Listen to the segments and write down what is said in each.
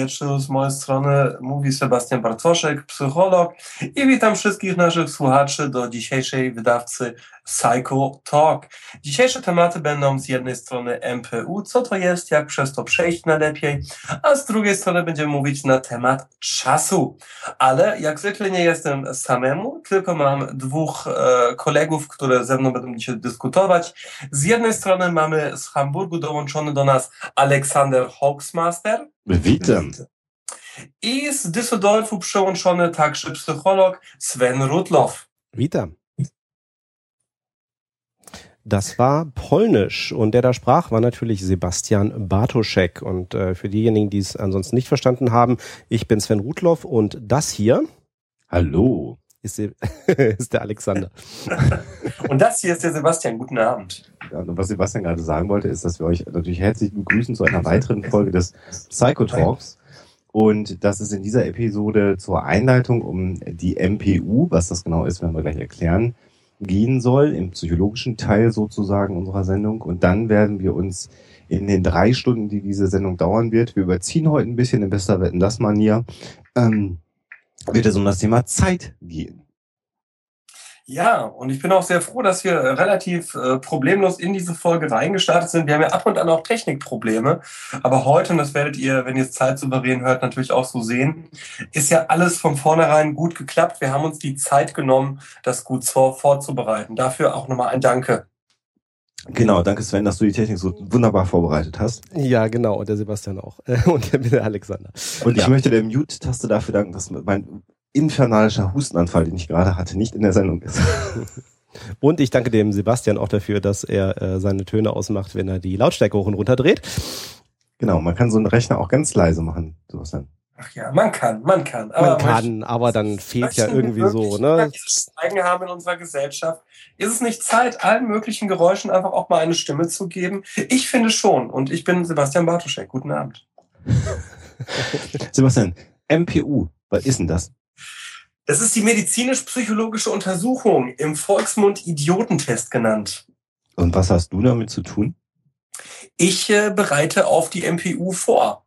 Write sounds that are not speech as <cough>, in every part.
Wieczór. Z mojej strony mówi Sebastian Bartoszek, psycholog i witam wszystkich naszych słuchaczy do dzisiejszej wydawcy Psycho Talk. Dzisiejsze tematy będą z jednej strony MPU, co to jest, jak przez to przejść najlepiej, a z drugiej strony będziemy mówić na temat czasu. Ale jak zwykle nie jestem samemu, tylko mam dwóch e, kolegów, które ze mną będą dzisiaj dyskutować. Z jednej strony mamy z Hamburgu dołączony do nas Aleksander Hoaxmaster. Witam. I z Düsseldorfu przełączony także psycholog Sven Rudloff. Witam. Das war Polnisch und der da sprach, war natürlich Sebastian Bartoschek. Und äh, für diejenigen, die es ansonsten nicht verstanden haben, ich bin Sven Rudloff und das hier. Hallo. Ist, <laughs> ist der Alexander. und das hier ist der Sebastian. Guten Abend. Ja, und was Sebastian gerade sagen wollte, ist, dass wir euch natürlich herzlich begrüßen zu einer weiteren Folge des Psychotalks. Und das ist in dieser Episode zur Einleitung um die MPU, was das genau ist, werden wir gleich erklären, gehen soll, im psychologischen Teil sozusagen unserer Sendung. Und dann werden wir uns in den drei Stunden, die diese Sendung dauern wird, wir überziehen heute ein bisschen in bester Wetten das Manier, ähm, wird es um das Thema Zeit gehen. Ja, und ich bin auch sehr froh, dass wir relativ äh, problemlos in diese Folge reingestartet sind. Wir haben ja ab und an auch Technikprobleme, aber heute, und das werdet ihr, wenn ihr es Zeit souverän hört, natürlich auch so sehen, ist ja alles von vornherein gut geklappt. Wir haben uns die Zeit genommen, das gut vorzubereiten. Dafür auch nochmal ein Danke. Genau, danke Sven, dass du die Technik so wunderbar vorbereitet hast. Ja, genau, und der Sebastian auch. <laughs> Und der Alexander. Und ja. ich möchte der Mute-Taste dafür danken, dass mein infernalischer Hustenanfall, den ich gerade hatte, nicht in der Sendung ist. <laughs> Und ich danke dem Sebastian auch dafür, dass er äh, seine Töne ausmacht, wenn er die Lautstärke hoch und runter dreht. Genau, man kann so einen Rechner auch ganz leise machen, Sebastian. Ach ja, man kann, man kann. Aber man kann, aber dann fehlt ja irgendwie so, ne? Steigen haben in unserer Gesellschaft. Ist es nicht Zeit, allen möglichen Geräuschen einfach auch mal eine Stimme zu geben? Ich finde schon. Und ich bin Sebastian Bartoschek. Guten Abend. <laughs> Sebastian, MPU, was ist denn das? Das ist die medizinisch-psychologische Untersuchung, im Volksmund Idiotentest genannt. Und was hast du damit zu tun? Ich äh, bereite auf die MPU vor.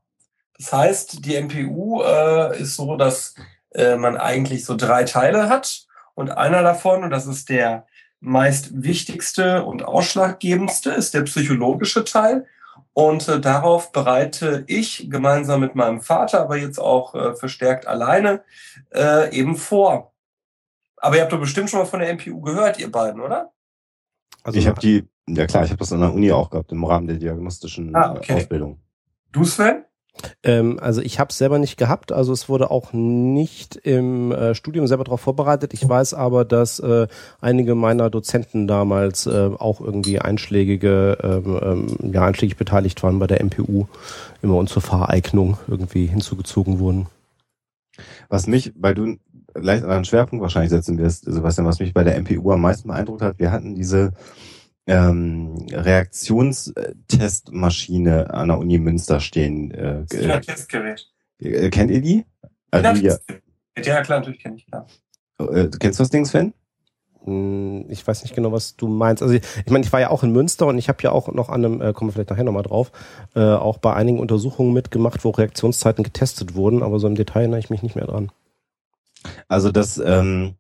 Das heißt, die MPU äh, ist so, dass äh, man eigentlich so drei Teile hat. Und einer davon, und das ist der meist wichtigste und ausschlaggebendste, ist der psychologische Teil. Und äh, darauf bereite ich gemeinsam mit meinem Vater, aber jetzt auch äh, verstärkt alleine, äh, eben vor. Aber ihr habt doch bestimmt schon mal von der MPU gehört, ihr beiden, oder? Also ich habe die, ja klar, ich habe das an der Uni auch gehabt, im Rahmen der diagnostischen ah, okay. Ausbildung. Du, Sven? Ähm, also ich habe es selber nicht gehabt, also es wurde auch nicht im äh, Studium selber darauf vorbereitet. Ich weiß aber, dass äh, einige meiner Dozenten damals äh, auch irgendwie einschlägige, ähm, ähm, ja, einschlägig beteiligt waren bei der MPU immer und zur Fahreignung irgendwie hinzugezogen wurden. Was mich, weil du leicht einen Schwerpunkt wahrscheinlich setzen wirst, Sebastian, was mich bei der MPU am meisten beeindruckt hat, wir hatten diese ähm, Reaktionstestmaschine an der Uni Münster stehen. Äh, ja, Testgerät. Äh, kennt ihr die? Also, ja, ja, klar, natürlich kenne ich, klar. Äh, kennst du das Ding, Sven? Hm, ich weiß nicht genau, was du meinst. Also ich, ich meine, ich war ja auch in Münster und ich habe ja auch noch an einem, äh, kommen wir vielleicht nachher nochmal drauf, äh, auch bei einigen Untersuchungen mitgemacht, wo Reaktionszeiten getestet wurden, aber so im Detail erinnere ich mich nicht mehr dran. Also das, ähm,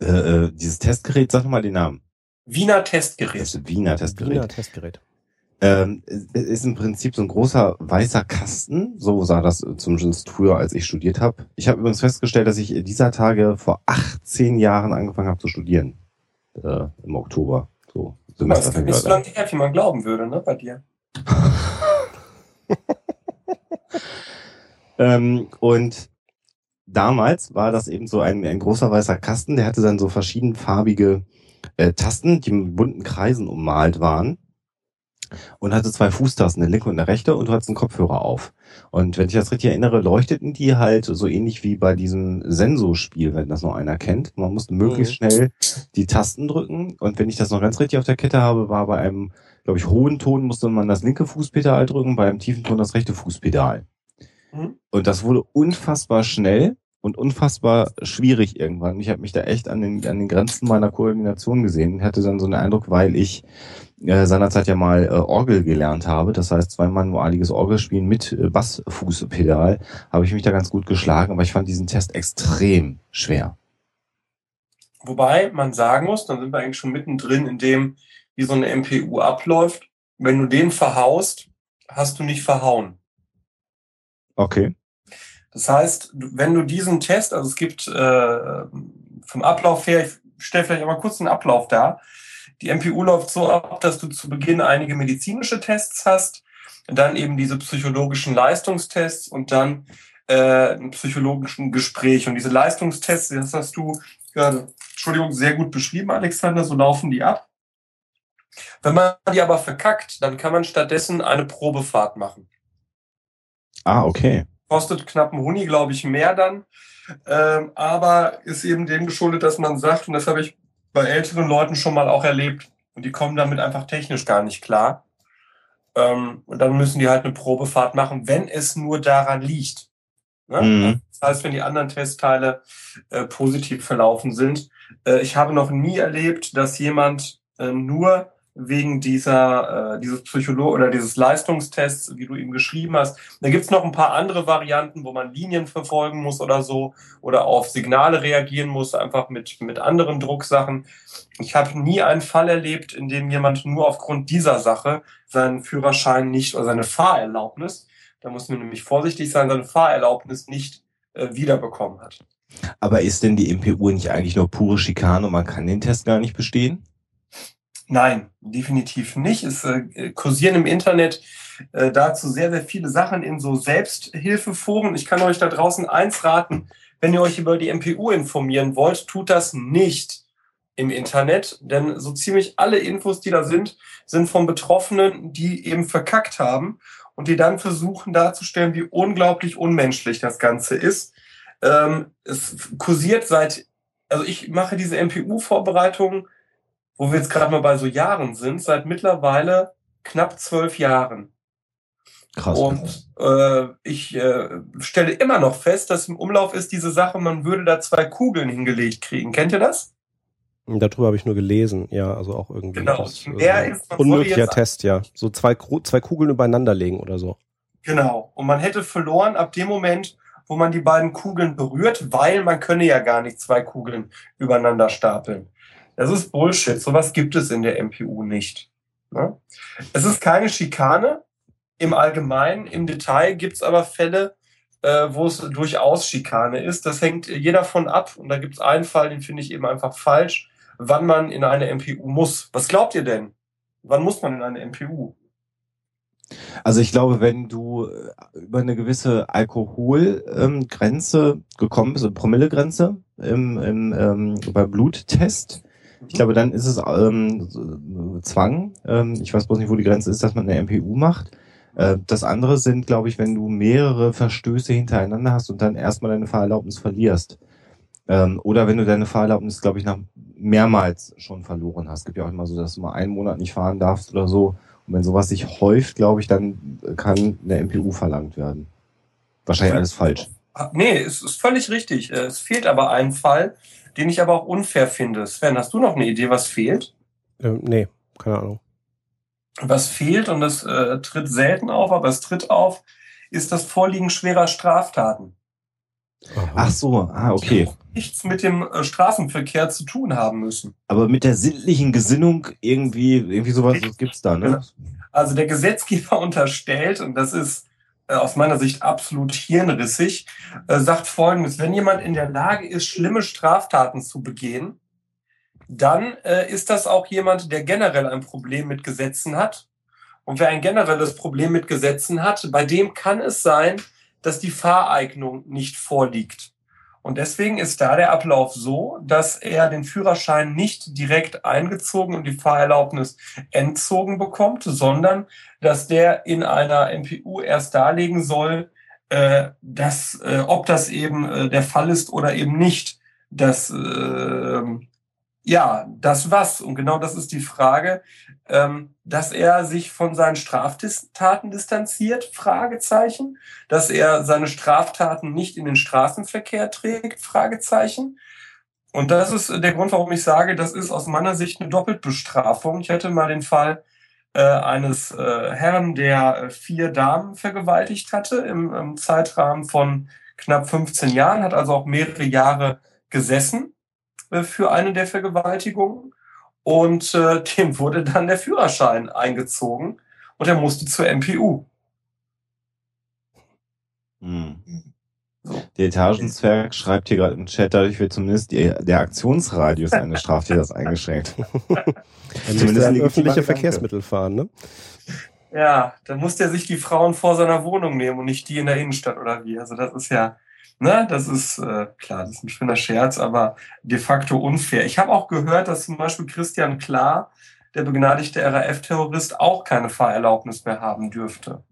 äh, äh dieses Testgerät, sag mal den Namen. Wiener Testgerät. Das Wiener Testgerät. Wiener Testgerät. Ähm, ist im Prinzip so ein großer weißer Kasten. So sah das zumindest früher, als ich studiert habe. Ich habe übrigens festgestellt, dass ich dieser Tage vor 18 Jahren angefangen habe zu studieren. Äh, Im Oktober. So. Das ist nicht so lange her, wie man glauben würde, ne, bei dir. <laughs> ähm, und damals war das eben so ein, ein großer weißer Kasten, der hatte dann so verschiedenfarbige äh, Tasten, die mit bunten Kreisen ummalt waren und hatte zwei Fußtasten, eine linke und eine rechte und du hattest einen Kopfhörer auf. Und wenn ich das richtig erinnere, leuchteten die halt so ähnlich wie bei diesem Senso-Spiel, wenn das noch einer kennt. Man musste möglichst mhm. schnell die Tasten drücken und wenn ich das noch ganz richtig auf der Kette habe, war bei einem, glaube ich, hohen Ton musste man das linke Fußpedal drücken, bei einem tiefen Ton das rechte Fußpedal. Mhm. Und das wurde unfassbar schnell und unfassbar schwierig irgendwann. Ich habe mich da echt an den, an den Grenzen meiner Koordination gesehen. Ich hatte dann so einen Eindruck, weil ich äh, seinerzeit ja mal äh, Orgel gelernt habe, das heißt zwei manualiges Orgelspielen mit äh, Bassfußpedal, habe ich mich da ganz gut geschlagen, aber ich fand diesen Test extrem schwer. Wobei man sagen muss, dann sind wir eigentlich schon mittendrin in dem, wie so eine MPU abläuft. Wenn du den verhaust, hast du nicht verhauen. Okay. Das heißt, wenn du diesen Test, also es gibt äh, vom Ablauf her, ich stelle vielleicht einmal kurz einen Ablauf dar. Die MPU läuft so ab, dass du zu Beginn einige medizinische Tests hast, dann eben diese psychologischen Leistungstests und dann äh, einen psychologischen Gespräch. Und diese Leistungstests, das hast du gerade, Entschuldigung, sehr gut beschrieben, Alexander, so laufen die ab. Wenn man die aber verkackt, dann kann man stattdessen eine Probefahrt machen. Ah, okay kostet knapp ein Huni, glaube ich, mehr dann. Ähm, aber ist eben dem geschuldet, dass man sagt, und das habe ich bei älteren Leuten schon mal auch erlebt, und die kommen damit einfach technisch gar nicht klar. Ähm, und dann müssen die halt eine Probefahrt machen, wenn es nur daran liegt. Ne? Mhm. Das heißt, wenn die anderen Testteile äh, positiv verlaufen sind. Äh, ich habe noch nie erlebt, dass jemand äh, nur wegen dieser, äh, dieses Psycholo oder dieses Leistungstests, wie du eben geschrieben hast. Da gibt's noch ein paar andere Varianten, wo man Linien verfolgen muss oder so oder auf Signale reagieren muss, einfach mit, mit anderen Drucksachen. Ich habe nie einen Fall erlebt, in dem jemand nur aufgrund dieser Sache seinen Führerschein nicht oder seine Fahrerlaubnis, da muss man nämlich vorsichtig sein, seine Fahrerlaubnis nicht äh, wiederbekommen hat. Aber ist denn die MPU nicht eigentlich nur pure Schikane und man kann den Test gar nicht bestehen? Nein, definitiv nicht. Es äh, kursieren im Internet äh, dazu sehr, sehr viele Sachen in so Selbsthilfeforen. Ich kann euch da draußen eins raten, wenn ihr euch über die MPU informieren wollt, tut das nicht im Internet, denn so ziemlich alle Infos, die da sind, sind von Betroffenen, die eben verkackt haben und die dann versuchen darzustellen, wie unglaublich unmenschlich das Ganze ist. Ähm, es kursiert seit, also ich mache diese MPU-Vorbereitung wo wir jetzt gerade mal bei so Jahren sind, seit mittlerweile knapp zwölf Jahren. Krass. Und äh, ich äh, stelle immer noch fest, dass im Umlauf ist diese Sache, man würde da zwei Kugeln hingelegt kriegen. Kennt ihr das? Darüber habe ich nur gelesen, ja, also auch irgendwie. Genau, das, mehr ist unmöglicher Test, ja. So zwei, zwei Kugeln übereinander legen oder so. Genau. Und man hätte verloren ab dem Moment, wo man die beiden Kugeln berührt, weil man könne ja gar nicht zwei Kugeln übereinander stapeln. Das ist Bullshit. Sowas gibt es in der MPU nicht. Ne? Es ist keine Schikane im Allgemeinen. Im Detail gibt es aber Fälle, äh, wo es durchaus Schikane ist. Das hängt jeder von ab. Und da gibt es einen Fall, den finde ich eben einfach falsch, wann man in eine MPU muss. Was glaubt ihr denn? Wann muss man in eine MPU? Also ich glaube, wenn du äh, über eine gewisse Alkoholgrenze ähm, gekommen bist, eine Promillegrenze im, im, ähm, beim Bluttest, ich glaube, dann ist es ähm, Zwang. Ähm, ich weiß bloß nicht, wo die Grenze ist, dass man eine MPU macht. Äh, das andere sind, glaube ich, wenn du mehrere Verstöße hintereinander hast und dann erstmal deine Fahrerlaubnis verlierst. Ähm, oder wenn du deine Fahrerlaubnis, glaube ich, nach mehrmals schon verloren hast. Es gibt ja auch immer so, dass du mal einen Monat nicht fahren darfst oder so. Und wenn sowas sich häuft, glaube ich, dann kann eine MPU verlangt werden. Wahrscheinlich alles falsch. Nee, es ist völlig richtig. Es fehlt aber ein Fall, den ich aber auch unfair finde. Sven, hast du noch eine Idee, was fehlt? Ähm, nee, keine Ahnung. Was fehlt, und das äh, tritt selten auf, aber es tritt auf, ist das Vorliegen schwerer Straftaten. Ach so, ah, okay. Die nichts mit dem äh, Straßenverkehr zu tun haben müssen. Aber mit der sittlichen Gesinnung irgendwie, irgendwie sowas gibt's da, ne? Also der Gesetzgeber <laughs> unterstellt, und das ist äh, aus meiner Sicht absolut hirnrissig, äh, sagt Folgendes, wenn jemand in der Lage ist, schlimme Straftaten zu begehen, dann äh, ist das auch jemand, der generell ein Problem mit Gesetzen hat. Und wer ein generelles Problem mit Gesetzen hat, bei dem kann es sein, dass die Fahreignung nicht vorliegt. Und deswegen ist da der Ablauf so, dass er den Führerschein nicht direkt eingezogen und die Fahrerlaubnis entzogen bekommt, sondern dass der in einer MPU erst darlegen soll, äh, dass, äh, ob das eben äh, der Fall ist oder eben nicht. Das äh, ja, das was. Und genau das ist die Frage, ähm, dass er sich von seinen Straftaten distanziert, Fragezeichen, dass er seine Straftaten nicht in den Straßenverkehr trägt, Fragezeichen. Und das ist der Grund, warum ich sage, das ist aus meiner Sicht eine Doppelbestrafung. Ich hatte mal den Fall äh, eines äh, Herrn, der äh, vier Damen vergewaltigt hatte im, im Zeitrahmen von knapp 15 Jahren, hat also auch mehrere Jahre gesessen für eine der Vergewaltigungen. Und äh, <laughs> dem wurde dann der Führerschein eingezogen und er musste zur MPU. Hm. So. Der Etagenzwerg schreibt hier gerade im Chat, dadurch wird zumindest die, der Aktionsradius <laughs> eines Straftäters eingeschränkt. <laughs> zumindest ein öffentliche Verkehrsmittel fahren, ne? Ja, dann muss der sich die Frauen vor seiner Wohnung nehmen und nicht die in der Innenstadt oder wie. Also das ist ja, Ne, das ist äh, klar, das ist ein schöner Scherz, aber de facto unfair. Ich habe auch gehört, dass zum Beispiel Christian Klar, der begnadigte RAF-Terrorist, auch keine Fahrerlaubnis mehr haben dürfte.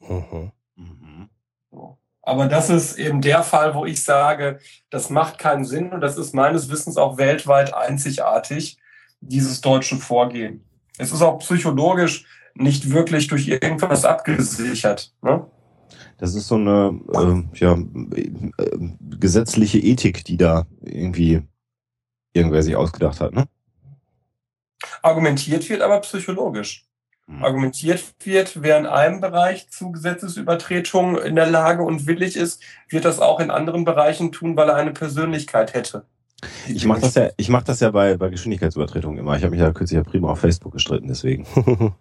Mhm. Mhm. So. Aber das ist eben der Fall, wo ich sage, das macht keinen Sinn und das ist meines Wissens auch weltweit einzigartig, dieses deutsche Vorgehen. Es ist auch psychologisch nicht wirklich durch irgendwas abgesichert. Ne? Das ist so eine äh, ja, äh, gesetzliche Ethik, die da irgendwie irgendwer sich ausgedacht hat, ne? Argumentiert wird aber psychologisch. Hm. Argumentiert wird, wer in einem Bereich zu Gesetzesübertretungen in der Lage und willig ist, wird das auch in anderen Bereichen tun, weil er eine Persönlichkeit hätte. Ich mache das ja, ich mache das ja bei, bei Geschwindigkeitsübertretungen immer. Ich habe mich ja kürzlich ja prima auf Facebook gestritten, deswegen. <laughs>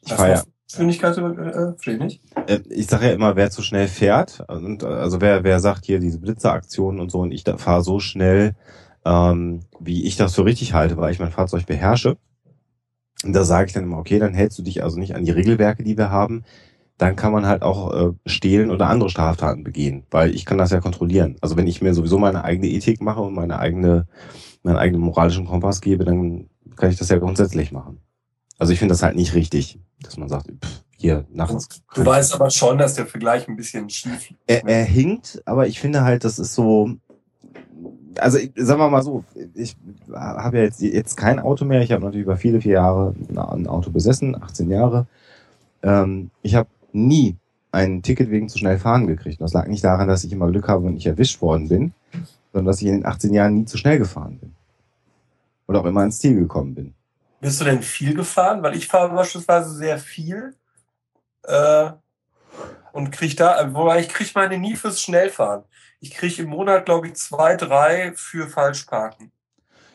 ich feiere. Geschwindigkeit äh, verstehe ich nicht. Äh, ich sage ja immer, wer zu schnell fährt, und also wer, wer sagt hier diese Blitzeraktionen und so, und ich fahre so schnell, ähm, wie ich das für richtig halte, weil ich mein Fahrzeug beherrsche. Und da sage ich dann immer, okay, dann hältst du dich also nicht an die Regelwerke, die wir haben. Dann kann man halt auch äh, stehlen oder andere Straftaten begehen, weil ich kann das ja kontrollieren. Also wenn ich mir sowieso meine eigene Ethik mache und meine eigene, meinen eigenen moralischen Kompass gebe, dann kann ich das ja grundsätzlich machen. Also ich finde das halt nicht richtig, dass man sagt, pff, hier nachts. Du weißt aber schon, dass der Vergleich ein bisschen schief er, er hinkt, aber ich finde halt, das ist so. Also sagen wir mal so, ich habe ja jetzt, jetzt kein Auto mehr. Ich habe natürlich über viele, viele Jahre ein Auto besessen, 18 Jahre. Ähm, ich habe nie ein Ticket wegen zu schnell fahren gekriegt. Das lag nicht daran, dass ich immer Glück habe und ich erwischt worden bin, sondern dass ich in den 18 Jahren nie zu schnell gefahren bin. Oder auch immer ins Ziel gekommen bin. Bist du denn viel gefahren? Weil ich fahre beispielsweise sehr viel äh, und kriege da, wobei ich kriege meine nie fürs Schnellfahren. Ich kriege im Monat, glaube ich, zwei, drei für Falschparken.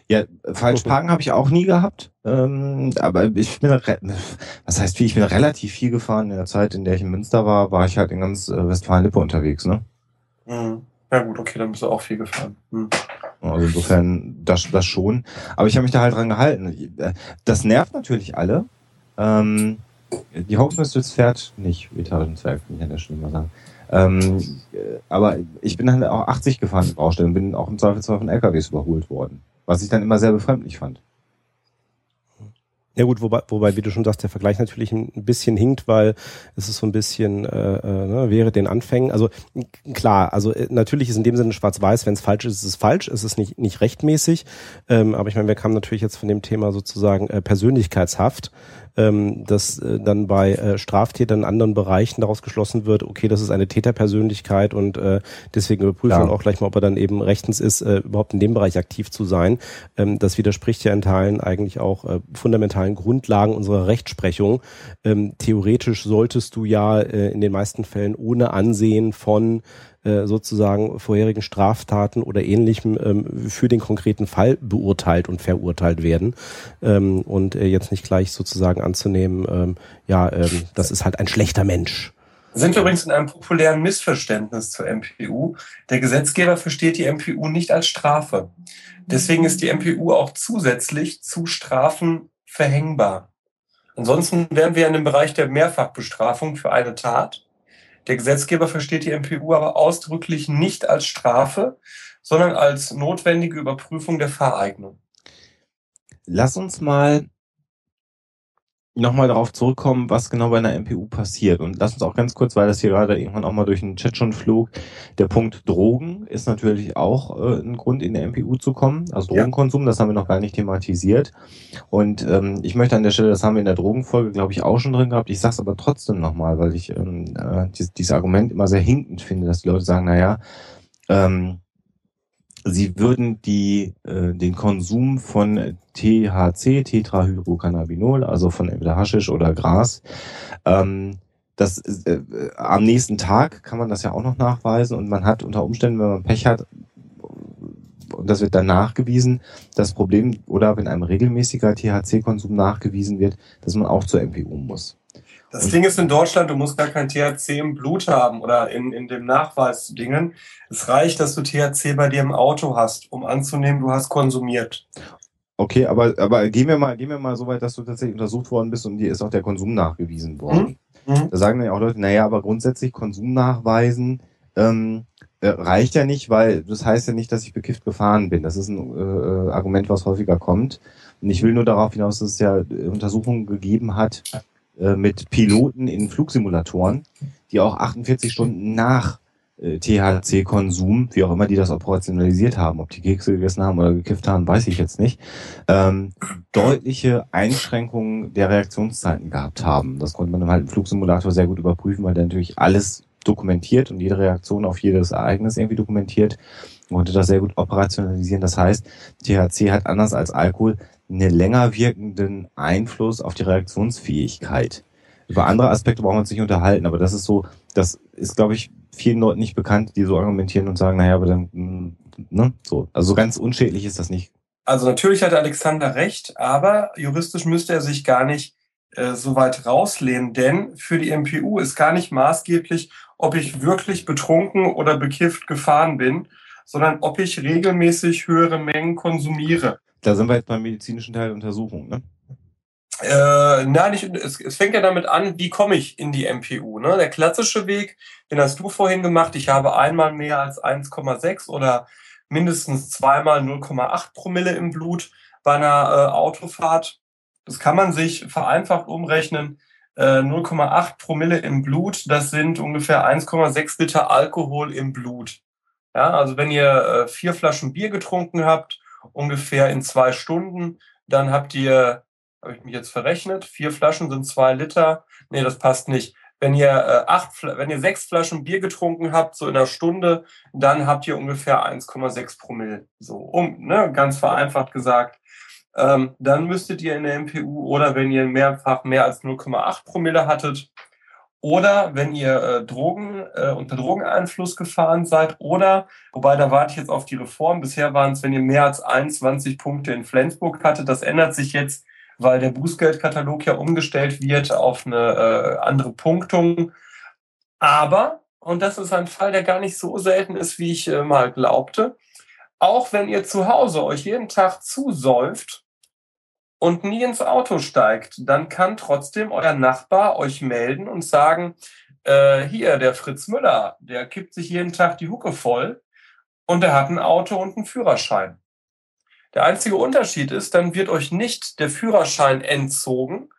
Ja, Falschparken habe ich auch nie gehabt. Ähm, aber ich bin, was heißt wie, ich bin relativ viel gefahren. In der Zeit, in der ich in Münster war, war ich halt in ganz äh, Westfalen-Lippe unterwegs, ne? Mhm. Ja gut, okay, dann bist du auch viel gefahren. Hm. Also insofern das, das schon. Aber ich habe mich da halt dran gehalten. Das nervt natürlich alle. Ähm, die Hoaxmistress fährt nicht Etagenzwerg, kann ich an der Stelle mal sagen. Ähm, aber ich bin dann auch 80 gefahren im Baustellen und bin auch im Zweifelsfall von LKWs überholt worden. Was ich dann immer sehr befremdlich fand. Ja gut, wobei, wobei, wie du schon sagst, der Vergleich natürlich ein bisschen hinkt, weil es ist so ein bisschen, äh, äh, ne, wäre den Anfängen, also klar, also äh, natürlich ist in dem Sinne schwarz-weiß, wenn es falsch ist, ist es falsch, ist es nicht, nicht rechtmäßig, ähm, aber ich meine, wir kamen natürlich jetzt von dem Thema sozusagen äh, Persönlichkeitshaft, ähm, dass äh, dann bei äh, Straftätern in anderen Bereichen daraus geschlossen wird, okay, das ist eine Täterpersönlichkeit und äh, deswegen überprüfen wir auch gleich mal, ob er dann eben rechtens ist, äh, überhaupt in dem Bereich aktiv zu sein. Ähm, das widerspricht ja in Teilen eigentlich auch äh, fundamentalen Grundlagen unserer Rechtsprechung. Ähm, theoretisch solltest du ja äh, in den meisten Fällen ohne Ansehen von äh, sozusagen vorherigen Straftaten oder ähnlichem ähm, für den konkreten Fall beurteilt und verurteilt werden ähm, und äh, jetzt nicht gleich sozusagen anzunehmen, ähm, ja, ähm, das ist halt ein schlechter Mensch. Sind wir übrigens in einem populären Missverständnis zur MPU. Der Gesetzgeber versteht die MPU nicht als Strafe. Deswegen ist die MPU auch zusätzlich zu Strafen verhängbar. Ansonsten wären wir in dem Bereich der Mehrfachbestrafung für eine Tat Der Gesetzgeber versteht die MPU aber ausdrücklich nicht als Strafe, sondern als notwendige Überprüfung der Fahreignung. Lass uns mal nochmal darauf zurückkommen, was genau bei einer MPU passiert. Und lass uns auch ganz kurz, weil das hier gerade irgendwann auch mal durch den Chat schon flog, der Punkt Drogen ist natürlich auch äh, ein Grund, in der MPU zu kommen. Also Drogenkonsum, ja. das haben wir noch gar nicht thematisiert. Und ähm, ich möchte an der Stelle, das haben wir in der Drogenfolge, glaube ich, auch schon drin gehabt. Ich sage es aber trotzdem nochmal, weil ich ähm, äh, dieses, dieses Argument immer sehr hinkend finde, dass die Leute sagen, naja, ähm, sie würden die, äh, den Konsum von THC, Tetrahydrocannabinol, also von entweder Haschisch oder Gras, ähm, das äh, am nächsten Tag kann man das ja auch noch nachweisen und man hat unter Umständen, wenn man Pech hat, und das wird dann nachgewiesen, das Problem, oder wenn einem regelmäßiger THC-Konsum nachgewiesen wird, dass man auch zur MPU muss. Das Ding ist in Deutschland, du musst gar kein THC im Blut haben oder in, in dem Nachweisdingen. Es reicht, dass du THC bei dir im Auto hast, um anzunehmen, du hast konsumiert. Okay, aber, aber gehen wir mal, gehen wir mal so weit, dass du tatsächlich untersucht worden bist und dir ist auch der Konsum nachgewiesen worden. Mhm. mhm. Da sagen dann ja auch Leute, naja, aber grundsätzlich Konsum nachweisen ähm, äh, reicht ja nicht, weil das heißt ja nicht, dass ich bekifft gefahren bin. Das ist ein äh, Argument, was häufiger kommt. Und ich will nur darauf hinaus, dass es ja Untersuchungen gegeben hat, äh, mit Piloten in Flugsimulatoren, die auch 48 Stunden nach äh, THC-Konsum, wie auch immer die das operationalisiert haben, ob die Kekse gegessen haben oder gekifft haben, weiß ich jetzt nicht, ähm, deutliche Einschränkungen der Reaktionszeiten gehabt haben. Das konnte man halt im Flugsimulator sehr gut überprüfen, weil der natürlich alles dokumentiert und jede Reaktion auf jedes Ereignis irgendwie dokumentiert konnte das sehr gut operationalisieren. Das heißt, THC hat anders als Alkohol einen länger wirkenden Einfluss auf die Reaktionsfähigkeit. Über andere Aspekte brauchen wir uns nicht unterhalten, aber das ist so, das ist, glaube ich, vielen Leuten nicht bekannt, die so argumentieren und sagen, naja, aber dann, hm, ne, so. Also so ganz unschädlich ist das nicht. Also natürlich hat Alexander recht, aber juristisch müsste er sich gar nicht äh, so weit rauslehnen, denn für die MPU ist gar nicht maßgeblich, ob ich wirklich betrunken oder bekifft gefahren bin, sondern ob ich regelmäßig höhere Mengen konsumiere. Da sind wir jetzt beim medizinischen Teil Untersuchung, ne? Äh, nein, ich, es, es fängt ja damit an, wie komme ich in die MPU. Ne? Der klassische Weg, den hast du vorhin gemacht. Ich habe einmal mehr als 1,6 oder mindestens zweimal 0,8 Promille im Blut bei einer äh, Autofahrt. Das kann man sich vereinfacht umrechnen. Äh, 0,8 Promille im Blut, das sind ungefähr 1,6 Liter Alkohol im Blut. Ja, also wenn ihr äh, vier Flaschen Bier getrunken habt ungefähr in zwei Stunden. Dann habt ihr, habe ich mich jetzt verrechnet, vier Flaschen sind zwei Liter. Nee, das passt nicht. Wenn ihr äh, acht, wenn ihr sechs Flaschen Bier getrunken habt, so in einer Stunde, dann habt ihr ungefähr 1,6 Promille. So, um, ne, ganz vereinfacht gesagt. Ähm, dann müsstet ihr in der MPU oder wenn ihr mehrfach mehr als 0,8 Promille hattet, oder wenn ihr äh, Drogen äh, unter Drogeneinfluss gefahren seid oder, wobei da warte ich jetzt auf die Reform, bisher waren es, wenn ihr mehr als 21 Punkte in Flensburg hattet, das ändert sich jetzt, weil der Bußgeldkatalog ja umgestellt wird auf eine äh, andere Punktung. Aber, und das ist ein Fall, der gar nicht so selten ist, wie ich äh, mal glaubte, auch wenn ihr zu Hause euch jeden Tag zusäuft, und nie ins Auto steigt, dann kann trotzdem euer Nachbar euch melden und sagen, äh, hier, der Fritz Müller, der kippt sich jeden Tag die Hucke voll und er hat ein Auto und einen Führerschein. Der einzige Unterschied ist, dann wird euch nicht der Führerschein entzogen,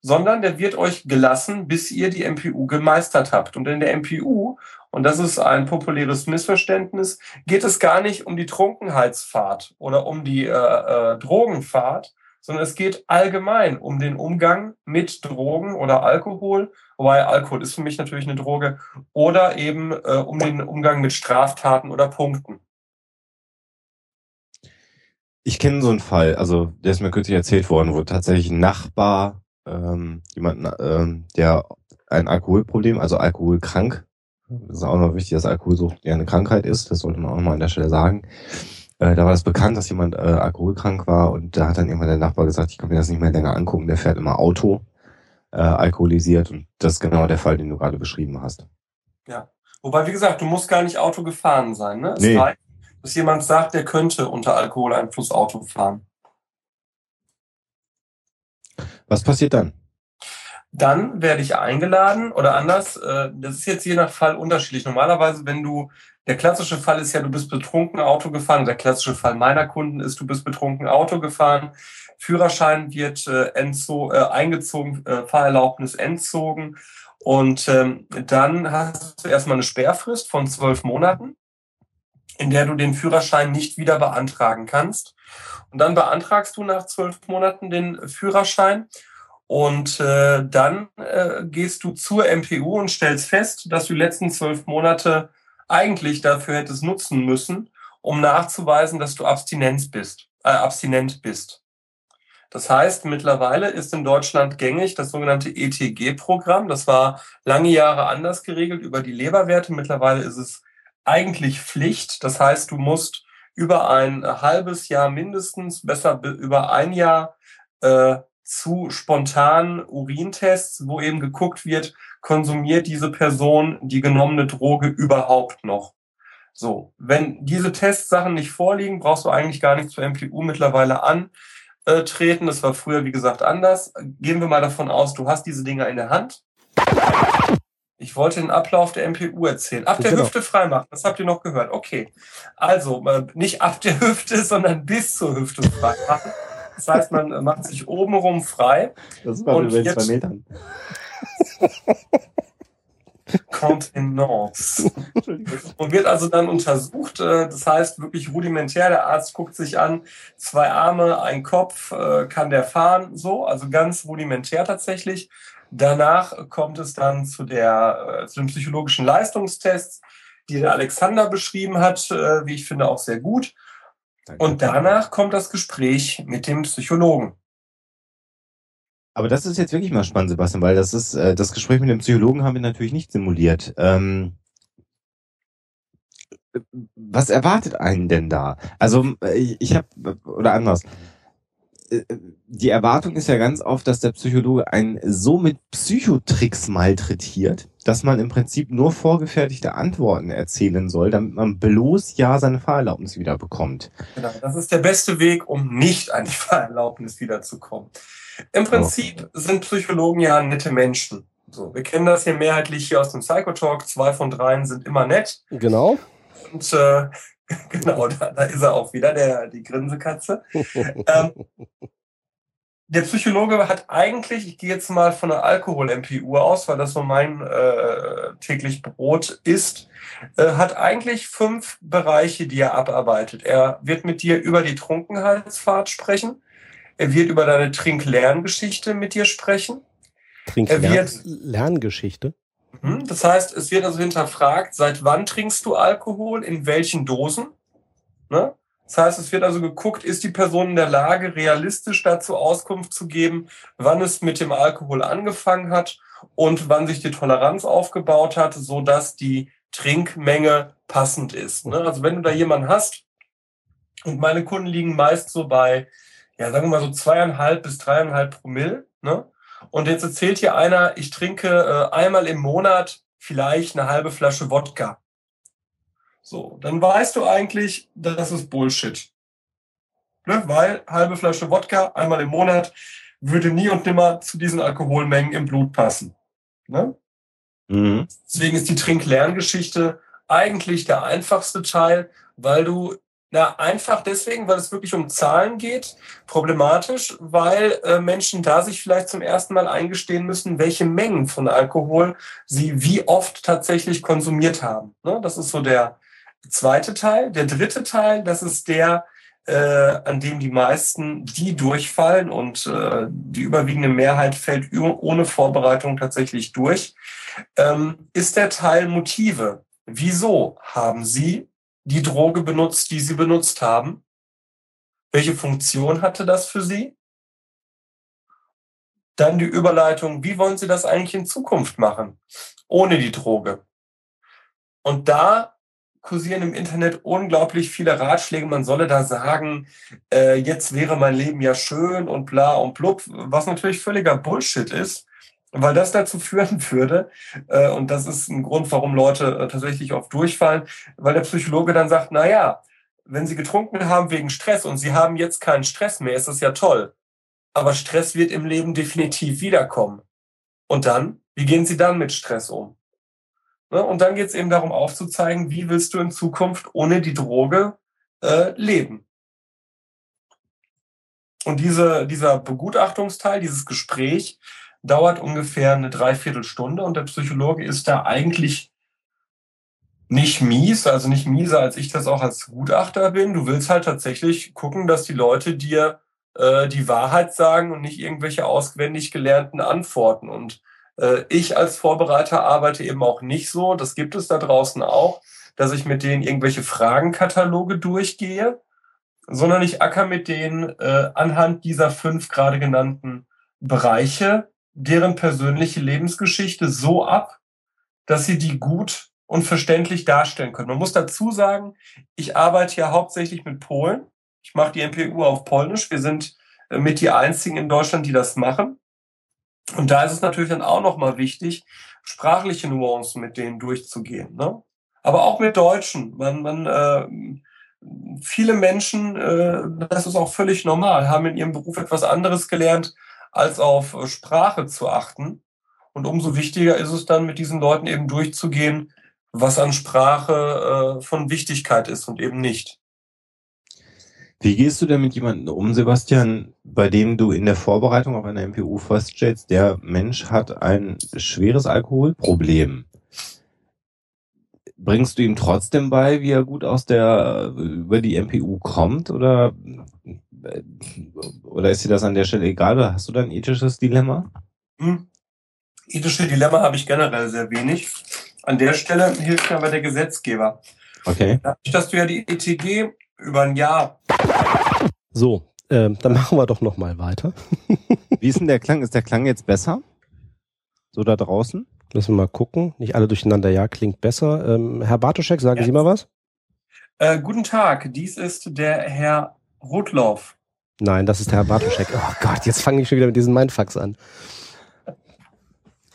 sondern der wird euch gelassen, bis ihr die MPU gemeistert habt. Und in der MPU, und das ist ein populäres Missverständnis, geht es gar nicht um die Trunkenheitsfahrt oder um die äh, äh, Drogenfahrt, sondern es geht allgemein um den Umgang mit Drogen oder Alkohol, wobei Alkohol ist für mich natürlich eine Droge, oder eben äh, um den Umgang mit Straftaten oder Punkten. Ich kenne so einen Fall, also der ist mir kürzlich erzählt worden, wo tatsächlich ein Nachbar, ähm, jemand, ähm, der ein Alkoholproblem, also alkoholkrank, das ist auch noch wichtig, dass Alkoholsucht ja eine Krankheit ist, das sollte man auch mal an der Stelle sagen, äh, da war es bekannt, dass jemand äh, alkoholkrank war und da hat dann irgendwann der Nachbar gesagt, ich kann mir das nicht mehr länger angucken, der fährt immer Auto, äh, alkoholisiert und das ist genau der Fall, den du gerade beschrieben hast. Ja, wobei, wie gesagt, du musst gar nicht Auto gefahren sein. Ne? Es nee. reicht, dass jemand sagt, der könnte unter Alkoholeinfluss Auto fahren. Was passiert dann? Dann werde ich eingeladen oder anders, äh, das ist jetzt je nach Fall unterschiedlich. Normalerweise, wenn du, der klassische Fall ist ja, du bist betrunken Auto gefahren. Der klassische Fall meiner Kunden ist, du bist betrunken Auto gefahren. Führerschein wird äh, entzo äh, eingezogen, äh, Fahrerlaubnis entzogen. Und ähm, dann hast du erstmal eine Sperrfrist von zwölf Monaten, in der du den Führerschein nicht wieder beantragen kannst. Und dann beantragst du nach zwölf Monaten den Führerschein und äh, dann äh, gehst du zur MPU und stellst fest, dass du die letzten zwölf Monate eigentlich dafür hättest nutzen müssen, um nachzuweisen, dass du Abstinenz bist, äh, abstinent bist. Das heißt, mittlerweile ist in Deutschland gängig das sogenannte ETG-Programm. Das war lange Jahre anders geregelt über die Leberwerte. Mittlerweile ist es eigentlich Pflicht. Das heißt, du musst über ein halbes Jahr mindestens, besser über ein Jahr äh, zu spontanen Urintests, wo eben geguckt wird, konsumiert diese Person die genommene Droge überhaupt noch. So, wenn diese Testsachen nicht vorliegen, brauchst du eigentlich gar nicht zur MPU mittlerweile antreten. Das war früher, wie gesagt, anders. Gehen wir mal davon aus, du hast diese Dinger in der Hand. Ich wollte den Ablauf der MPU erzählen. Ab der genau. Hüfte freimachen, das habt ihr noch gehört. Okay. Also, äh, nicht ab der Hüfte, sondern bis zur Hüfte freimachen. Das heißt, man macht sich obenrum frei. Das war über zwei Metern. Kontenance. Und wird also dann untersucht. Äh, das heißt wirklich rudimentär. Der Arzt guckt sich an, zwei Arme, ein Kopf, äh, kann der fahren, so, also ganz rudimentär tatsächlich. Danach kommt es dann zu der, äh, zu den psychologischen Leistungstests, die der Alexander beschrieben hat, wie ich finde auch sehr gut. Und danach kommt das Gespräch mit dem Psychologen. Aber das ist jetzt wirklich mal spannend, Sebastian, weil das ist, äh, das Gespräch mit dem Psychologen haben wir natürlich nicht simuliert. Ähm, was erwartet einen denn da? Also ich, ich habe, oder anders, äh, die Erwartung ist ja ganz oft, dass der Psychologe einen so mit Psychotricks malträtiert, dass man im Prinzip nur vorgefertigte Antworten erzählen soll, damit man bloß ja seine Fahrerlaubnis wieder bekommt. Genau, das ist der beste Weg, um nicht an die <laughs> Fahrerlaubnis wiederzukommen. Im Prinzip okay. sind Psychologen ja nette Menschen. So, wir kennen das hier mehrheitlich hier aus dem Psychotalk. Zwei von dreien sind immer nett. Genau. Und äh, <laughs> genau, da, da ist er auch wieder, der, die Grinsekatze. ähm, der Psychologe hat eigentlich, ich gehe jetzt mal von der Alkohol-MPU aus, weil das so mein äh, täglich Brot ist, äh, hat eigentlich fünf Bereiche, die er abarbeitet. Er wird mit dir über die Trunkenheitsfahrt sprechen. Er wird über deine Trink-Lerngeschichte mit dir sprechen. Trink-Lerngeschichte? Mhm. Das heißt, es wird also hinterfragt, seit wann trinkst du Alkohol, in welchen Dosen? Ne? Das heißt, es wird also geguckt, ist die Person in der Lage, realistisch dazu Auskunft zu geben, wann es mit dem Alkohol angefangen hat und wann sich die Toleranz aufgebaut hat, so dass die Trinkmenge passend ist. Ne? Also wenn du da jemanden hast, und meine Kunden liegen meist so bei, ja, sagen wir mal so zweieinhalb bis dreieinhalb Promille, ne? Und jetzt erzählt hier einer, ich trinke äh, einmal im Monat vielleicht eine halbe Flasche Wodka. So, dann weißt du eigentlich, das ist Bullshit. Ne? Weil halbe Flasche Wodka einmal im Monat würde nie und nimmer zu diesen Alkoholmengen im Blut passen. Ne? Mhm. Deswegen ist die Trink-Lerngeschichte eigentlich der einfachste Teil, weil du na, einfach deswegen, weil es wirklich um Zahlen geht. Problematisch, weil äh, Menschen da sich vielleicht zum ersten Mal eingestehen müssen, welche Mengen von Alkohol sie wie oft tatsächlich konsumiert haben. Ne? Das ist so der zweite Teil. Der dritte Teil, das ist der, äh, an dem die meisten, die durchfallen und äh, die überwiegende Mehrheit fällt ohne Vorbereitung tatsächlich durch, ähm, ist der Teil Motive. Wieso haben Sie die Droge benutzt, die sie benutzt haben? Welche Funktion hatte das für sie? Dann die Überleitung, wie wollen Sie das eigentlich in Zukunft machen, ohne die Droge? Und da kursieren im Internet unglaublich viele Ratschläge. Man solle da sagen, äh, jetzt wäre mein Leben ja schön und bla und blub, was natürlich völliger Bullshit ist weil das dazu führen <laughs> würde, äh, und das ist ein Grund, warum Leute äh, tatsächlich oft durchfallen, weil der Psychologe dann sagt, na ja, wenn sie getrunken haben wegen Stress und sie haben jetzt keinen Stress mehr, ist das ja toll. Aber Stress wird im Leben definitiv wiederkommen. Und dann, wie gehen Sie dann mit Stress um? Ne? Und dann geht es eben darum aufzuzeigen, wie willst du in Zukunft ohne die Droge äh, leben. Und diese, dieser Begutachtungsteil, dieses Gespräch, dauert ungefähr eine Dreiviertelstunde und der Psychologe ist da eigentlich nicht mies, also nicht mieser, als ich das auch als Gutachter bin. Du willst halt tatsächlich gucken, dass die Leute dir äh, die Wahrheit sagen und nicht irgendwelche auswendig gelernten Antworten. Und äh, ich als Vorbereiter arbeite eben auch nicht so, das gibt es da draußen auch, dass ich mit denen irgendwelche Fragenkataloge durchgehe, sondern ich acker mit denen äh, anhand dieser fünf gerade genannten Bereiche deren persönliche Lebensgeschichte so ab, dass sie die gut und verständlich darstellen können. Man muss dazu sagen, ich arbeite ja hauptsächlich mit Polen. Ich mache die MPU auf Polnisch. Wir sind äh, mit die einzigen in Deutschland, die das machen. Und da ist es natürlich dann auch nochmal wichtig, sprachliche Nuancen mit denen durchzugehen. Ne? Aber auch mit Deutschen. Man, man, äh, viele Menschen, äh, das ist auch völlig normal, haben in ihrem Beruf etwas anderes gelernt, als auf äh, Sprache zu achten. Und umso wichtiger ist es dann, mit diesen Leuten eben durchzugehen, was an Sprache äh, von Wichtigkeit ist und eben nicht. Wie gehst du denn mit jemandem um, Sebastian, bei dem du in der Vorbereitung auf eine MPU feststellst, der Mensch hat ein schweres Alkoholproblem? Bringst du ihm trotzdem bei, wie er gut aus der über die MPU kommt oder oder ist dir das an der Stelle egal oder hast du da ein ethisches Dilemma? Hm. Ethische Dilemma habe ich generell sehr wenig. An der Stelle hilft mir aber der Gesetzgeber. Okay. Dadurch, dass du ja die ETG über ein Jahr. So, äh, dann <laughs> machen wir doch noch mal weiter. <laughs> Wie ist denn der Klang? Ist der Klang jetzt besser? So da draußen? Lassen wir mal gucken. Nicht alle durcheinander. Ja, klingt besser. Ähm, Herr Bartoschek, sagen ja. Sie mal was? Äh, guten Tag. Dies ist der Herr Rotlauf. Nein, das ist der Herr Bartoschek. Oh Gott, jetzt fange ich schon wieder mit diesen Mindfucks an.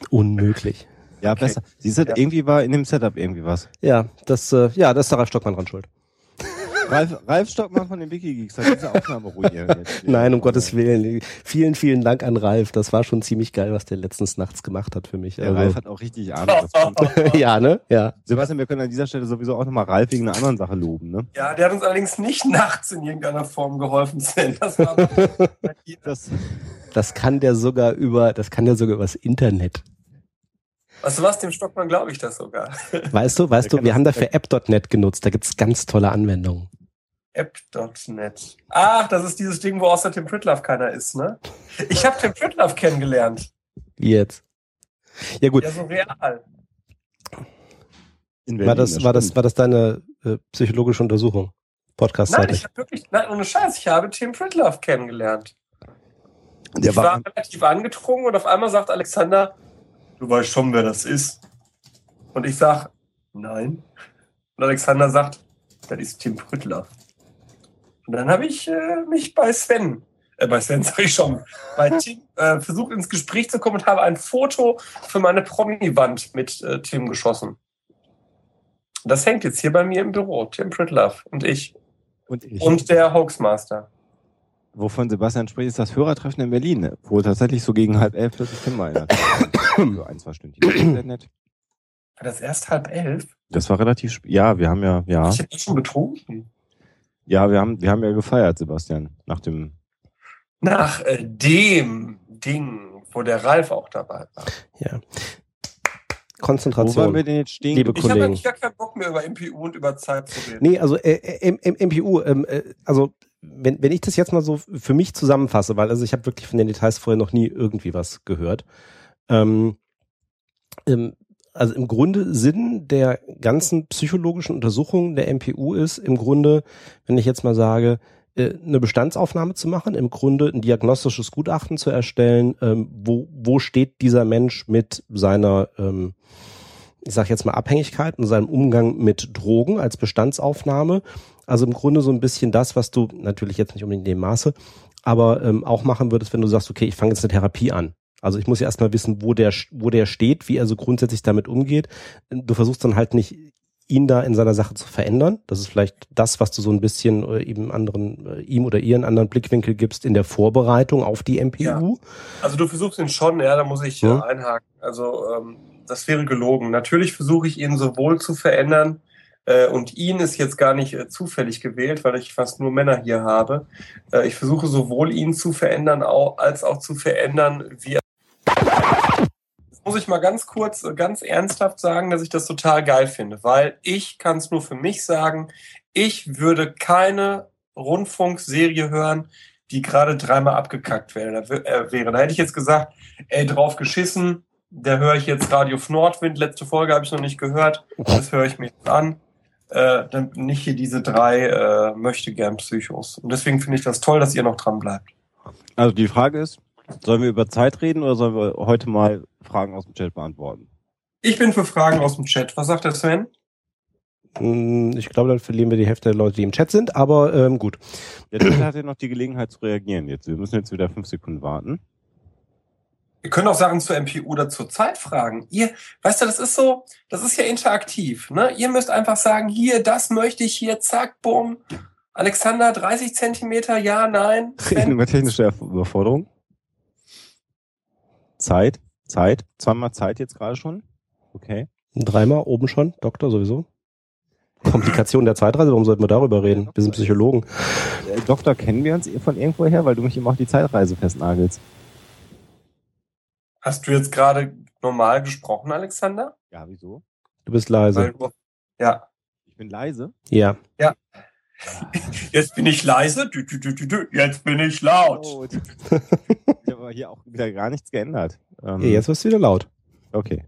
Unmöglich. Ja, okay. besser. Siehst du, ja. irgendwie war in dem Setup irgendwie was. Ja, das, äh, ja, das ist der Ralf Stockmann dran schuld. Ralf, Ralf Stockmann von den Wikigeeks hat diese Aufnahme ruiniert. <laughs> Nein, um Gottes Willen. Vielen, vielen Dank an Ralf. Das war schon ziemlich geil, was der letztens nachts gemacht hat für mich. Der also. Ralf hat auch richtig Ahnung. <laughs> ja, ne? Ja. Sebastian, wir können an dieser Stelle sowieso auch nochmal Ralf wegen einer anderen Sache loben, ne? Ja, der hat uns allerdings nicht <laughs> nachts in irgendeiner Form geholfen, Sven. Das, war das, das kann der sogar über, das kann der sogar übers Internet. Weißt du was, dem Stockmann glaube ich das sogar. <laughs> Weißt du, weißt du, wir haben dafür App.net genutzt, da gibt's ganz tolle Anwendungen. App.net. Ach, das ist dieses Ding, wo außer Tim Pritlove keiner ist, ne? Ich habe Tim Pritlove kennengelernt. Wie jetzt? Ja gut. Ja, so real. Berlin, war das, das war das, war das deine äh, psychologische Untersuchung? Podcast Nein, ich habe wirklich, nein, ohne Scheiß, ich habe Tim Pritlove kennengelernt. Der ich war, war relativ angetrunken und auf einmal sagt Alexander, du weißt schon, wer das ist. Und ich sag, nein. Und Alexander sagt, das ist Tim Pritlove. Und dann habe ich äh, mich bei Sven, äh, bei Sven <laughs> sag ich schon, bei Tim äh, versucht ins Gespräch zu kommen und habe ein Foto für meine Promi-Wand mit äh, Tim geschossen. Das hängt jetzt hier bei mir im Büro. Tim Pritlove und ich. Und ich. Und der Hoaxmaster. Wovon Sebastian spricht, ist das Hörertreffen in Berlin, wo tatsächlich so gegen halb elf plötzlich Tim war. <laughs> Für ein, zwei Stunden. Sehr nett. War das erst halb elf? Das war relativ, ja, wir haben ja, ja. Ich hätte schon betrunken. Ja, wir haben, wir haben ja gefeiert, Sebastian, nach dem. Nach äh, dem Ding, wo der Ralf auch dabei war. Ja. Konzentration. Wo wollen wir denn jetzt stehen? Liebe ich Kollegen. habe eigentlich gar keinen Bock mehr über MPU und über Zeit zu reden. Nee, also äh, äh, MPU, ähm, äh, also wenn, wenn ich das jetzt mal so für mich zusammenfasse, weil also ich habe wirklich von den Details vorher noch nie irgendwie was gehört. Ähm, ähm, also im Grunde Sinn der ganzen psychologischen Untersuchung der MPU ist im Grunde, wenn ich jetzt mal sage, äh, eine Bestandsaufnahme zu machen, im Grunde ein diagnostisches Gutachten zu erstellen, ähm, wo, wo steht dieser Mensch mit seiner, ähm, ich sage jetzt mal Abhängigkeit und seinem Umgang mit Drogen als Bestandsaufnahme. Also im Grunde so ein bisschen das, was du natürlich jetzt nicht unbedingt in dem Maße, aber ähm, auch machen würdest, wenn du sagst, okay, ich fange jetzt eine Therapie an. Also ich muss ja erstmal wissen, wo der, wo der steht, wie er so grundsätzlich damit umgeht. Du versuchst dann halt nicht ihn da in seiner Sache zu verändern. Das ist vielleicht das, was du so ein bisschen äh, eben anderen, äh, ihm oder ihr einen anderen Blickwinkel gibst in der Vorbereitung auf die MPU. Ja. Also du versuchst ihn schon, ja, da muss ich ja. Äh, einhaken. Also ähm, das wäre gelogen. Natürlich versuche ich ihn sowohl zu verändern, und ihn ist jetzt gar nicht zufällig gewählt, weil ich fast nur Männer hier habe. Ich versuche sowohl ihn zu verändern, als auch zu verändern, wie muss ich mal ganz kurz, äh, ganz ernsthaft sagen, dass ich das total geil finde, weil ich kann es nur für mich sagen, ich würde keine Rundfunkserie hören, die gerade dreimal abgekackt wäre. Da, wäre. da hätte ich jetzt gesagt, ey, drauf geschissen, da höre ich jetzt Radio Nordwind, letzte Folge habe ich noch nicht gehört, das höre ich mir jetzt an. Äh, nicht hier diese drei äh, möchte gern Psychos. Und deswegen finde ich das toll, dass ihr noch dran bleibt. Also die Frage ist, Sollen wir über Zeit reden oder sollen wir heute mal Fragen aus dem Chat beantworten? Ich bin für Fragen aus dem Chat. Was sagt der Sven? Hm, ich glaube, dann verlieren wir die Hälfte der Leute, die im Chat sind, aber ähm, gut. Der Chat hat ja noch die Gelegenheit zu reagieren jetzt. Wir müssen jetzt wieder fünf Sekunden warten. Wir können auch Sachen zur MPU oder zur Zeit fragen. Ihr, weißt du, das ist so, das ist ja interaktiv. Ne? Ihr müsst einfach sagen, hier, das möchte ich hier, zack, bumm. Alexander, 30 Zentimeter, ja, nein. <laughs> Über technische Überforderung. Zeit, Zeit, zweimal Zeit jetzt gerade schon. Okay. Dreimal oben schon, Doktor sowieso. Komplikation der Zeitreise, warum sollten wir darüber reden? Wir sind Psychologen. Äh, Doktor, kennen wir uns von irgendwo her, weil du mich immer auf die Zeitreise festnagelst? Hast du jetzt gerade normal gesprochen, Alexander? Ja, wieso? Du bist leise. Du, ja. Ich bin leise? Ja. Ja. <laughs> Jetzt bin ich leise, jetzt bin ich laut. Ich habe aber hier auch wieder gar nichts geändert. Ähm, ja, jetzt wirst du wieder laut. Okay.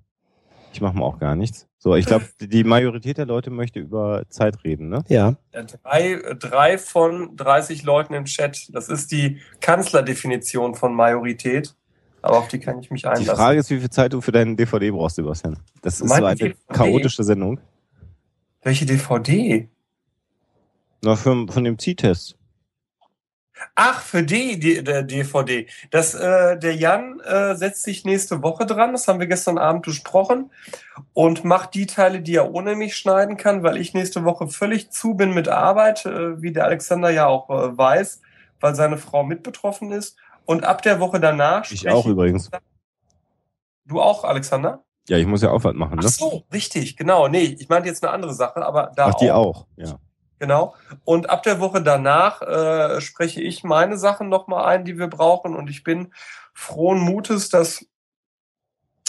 Ich mache mal auch gar nichts. So, ich glaube, die Majorität der Leute möchte über Zeit reden, ne? Ja. Drei, drei von 30 Leuten im Chat. Das ist die Kanzlerdefinition von Majorität. Aber auf die kann ich mich einlassen. Die Frage ist, wie viel Zeit du für deinen DVD brauchst, Sebastian. Das ist so eine DVD? chaotische Sendung. Welche DVD? Na, für, von dem Zieh-Test. Ach, für die, die der DVD. Das, äh, der Jan äh, setzt sich nächste Woche dran, das haben wir gestern Abend besprochen, und macht die Teile, die er ohne mich schneiden kann, weil ich nächste Woche völlig zu bin mit Arbeit, äh, wie der Alexander ja auch äh, weiß, weil seine Frau mit betroffen ist. Und ab der Woche danach. Ich auch übrigens. Du auch, Alexander? Ja, ich muss ja auch was machen, ne? Ach so, richtig, genau. Nee, ich meinte jetzt eine andere Sache, aber da. Ach, die auch, auch ja. Genau. Und ab der Woche danach äh, spreche ich meine Sachen nochmal ein, die wir brauchen. Und ich bin frohen Mutes, dass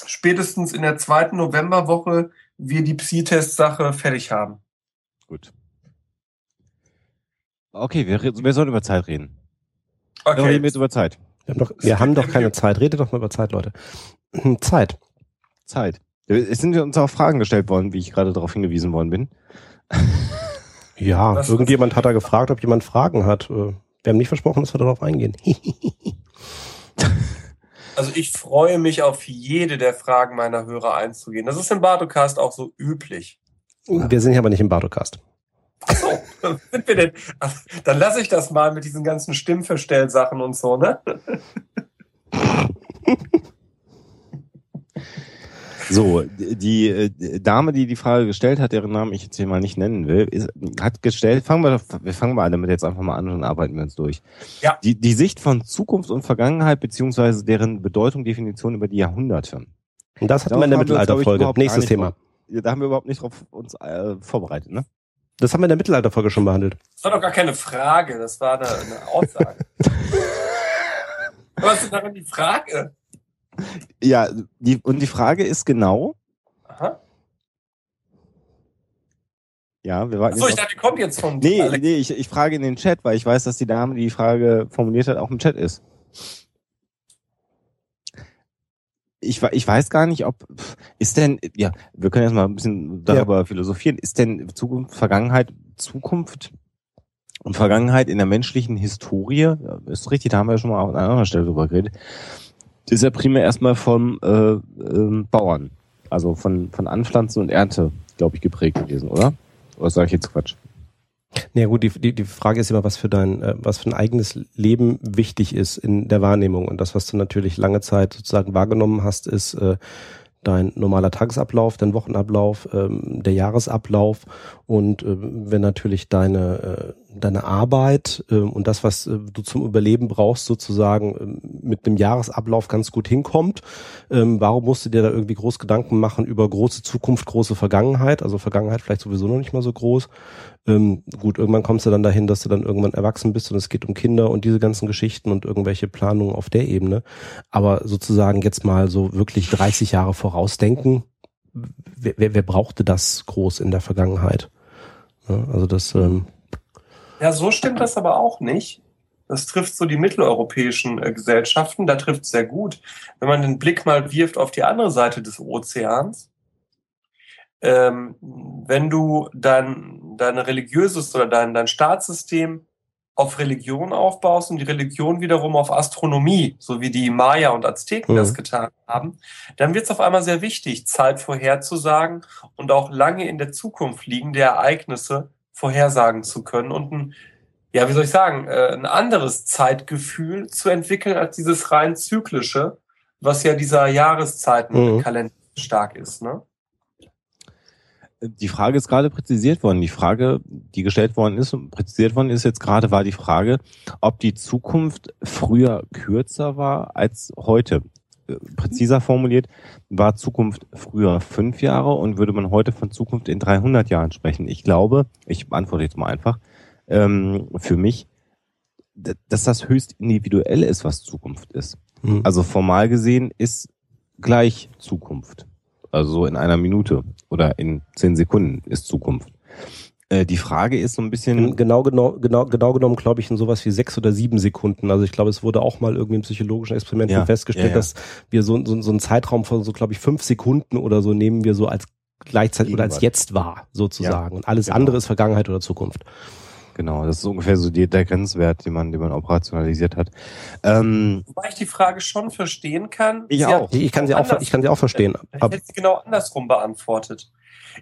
spätestens in der zweiten Novemberwoche wir die Psi-Test-Sache fertig haben. Gut. Okay, wir, wir sollen über Zeit reden. Okay. Wir reden jetzt über Zeit. Wir haben doch, wir haben doch keine Zeit. Rede doch mal über Zeit, Leute. Zeit. Zeit. Es sind uns auch Fragen gestellt worden, wie ich gerade darauf hingewiesen worden bin. Ja, das irgendjemand hat da gefragt, ob jemand Fragen hat. Äh, wir haben nicht versprochen, dass wir darauf eingehen. <laughs> also ich freue mich auf jede der Fragen meiner Hörer einzugehen. Das ist im Bartocast auch so üblich. Wir sind ja aber nicht im Bartocast. Achso, sind wir denn? dann lasse ich das mal mit diesen ganzen Stimmverstellsachen und so, ne? <laughs> So, die äh, Dame, die die Frage gestellt hat, deren Namen ich jetzt hier mal nicht nennen will, ist, hat gestellt, fangen wir, wir fangen mal damit jetzt einfach mal an und arbeiten wir uns durch. Ja. Die, die Sicht von Zukunft und Vergangenheit beziehungsweise deren Bedeutung, Definition über die Jahrhunderte. Und das hatten wir in der Mittelalterfolge. Nächstes Thema. Drauf, da haben wir überhaupt nicht drauf uns äh, vorbereitet, ne? Das haben wir in der Mittelalterfolge schon behandelt. Das war doch gar keine Frage, das war eine, eine Aussage. <laughs> Was ist darin die Frage? Ja, die, und die Frage ist genau. Aha. Ja, wir warten. Achso, ich dachte, die kommt jetzt von. Nee, Alex. nee, ich, ich frage in den Chat, weil ich weiß, dass die Dame, die die Frage formuliert hat, auch im Chat ist. Ich, ich weiß gar nicht, ob ist denn, ja, wir können jetzt mal ein bisschen darüber ja. philosophieren, ist denn Zukunft, Vergangenheit, Zukunft und Vergangenheit in der menschlichen Historie, ist richtig, da haben wir ja schon mal an einer anderen Stelle drüber geredet, ist ja primär erstmal vom äh, äh, Bauern, also von, von Anpflanzen und Ernte, glaube ich, geprägt gewesen, oder? Oder sage ich jetzt Quatsch? Ja gut, die, die, die Frage ist immer, was für dein, äh, was für ein eigenes Leben wichtig ist in der Wahrnehmung. Und das, was du natürlich lange Zeit sozusagen wahrgenommen hast, ist äh, dein normaler Tagesablauf, dein Wochenablauf, ähm, der Jahresablauf und äh, wenn natürlich deine, äh, deine Arbeit äh, und das, was äh, du zum Überleben brauchst, sozusagen äh, mit dem Jahresablauf ganz gut hinkommt, ähm, warum musst du dir da irgendwie groß Gedanken machen über große Zukunft, große Vergangenheit, also Vergangenheit vielleicht sowieso noch nicht mal so groß. Ähm, gut, irgendwann kommst du dann dahin, dass du dann irgendwann erwachsen bist und es geht um Kinder und diese ganzen Geschichten und irgendwelche Planungen auf der Ebene. Aber sozusagen jetzt mal so wirklich 30 Jahre vorausdenken, wer, wer, wer brauchte das groß in der Vergangenheit? Ja, also das. Ähm ja, so stimmt das aber auch nicht. Das trifft so die mitteleuropäischen äh, Gesellschaften. Da trifft es sehr gut. Wenn man den Blick mal wirft auf die andere Seite des Ozeans, ähm, wenn du dein, dein religiöses oder dein, dein Staatssystem auf Religion aufbaust und die Religion wiederum auf Astronomie, so wie die Maya und Azteken mhm. das getan haben, dann wird es auf einmal sehr wichtig, Zeit vorherzusagen und auch lange in der Zukunft liegende Ereignisse vorhersagen zu können und ein, ja, wie soll ich sagen, äh, ein anderes Zeitgefühl zu entwickeln als dieses rein zyklische, was ja dieser Jahreszeitenkalender mhm. stark ist, ne? Die Frage ist gerade präzisiert worden. Die Frage, die gestellt worden ist und präzisiert worden ist jetzt gerade, war die Frage, ob die Zukunft früher kürzer war als heute. Äh, präziser formuliert, war Zukunft früher fünf Jahre und würde man heute von Zukunft in 300 Jahren sprechen? Ich glaube, ich beantworte jetzt mal einfach, ähm, für mich, dass das höchst individuell ist, was Zukunft ist. Mhm. Also formal gesehen ist gleich Zukunft. Also in einer Minute oder in zehn Sekunden ist Zukunft. Äh, die Frage ist so ein bisschen. Genau, genau, genau, genau genommen, glaube ich, in sowas wie sechs oder sieben Sekunden. Also ich glaube, es wurde auch mal irgendwie in psychologischen Experimenten ja, festgestellt, ja, ja. dass wir so, so, so einen Zeitraum von so, glaube ich, fünf Sekunden oder so nehmen wir so als gleichzeitig oder als jetzt war, sozusagen. Und alles genau. andere ist Vergangenheit oder Zukunft. Genau, das ist ungefähr so die, der Grenzwert, den man, den man operationalisiert hat. Ähm, Wobei ich die Frage schon verstehen kann. Ich sie auch. Ich kann sie auch, ich kann sie auch verstehen. Ich hätte sie genau andersrum beantwortet.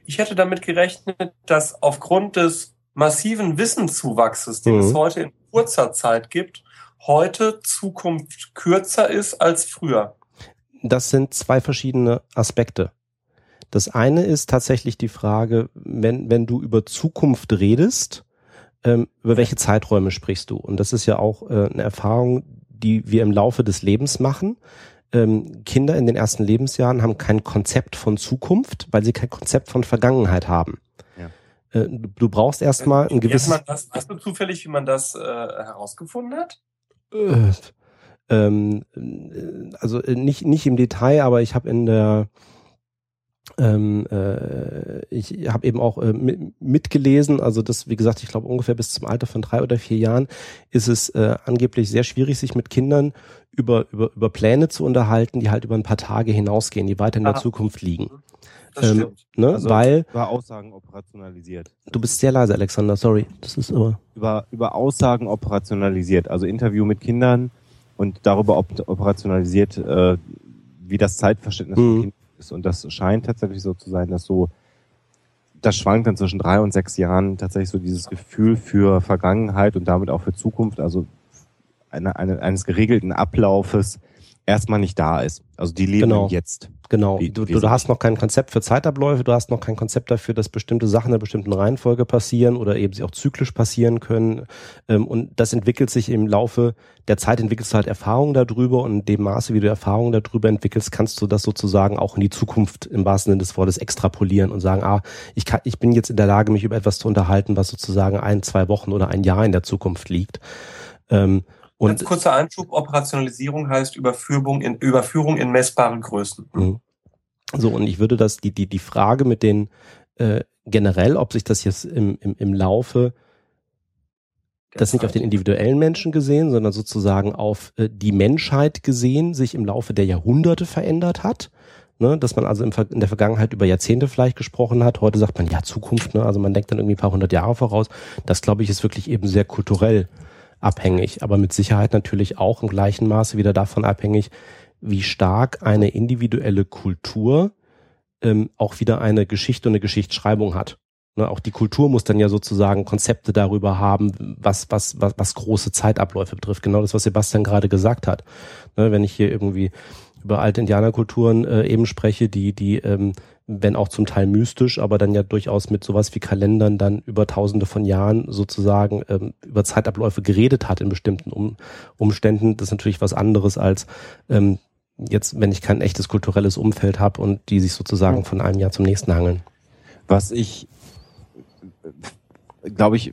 Ich hätte damit gerechnet, dass aufgrund des massiven Wissenszuwachses, den mhm. es heute in kurzer Zeit gibt, heute Zukunft kürzer ist als früher. Das sind zwei verschiedene Aspekte. Das eine ist tatsächlich die Frage, wenn, wenn du über Zukunft redest, ähm, über welche Zeiträume sprichst du? Und das ist ja auch äh, eine Erfahrung, die wir im Laufe des Lebens machen. Ähm, Kinder in den ersten Lebensjahren haben kein Konzept von Zukunft, weil sie kein Konzept von Vergangenheit haben. Ja. Äh, du, brauchst erstmal ein gewisses. Man das, weißt du zufällig, wie man das äh, herausgefunden hat? Äh, ähm, äh, also äh, nicht, nicht im Detail, aber ich habe in der ähm, äh, ich habe eben auch äh, mit, mitgelesen, also das, wie gesagt, ich glaube ungefähr bis zum Alter von drei oder vier Jahren ist es äh, angeblich sehr schwierig, sich mit Kindern über, über, über Pläne zu unterhalten, die halt über ein paar Tage hinausgehen, die weiter in der Zukunft liegen. Das ähm, stimmt. Ne? Also Weil über Aussagen operationalisiert. Du bist sehr leise, Alexander, sorry. Das ist aber. Über, über Aussagen operationalisiert, also Interview mit Kindern und darüber op operationalisiert, äh, wie das Zeitverständnis mhm. von Kindern ist. Und das scheint tatsächlich so zu sein, dass so, das schwankt dann zwischen drei und sechs Jahren tatsächlich so dieses Gefühl für Vergangenheit und damit auch für Zukunft, also eine, eine, eines geregelten Ablaufes erstmal nicht da ist. Also die leben genau. jetzt. Genau. Du, du hast noch kein Konzept für Zeitabläufe, du hast noch kein Konzept dafür, dass bestimmte Sachen in einer bestimmten Reihenfolge passieren oder eben sie auch zyklisch passieren können. Ähm, und das entwickelt sich im Laufe der Zeit, entwickelst du halt Erfahrungen darüber und in dem Maße, wie du Erfahrungen darüber entwickelst, kannst du das sozusagen auch in die Zukunft im wahrsten Sinne des Wortes extrapolieren und sagen, ah, ich kann, ich bin jetzt in der Lage, mich über etwas zu unterhalten, was sozusagen ein, zwei Wochen oder ein Jahr in der Zukunft liegt. Ähm, und Ganz kurzer Einschub, Operationalisierung heißt Überführung in, Überführung in messbare Größen. Mhm. So, und ich würde das, die, die, die Frage mit den äh, generell, ob sich das jetzt im, im, im Laufe das nicht auf den individuellen Menschen gesehen, sondern sozusagen auf äh, die Menschheit gesehen, sich im Laufe der Jahrhunderte verändert hat. Ne, dass man also im, in der Vergangenheit über Jahrzehnte vielleicht gesprochen hat. Heute sagt man ja Zukunft, ne? also man denkt dann irgendwie ein paar hundert Jahre voraus. Das glaube ich ist wirklich eben sehr kulturell abhängig, aber mit Sicherheit natürlich auch im gleichen Maße wieder davon abhängig, wie stark eine individuelle Kultur ähm, auch wieder eine Geschichte und eine Geschichtsschreibung hat. Ne, auch die Kultur muss dann ja sozusagen Konzepte darüber haben, was, was, was, was große Zeitabläufe betrifft. Genau das, was Sebastian gerade gesagt hat. Ne, wenn ich hier irgendwie über alte Indianerkulturen äh, eben spreche, die, die, ähm, wenn auch zum Teil mystisch, aber dann ja durchaus mit sowas wie Kalendern dann über tausende von Jahren sozusagen ähm, über Zeitabläufe geredet hat in bestimmten um Umständen. Das ist natürlich was anderes als ähm, jetzt, wenn ich kein echtes kulturelles Umfeld habe und die sich sozusagen von einem Jahr zum nächsten hangeln. Was ich, glaube ich,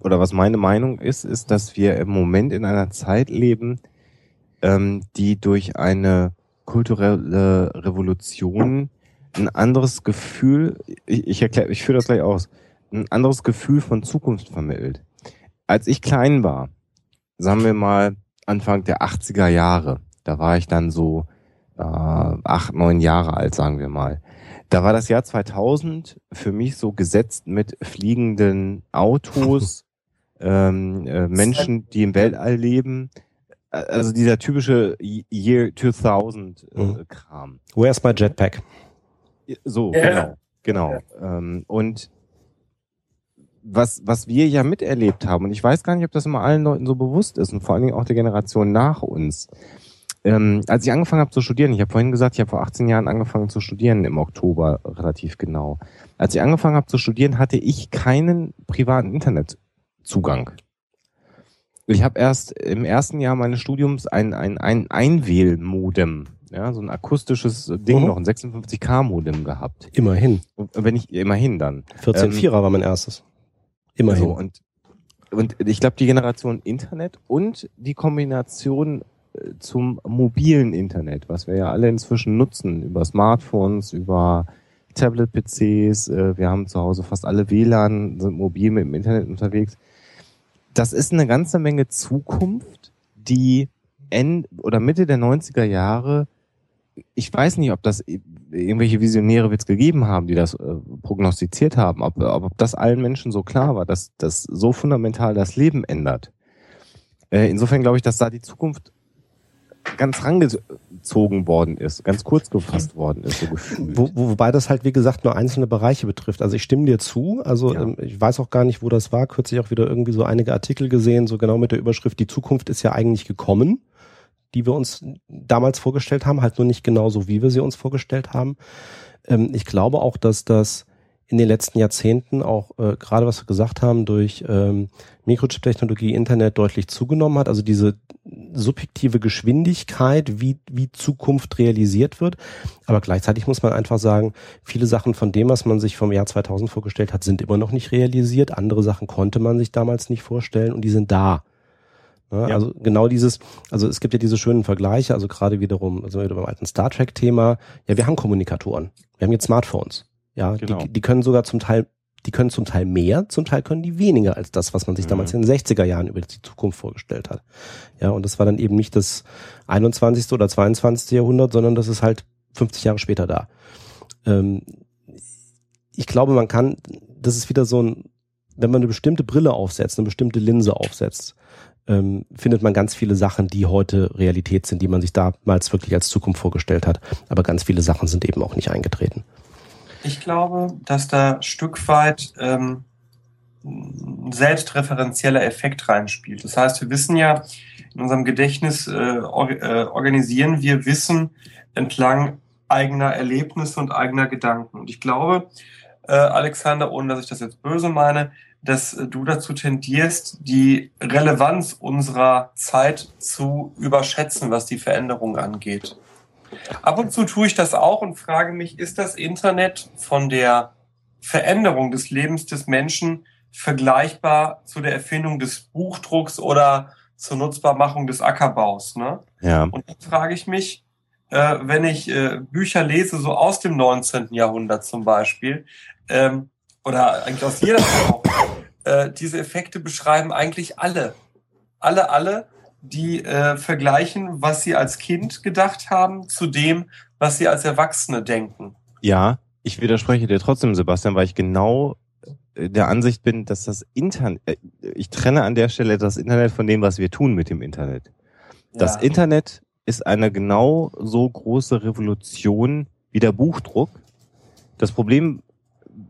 oder was meine Meinung ist, ist, dass wir im Moment in einer Zeit leben, ähm, die durch eine kulturelle Revolution ein anderes Gefühl, ich, ich erkläre, ich führe das gleich aus, ein anderes Gefühl von Zukunft vermittelt. Als ich klein war, sagen wir mal Anfang der 80er Jahre, da war ich dann so äh, acht, neun Jahre alt, sagen wir mal. Da war das Jahr 2000 für mich so gesetzt mit fliegenden Autos, <laughs> ähm, äh, Menschen, die im Weltall leben. Also dieser typische Year 2000 äh, mhm. Kram. Where's my jetpack? So, yeah. genau, genau. Ähm, und was, was wir ja miterlebt haben, und ich weiß gar nicht, ob das immer allen Leuten so bewusst ist und vor allen Dingen auch der Generation nach uns, ähm, als ich angefangen habe zu studieren, ich habe vorhin gesagt, ich habe vor 18 Jahren angefangen zu studieren, im Oktober relativ genau. Als ich angefangen habe zu studieren, hatte ich keinen privaten Internetzugang. Ich habe erst im ersten Jahr meines Studiums ein, ein, ein Einwählmodem, ja, so ein akustisches Ding mhm. noch, ein 56K-Modem gehabt. Immerhin. Wenn ich, immerhin dann. 14.4er ähm, war mein erstes. Immerhin. So, und, und ich glaube, die Generation Internet und die Kombination zum mobilen Internet, was wir ja alle inzwischen nutzen, über Smartphones, über Tablet-PCs, äh, wir haben zu Hause fast alle WLAN, sind mobil mit dem Internet unterwegs. Das ist eine ganze Menge Zukunft, die End oder Mitte der 90er Jahre, ich weiß nicht, ob das irgendwelche Visionäre wird gegeben haben, die das äh, prognostiziert haben, ob, ob das allen Menschen so klar war, dass das so fundamental das Leben ändert. Äh, insofern glaube ich, dass da die Zukunft ganz rangezogen worden ist, ganz kurz gefasst worden ist, so gefühlt. Wo, wo, wobei das halt, wie gesagt, nur einzelne Bereiche betrifft. Also ich stimme dir zu, also ja. ähm, ich weiß auch gar nicht, wo das war, kürzlich auch wieder irgendwie so einige Artikel gesehen, so genau mit der Überschrift, die Zukunft ist ja eigentlich gekommen, die wir uns damals vorgestellt haben, halt nur nicht genau so, wie wir sie uns vorgestellt haben. Ähm, ich glaube auch, dass das in den letzten Jahrzehnten auch äh, gerade was wir gesagt haben durch ähm, Mikrochip-Technologie, Internet deutlich zugenommen hat. Also diese subjektive Geschwindigkeit, wie, wie Zukunft realisiert wird. Aber gleichzeitig muss man einfach sagen, viele Sachen von dem, was man sich vom Jahr 2000 vorgestellt hat, sind immer noch nicht realisiert. Andere Sachen konnte man sich damals nicht vorstellen und die sind da. Ja, ja. Also genau dieses, also es gibt ja diese schönen Vergleiche, also gerade wiederum, also wieder beim alten Star Trek Thema, ja, wir haben Kommunikatoren, wir haben jetzt Smartphones. Ja, genau. die, die können sogar zum Teil, die können zum Teil mehr, zum Teil können die weniger als das, was man sich mhm. damals in den 60er Jahren über die Zukunft vorgestellt hat. Ja, und das war dann eben nicht das 21. oder 22. Jahrhundert, sondern das ist halt 50 Jahre später da. Ähm, ich glaube, man kann, das ist wieder so ein, wenn man eine bestimmte Brille aufsetzt, eine bestimmte Linse aufsetzt, ähm, findet man ganz viele Sachen, die heute Realität sind, die man sich damals wirklich als Zukunft vorgestellt hat. Aber ganz viele Sachen sind eben auch nicht eingetreten. Ich glaube, dass da Stück weit ähm, ein selbstreferenzieller Effekt reinspielt. Das heißt, wir wissen ja, in unserem Gedächtnis äh, or äh, organisieren wir Wissen entlang eigener Erlebnisse und eigener Gedanken. Und ich glaube, äh, Alexander, ohne dass ich das jetzt böse meine, dass du dazu tendierst, die Relevanz unserer Zeit zu überschätzen, was die Veränderung angeht. Ab und zu tue ich das auch und frage mich, ist das Internet von der Veränderung des Lebens des Menschen vergleichbar zu der Erfindung des Buchdrucks oder zur Nutzbarmachung des Ackerbaus? Ne? Ja. Und dann frage ich mich, äh, wenn ich äh, Bücher lese, so aus dem 19. Jahrhundert zum Beispiel, ähm, oder eigentlich aus jeder Zeit äh, diese Effekte beschreiben eigentlich alle. Alle, alle die äh, vergleichen, was sie als Kind gedacht haben, zu dem, was sie als Erwachsene denken. Ja, ich widerspreche dir trotzdem, Sebastian, weil ich genau äh, der Ansicht bin, dass das Internet, äh, ich trenne an der Stelle das Internet von dem, was wir tun mit dem Internet. Das ja. Internet ist eine genau so große Revolution wie der Buchdruck. Das Problem,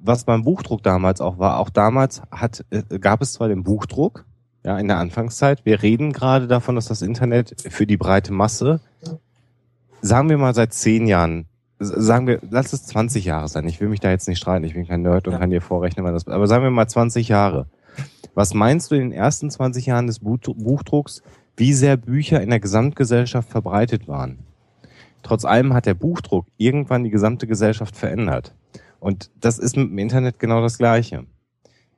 was beim Buchdruck damals auch war, auch damals hat, äh, gab es zwar den Buchdruck, ja, in der Anfangszeit. Wir reden gerade davon, dass das Internet für die breite Masse sagen wir mal seit zehn Jahren, sagen wir, lass es 20 Jahre sein. Ich will mich da jetzt nicht streiten, ich bin kein Nerd und ja. kann dir vorrechnen, wann das, aber sagen wir mal 20 Jahre. Was meinst du in den ersten 20 Jahren des Buchdrucks, wie sehr Bücher in der Gesamtgesellschaft verbreitet waren? Trotz allem hat der Buchdruck irgendwann die gesamte Gesellschaft verändert. Und das ist mit dem Internet genau das Gleiche.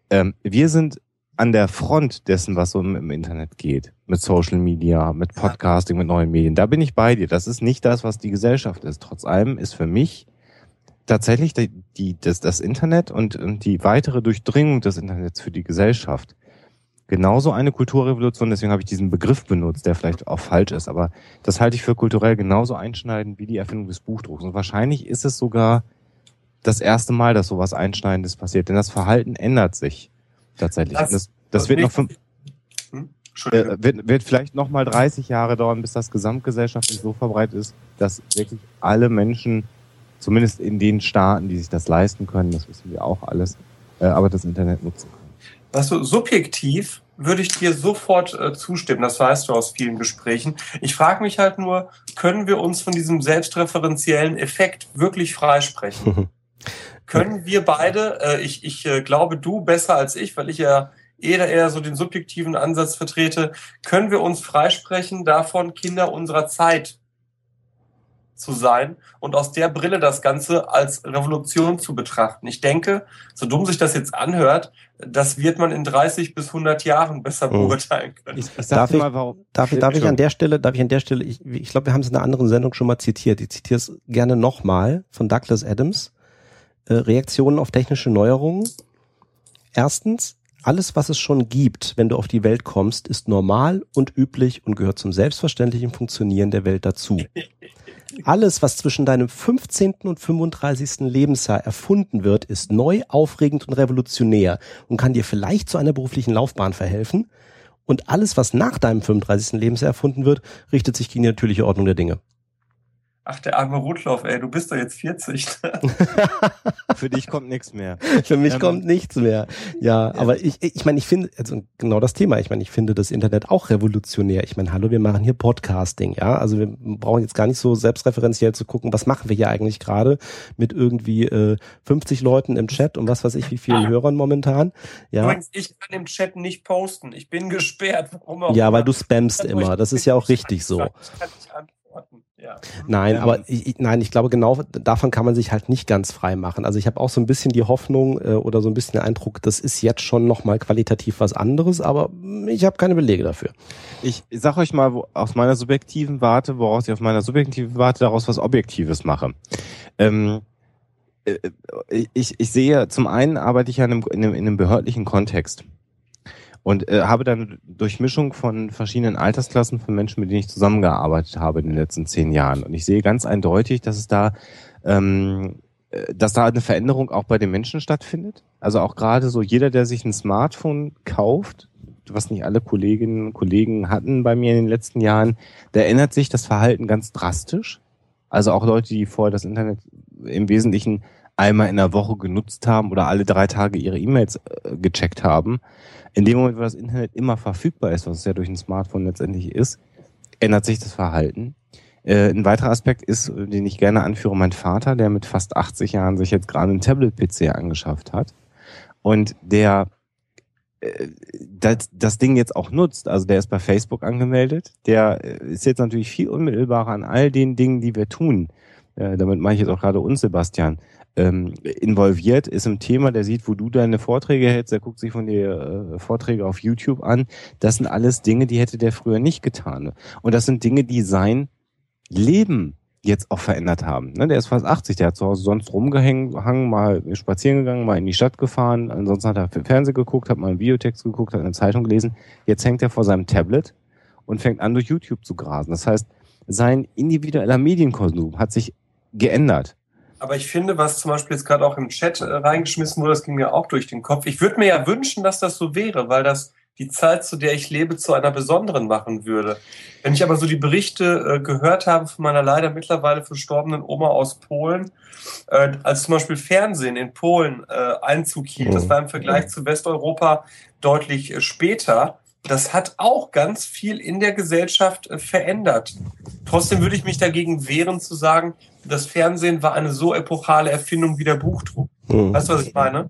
Ähm, wir sind an der Front dessen, was so im, Internet geht. Mit Social Media, mit Podcasting, mit neuen Medien. Da bin ich bei dir. Das ist nicht das, was die Gesellschaft ist. Trotz allem ist für mich tatsächlich die, die, das, das Internet und, und die weitere Durchdringung des Internets für die Gesellschaft genauso eine Kulturrevolution, deswegen habe ich diesen Begriff benutzt, der vielleicht auch falsch ist, aber das halte ich für kulturell genauso einschneidend wie die Erfindung des Buchdrucks. Und wahrscheinlich ist es sogar das erste Mal, dass sowas Einschneidendes passiert, denn das Verhalten ändert sich tatsächlich. Das, das, das wird noch fünf, hm? äh, wird, wird vielleicht noch mal 30 Jahre dauern, bis das gesamtgesellschaftlich so verbreitet ist, dass wirklich alle Menschen, zumindest in den Staaten, die sich das leisten können, das wissen wir auch alles, äh, aber das Internet nutzen können. Weißt du, subjektiv würde ich dir sofort äh, zustimmen. Das weißt du aus vielen Gesprächen. Ich frage mich halt nur, können wir uns von diesem selbstreferenziellen Effekt wirklich freisprechen? <laughs> können wir beide, äh, ich, ich äh, glaube du besser als ich, weil ich ja eher, eher so den subjektiven Ansatz vertrete, können wir uns freisprechen davon, Kinder unserer Zeit zu sein und aus der Brille das Ganze als Revolution zu betrachten. Ich denke, so dumm sich das jetzt anhört, das wird man in 30 bis 100 Jahren besser mhm. beurteilen können. Ich, ich darf, ich, mal, warum, darf, ich, darf ich an der Stelle, darf ich an der Stelle, ich, ich glaube, wir haben es in einer anderen Sendung schon mal zitiert. Ich zitiere es gerne nochmal von Douglas Adams. Äh, Reaktionen auf technische Neuerungen. Erstens, alles, was es schon gibt, wenn du auf die Welt kommst, ist normal und üblich und gehört zum selbstverständlichen Funktionieren der Welt dazu. Alles, was zwischen deinem 15. und 35. Lebensjahr erfunden wird, ist neu, aufregend und revolutionär und kann dir vielleicht zu einer beruflichen Laufbahn verhelfen. Und alles, was nach deinem 35. Lebensjahr erfunden wird, richtet sich gegen die natürliche Ordnung der Dinge. Ach, der arme Rotlauf, ey, du bist doch jetzt 40. <laughs> Für dich kommt nichts mehr. Für mich ähm, kommt nichts mehr. Ja, ja, aber ich, ich meine, ich finde, also genau das Thema, ich meine, ich finde das Internet auch revolutionär. Ich meine, hallo, wir machen hier Podcasting, ja. Also wir brauchen jetzt gar nicht so selbstreferenziell zu gucken, was machen wir hier eigentlich gerade mit irgendwie äh, 50 Leuten im Chat und was weiß ich, wie vielen ah. Hörern momentan. Ja. Übrigens, ich kann im Chat nicht posten. Ich bin gesperrt. Warum auch ja, weil du spammst immer. Das ist ja auch richtig so. Ich kann nicht antworten. Ja. Nein, aber ich, nein, ich glaube genau davon kann man sich halt nicht ganz frei machen. Also ich habe auch so ein bisschen die Hoffnung äh, oder so ein bisschen den Eindruck, das ist jetzt schon noch mal qualitativ was anderes, aber ich habe keine Belege dafür. Ich sag euch mal wo, aus meiner subjektiven Warte, woraus ich aus meiner subjektiven Warte daraus was Objektives mache. Ähm, äh, ich, ich sehe, zum einen arbeite ich ja in einem, in einem, in einem behördlichen Kontext und äh, habe dann Durchmischung von verschiedenen Altersklassen von Menschen, mit denen ich zusammengearbeitet habe in den letzten zehn Jahren. Und ich sehe ganz eindeutig, dass es da ähm, äh, dass da eine Veränderung auch bei den Menschen stattfindet. Also auch gerade so jeder, der sich ein Smartphone kauft, was nicht alle Kolleginnen und Kollegen hatten bei mir in den letzten Jahren, da ändert sich das Verhalten ganz drastisch. Also auch Leute, die vorher das Internet im Wesentlichen einmal in der Woche genutzt haben oder alle drei Tage ihre E-Mails äh, gecheckt haben, in dem Moment, wo das Internet immer verfügbar ist, was es ja durch ein Smartphone letztendlich ist, ändert sich das Verhalten. Äh, ein weiterer Aspekt ist, den ich gerne anführe, mein Vater, der mit fast 80 Jahren sich jetzt gerade einen Tablet-PC angeschafft hat und der äh, das, das Ding jetzt auch nutzt. Also der ist bei Facebook angemeldet. Der äh, ist jetzt natürlich viel unmittelbarer an all den Dingen, die wir tun. Äh, damit mache ich jetzt auch gerade uns, Sebastian ähm, involviert ist im Thema, der sieht, wo du deine Vorträge hältst, der guckt sich von dir äh, Vorträge auf YouTube an. Das sind alles Dinge, die hätte der früher nicht getan. Und das sind Dinge, die sein Leben jetzt auch verändert haben. Ne? Der ist fast 80, der hat zu Hause sonst rumgehangen, mal spazieren gegangen, mal in die Stadt gefahren, ansonsten hat er Fernsehen geguckt, hat mal einen Videotext geguckt, hat eine Zeitung gelesen. Jetzt hängt er vor seinem Tablet und fängt an, durch YouTube zu grasen. Das heißt, sein individueller Medienkonsum hat sich geändert. Aber ich finde, was zum Beispiel jetzt gerade auch im Chat äh, reingeschmissen wurde, das ging mir auch durch den Kopf. Ich würde mir ja wünschen, dass das so wäre, weil das die Zeit, zu der ich lebe, zu einer besonderen machen würde. Wenn ich aber so die Berichte äh, gehört habe von meiner leider mittlerweile verstorbenen Oma aus Polen, äh, als zum Beispiel Fernsehen in Polen äh, Einzug hielt, das war im Vergleich zu Westeuropa deutlich äh, später, das hat auch ganz viel in der Gesellschaft äh, verändert. Trotzdem würde ich mich dagegen wehren zu sagen, das Fernsehen war eine so epochale Erfindung wie der Buchdruck. Mhm. Weißt du, was ich meine?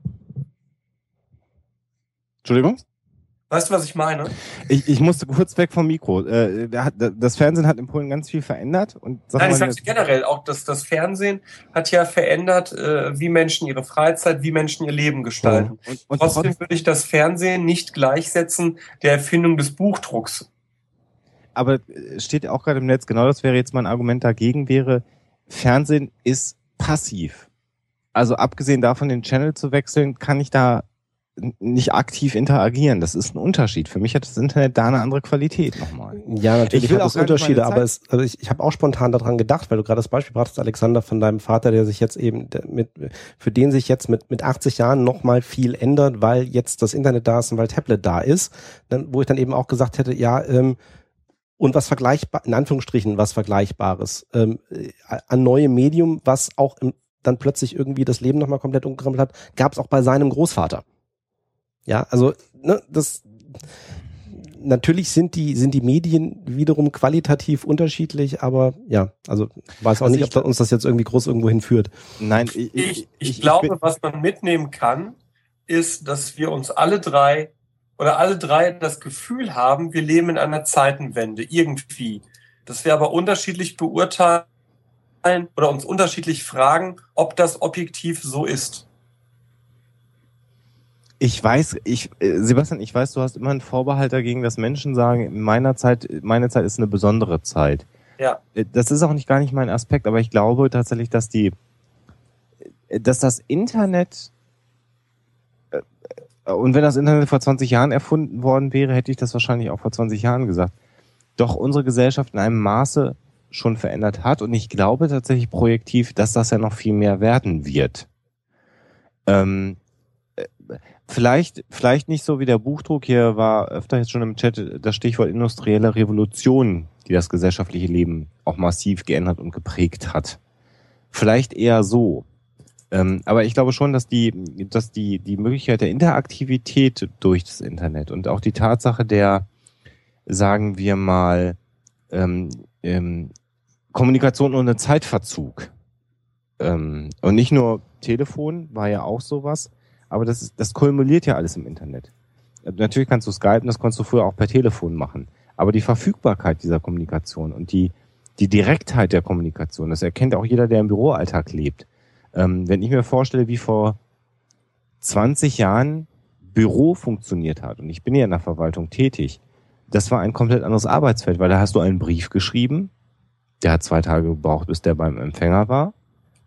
Entschuldigung? Weißt du, was ich meine? Ich, ich musste kurz weg vom Mikro. Äh, das Fernsehen hat in Polen ganz viel verändert. Und Nein, ich sage generell auch, dass das Fernsehen hat ja verändert, äh, wie Menschen ihre Freizeit, wie Menschen ihr Leben gestalten. Und, und trotzdem würde ich das Fernsehen nicht gleichsetzen der Erfindung des Buchdrucks. Aber steht ja auch gerade im Netz, genau das wäre jetzt mein Argument dagegen, wäre, Fernsehen ist passiv. Also abgesehen davon, den Channel zu wechseln, kann ich da nicht aktiv interagieren. Das ist ein Unterschied. Für mich hat das Internet da eine andere Qualität nochmal. Ja, natürlich ich will hat es Unterschiede, aber es, also ich, ich habe auch spontan daran gedacht, weil du gerade das Beispiel brachtest, Alexander, von deinem Vater, der sich jetzt eben mit, für den sich jetzt mit, mit 80 Jahren nochmal viel ändert, weil jetzt das Internet da ist und weil Tablet da ist, dann, wo ich dann eben auch gesagt hätte, ja, ähm, und was vergleichbar, in Anführungsstrichen, was Vergleichbares, ähm, äh, an neue Medium, was auch im, dann plötzlich irgendwie das Leben nochmal komplett umgekrempelt hat, gab es auch bei seinem Großvater. Ja, also ne, das natürlich sind die sind die Medien wiederum qualitativ unterschiedlich, aber ja, also weiß auch also nicht, ob uns das jetzt irgendwie groß irgendwo hinführt. Nein, ich, ich, ich, ich glaube, was man mitnehmen kann, ist, dass wir uns alle drei oder alle drei das Gefühl haben, wir leben in einer Zeitenwende irgendwie. Dass wir aber unterschiedlich beurteilen oder uns unterschiedlich fragen, ob das objektiv so ist. Ich weiß, ich, äh, Sebastian, ich weiß, du hast immer einen Vorbehalt dagegen, dass Menschen sagen, in meiner Zeit, meine Zeit ist eine besondere Zeit. Ja. Äh, das ist auch nicht gar nicht mein Aspekt, aber ich glaube tatsächlich, dass die, äh, dass das Internet, und wenn das Internet vor 20 Jahren erfunden worden wäre, hätte ich das wahrscheinlich auch vor 20 Jahren gesagt, doch unsere Gesellschaft in einem Maße schon verändert hat und ich glaube tatsächlich projektiv, dass das ja noch viel mehr werden wird. Ähm, Vielleicht, vielleicht nicht so wie der Buchdruck. Hier war öfter jetzt schon im Chat das Stichwort industrielle Revolution, die das gesellschaftliche Leben auch massiv geändert und geprägt hat. Vielleicht eher so. Ähm, aber ich glaube schon, dass die, dass die, die Möglichkeit der Interaktivität durch das Internet und auch die Tatsache der, sagen wir mal, ähm, ähm, Kommunikation ohne Zeitverzug. Ähm, und nicht nur Telefon war ja auch sowas, aber das, ist, das kumuliert ja alles im Internet. Natürlich kannst du Skypen, das konntest du früher auch per Telefon machen. Aber die Verfügbarkeit dieser Kommunikation und die, die Direktheit der Kommunikation, das erkennt auch jeder, der im Büroalltag lebt. Ähm, wenn ich mir vorstelle, wie vor 20 Jahren Büro funktioniert hat, und ich bin ja in der Verwaltung tätig, das war ein komplett anderes Arbeitsfeld, weil da hast du einen Brief geschrieben, der hat zwei Tage gebraucht, bis der beim Empfänger war.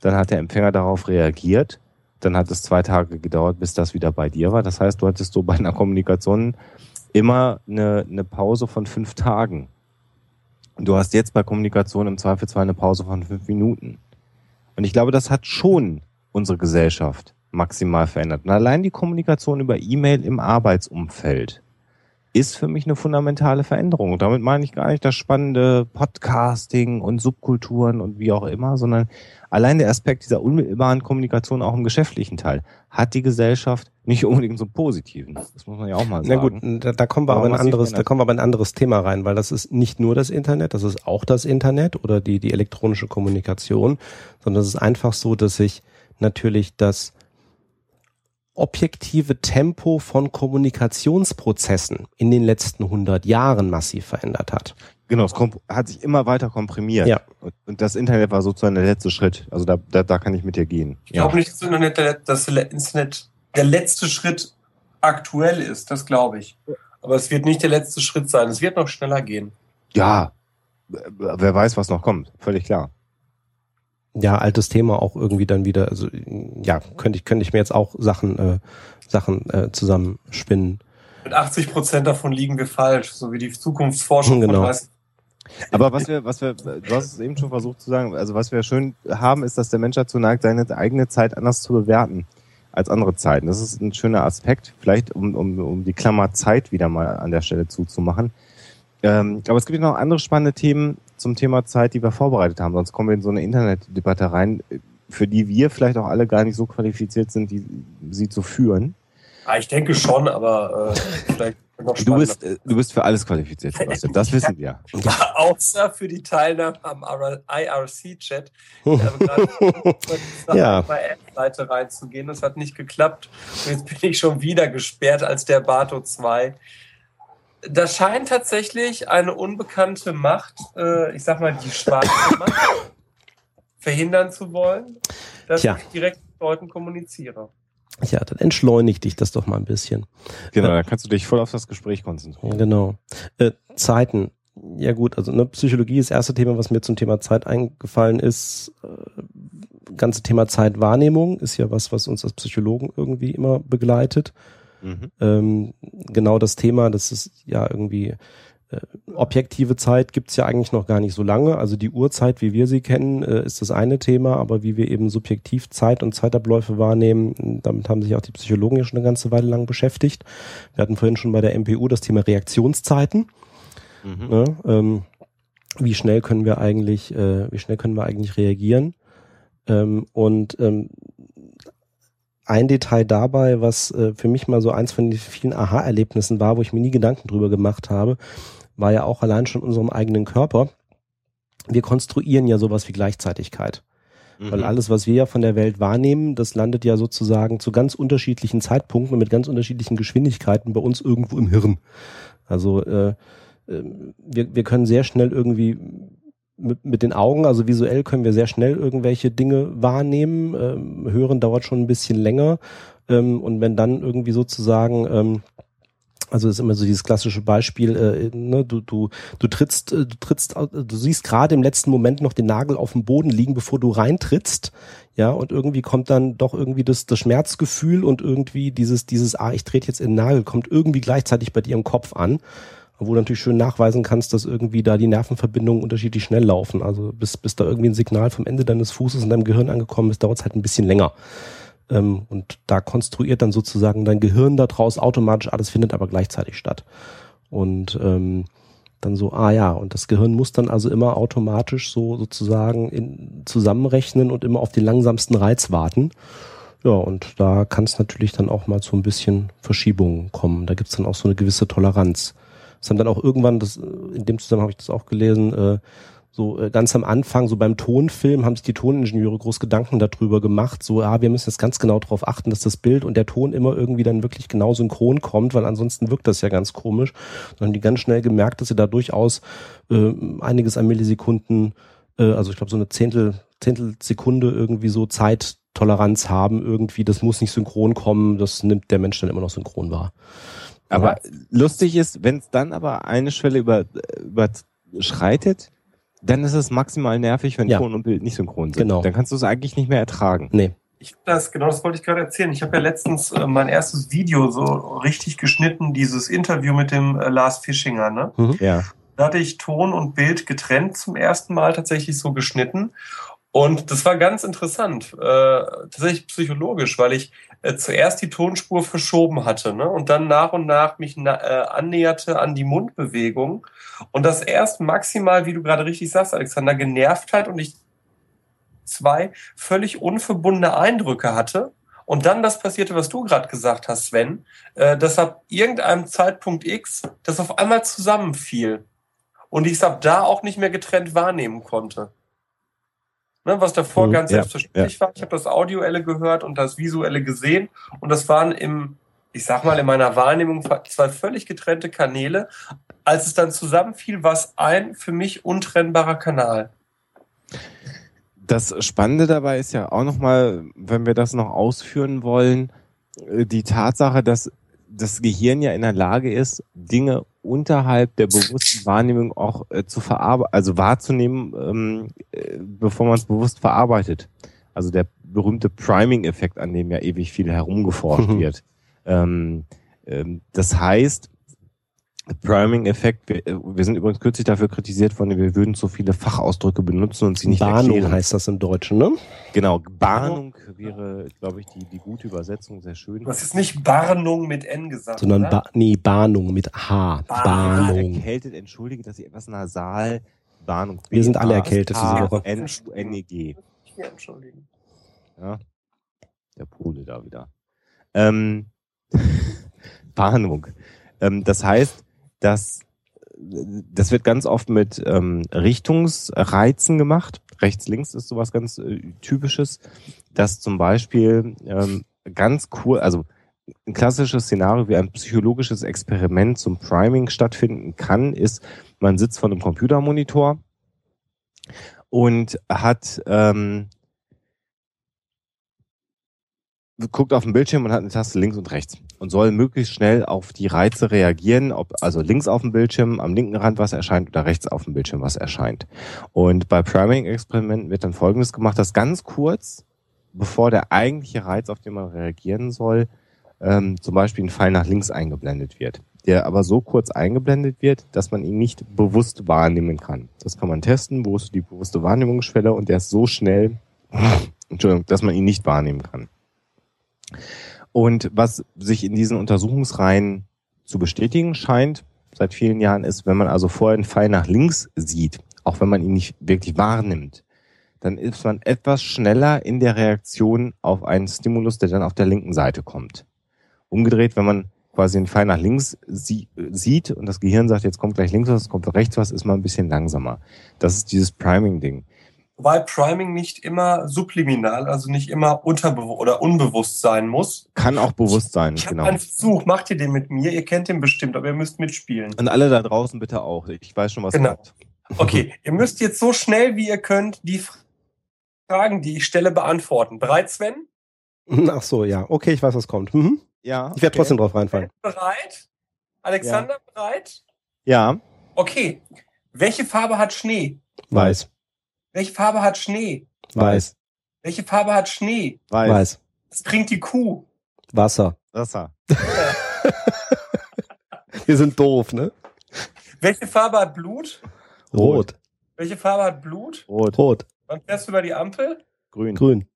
Dann hat der Empfänger darauf reagiert dann hat es zwei Tage gedauert, bis das wieder bei dir war. Das heißt, du hattest so bei einer Kommunikation immer eine, eine Pause von fünf Tagen. Du hast jetzt bei Kommunikation im Zweifelsfall eine Pause von fünf Minuten. Und ich glaube, das hat schon unsere Gesellschaft maximal verändert. Und allein die Kommunikation über E-Mail im Arbeitsumfeld ist für mich eine fundamentale Veränderung. Und damit meine ich gar nicht das spannende Podcasting und Subkulturen und wie auch immer, sondern allein der Aspekt dieser unmittelbaren Kommunikation auch im geschäftlichen Teil hat die Gesellschaft nicht unbedingt so positiven. Das muss man ja auch mal sagen. Na gut, da, da kommen wir aber, aber ein anderes, da kommen wir aber ein anderes Thema rein, weil das ist nicht nur das Internet, das ist auch das Internet oder die, die elektronische Kommunikation, sondern es ist einfach so, dass sich natürlich das objektive Tempo von Kommunikationsprozessen in den letzten 100 Jahren massiv verändert hat. Genau, es hat sich immer weiter komprimiert. Ja. Und das Internet war sozusagen der letzte Schritt. Also da, da, da kann ich mit dir gehen. Ich ja. glaube nicht, dass das Internet, der, das Internet der letzte Schritt aktuell ist. Das glaube ich. Aber es wird nicht der letzte Schritt sein. Es wird noch schneller gehen. Ja, wer weiß, was noch kommt. Völlig klar ja, altes Thema auch irgendwie dann wieder, also ja, könnte ich, könnte ich mir jetzt auch Sachen, äh, Sachen äh, zusammenspinnen. Mit 80 Prozent davon liegen wir falsch, so wie die Zukunftsforschung genau. von aber was wir, was wir, du hast es eben schon versucht zu sagen, also was wir schön haben, ist, dass der Mensch dazu neigt, seine eigene Zeit anders zu bewerten als andere Zeiten. Das ist ein schöner Aspekt, vielleicht um, um, um die Klammer Zeit wieder mal an der Stelle zuzumachen. Ähm, aber es gibt noch andere spannende Themen zum Thema Zeit, die wir vorbereitet haben. Sonst kommen wir in so eine Internetdebatte rein, für die wir vielleicht auch alle gar nicht so qualifiziert sind, die, sie zu führen. Ah, ich denke schon, aber äh, vielleicht noch <laughs> Du spannender. bist, äh, du bist für alles qualifiziert, Sebastian. Das wissen wir. <laughs> Außer für die Teilnahme am IRC-Chat. <laughs> Ja. bei App-Seite reinzugehen. Das hat nicht geklappt. Und jetzt bin ich schon wieder gesperrt als der Bato 2. Da scheint tatsächlich eine unbekannte Macht, äh, ich sag mal die schwarze Macht, verhindern zu wollen, dass Tja. ich direkt mit Leuten kommuniziere. Ja, dann entschleunigt dich das doch mal ein bisschen. Genau, da kannst du dich voll auf das Gespräch konzentrieren. Genau. Äh, Zeiten. Ja gut, also ne, Psychologie ist das erste Thema, was mir zum Thema Zeit eingefallen ist. Äh, ganze Thema Zeitwahrnehmung ist ja was, was uns als Psychologen irgendwie immer begleitet. Mhm. Ähm, genau das Thema, das ist ja irgendwie äh, objektive Zeit gibt's ja eigentlich noch gar nicht so lange. Also die Uhrzeit, wie wir sie kennen, äh, ist das eine Thema, aber wie wir eben subjektiv Zeit und Zeitabläufe wahrnehmen, damit haben sich auch die Psychologen ja schon eine ganze Weile lang beschäftigt. Wir hatten vorhin schon bei der MPU das Thema Reaktionszeiten. Mhm. Ne? Ähm, wie schnell können wir eigentlich, äh, wie schnell können wir eigentlich reagieren? Ähm, und ähm, ein Detail dabei, was äh, für mich mal so eins von den vielen Aha-Erlebnissen war, wo ich mir nie Gedanken drüber gemacht habe, war ja auch allein schon unserem eigenen Körper. Wir konstruieren ja sowas wie Gleichzeitigkeit. Weil Mhm. alles, was wir ja von der Welt wahrnehmen, das landet ja sozusagen zu ganz unterschiedlichen Zeitpunkten und mit ganz unterschiedlichen Geschwindigkeiten bei uns irgendwo im Hirn. Also äh, äh, wir, wir können sehr schnell irgendwie mit, mit den Augen, also visuell können wir sehr schnell irgendwelche Dinge wahrnehmen. Ähm, hören dauert schon ein bisschen länger. Ähm, und wenn dann irgendwie sozusagen ähm, also das ist immer so dieses klassische Beispiel, äh, ne, du, du, du trittst, äh, du trittst, du siehst gerade im letzten Moment noch den Nagel auf dem Boden liegen, bevor du reintrittst, ja, und irgendwie kommt dann doch irgendwie das, das Schmerzgefühl und irgendwie dieses, dieses, ah, ich trete jetzt in den Nagel, kommt irgendwie gleichzeitig bei dir im Kopf an, wo du natürlich schön nachweisen kannst, dass irgendwie da die Nervenverbindungen unterschiedlich schnell laufen. Also bis, bis da irgendwie ein Signal vom Ende deines Fußes in deinem Gehirn angekommen ist, dauert es halt ein bisschen länger. Ähm, und da konstruiert dann sozusagen dein Gehirn daraus automatisch alles, findet aber gleichzeitig statt. Und ähm, dann so, ah ja, und das Gehirn muss dann also immer automatisch so sozusagen in, zusammenrechnen und immer auf den langsamsten Reiz warten. Ja, und da kann es natürlich dann auch mal zu ein bisschen Verschiebungen kommen. Da gibt's dann auch so eine gewisse Toleranz. Das haben dann auch irgendwann, das, in dem Zusammenhang habe ich das auch gelesen, äh, so äh, ganz am Anfang, so beim Tonfilm, haben sich die Toningenieure groß Gedanken darüber gemacht, so, ja, wir müssen jetzt ganz genau darauf achten, dass das Bild und der Ton immer irgendwie dann wirklich genau synchron kommt, weil ansonsten wirkt das ja ganz komisch. Dann haben die ganz schnell gemerkt, dass sie da durchaus äh, einiges an Millisekunden, äh, also ich glaube so eine Zehntel, Zehntelsekunde irgendwie so Zeittoleranz haben, irgendwie, das muss nicht synchron kommen, das nimmt der Mensch dann immer noch synchron wahr. Aber lustig ist, wenn es dann aber eine Schwelle über, überschreitet, dann ist es maximal nervig, wenn Ja. Ton und Bild nicht synchron sind. Genau. Dann kannst du es eigentlich nicht mehr ertragen. Nee. Ich das, genau das wollte ich gerade erzählen. Ich habe ja letztens äh, mein erstes Video so richtig geschnitten, dieses Interview mit dem äh, Lars Fischinger, ne? Ja. Da hatte ich Ton und Bild getrennt zum ersten Mal tatsächlich so geschnitten. Und das war ganz interessant, äh, tatsächlich psychologisch, weil ich äh, zuerst die Tonspur verschoben hatte ne? und dann nach und nach mich na, äh, annäherte an die Mundbewegung und das erst maximal, wie du gerade richtig sagst, Alexander, genervt hat und ich zwei völlig unverbundene Eindrücke hatte. Und dann das passierte, was du gerade gesagt hast, Sven, äh, dass ab irgendeinem Zeitpunkt X das auf einmal zusammenfiel und ich es ab da auch nicht mehr getrennt wahrnehmen konnte. Ne, was davor Mhm, ganz ja, selbstverständlich war. Ich habe das Audioelle gehört und das Visuelle gesehen und das waren im, ich sag mal, in meiner Wahrnehmung zwei völlig getrennte Kanäle. Als es dann zusammenfiel, war es ein für mich untrennbarer Kanal. Das Spannende dabei ist ja auch nochmal, wenn wir das noch ausführen wollen, äh, die Tatsache, dass das Gehirn ja in der Lage ist, Dinge unterhalb der bewussten Wahrnehmung auch äh, zu verarbeiten, also wahrzunehmen, ähm, äh, bevor man es bewusst verarbeitet. Also der berühmte Priming-Effekt, an dem ja ewig viel herumgeforscht Mhm. wird. Ähm, ähm, das heißt, Priming-Effekt, wir, äh, wir sind übrigens kürzlich dafür kritisiert worden, wir würden zu viele Fachausdrücke benutzen und sie nicht Bahnung erklären. heißt das im Deutschen, ne? Genau, Bahnung wäre, glaube ich, die, die gute Übersetzung, sehr schön. Du hast jetzt nicht Barnung mit N gesagt. Sondern oder? ba nee, Bahnung mit H. Bahnung. Bahnung. Erkältet, entschuldige, dass ich etwas nasal, Bahnung. Wir sind alle erkältet diese Woche. N-U-N-E-G. Ja, entschuldigen. Ja, der Pole da wieder. Ähm, <laughs> Warnung. Ähm, das heißt, dass das wird ganz oft mit ähm, Richtungsreizen gemacht. Rechts, links ist sowas ganz äh, typisches, dass zum Beispiel ähm, ganz cool, also ein klassisches Szenario wie ein psychologisches Experiment zum Priming stattfinden kann, ist, man sitzt vor einem Computermonitor und hat ähm, guckt auf den Bildschirm und hat eine Taste links und rechts und soll möglichst schnell auf die Reize reagieren, ob also links auf dem Bildschirm, am linken Rand was erscheint oder rechts auf dem Bildschirm was erscheint. Und bei Priming-Experimenten wird dann Folgendes gemacht, dass ganz kurz, bevor der eigentliche Reiz, auf den man reagieren soll, ähm, zum Beispiel ein Pfeil nach links eingeblendet wird, der aber so kurz eingeblendet wird, dass man ihn nicht bewusst wahrnehmen kann. Das kann man testen, wo ist die bewusste Wahrnehmungsschwelle und der ist so schnell, <sniffs> Entschuldigung, dass man ihn nicht wahrnehmen kann. Und was sich in diesen Untersuchungsreihen zu bestätigen scheint seit vielen Jahren ist, wenn man also vorher einen Pfeil nach links sieht, auch wenn man ihn nicht wirklich wahrnimmt, dann ist man etwas schneller in der Reaktion auf einen Stimulus, der dann auf der linken Seite kommt. Umgedreht, wenn man quasi einen Pfeil nach links sie sieht und das Gehirn sagt, jetzt kommt gleich links was, kommt rechts was, ist man ein bisschen langsamer. Das ist dieses Priming-Ding. Wobei Priming nicht immer subliminal, also nicht immer unterbewusst oder unbewusst sein muss. Kann auch bewusst sein, ich genau. einen Versuch, macht ihr den mit mir? Ihr kennt den bestimmt, aber ihr müsst mitspielen. Und alle da draußen bitte auch. Ich weiß schon, was Genau. kommt. Okay, ihr müsst jetzt so schnell wie ihr könnt die Fragen, die ich stelle, beantworten. Bereit, Sven? Ach so, ja. Okay, ich weiß, was kommt. Mhm. Ja. Ich werde okay. trotzdem drauf reinfallen. Bereit? Alexander, bereit? Ja. Okay. Welche Farbe hat Schnee? Weiß. Welche Farbe hat Schnee? Weiß. Welche Farbe hat Schnee? Weiß. Weiß. Was trinkt die Kuh? Wasser. Wasser. <laughs> Wir sind doof, ne? Welche Farbe hat Blut? Rot. Welche Farbe hat Blut? Rot. Rot. Wann fährst du über die Ampel? Grün. Grün.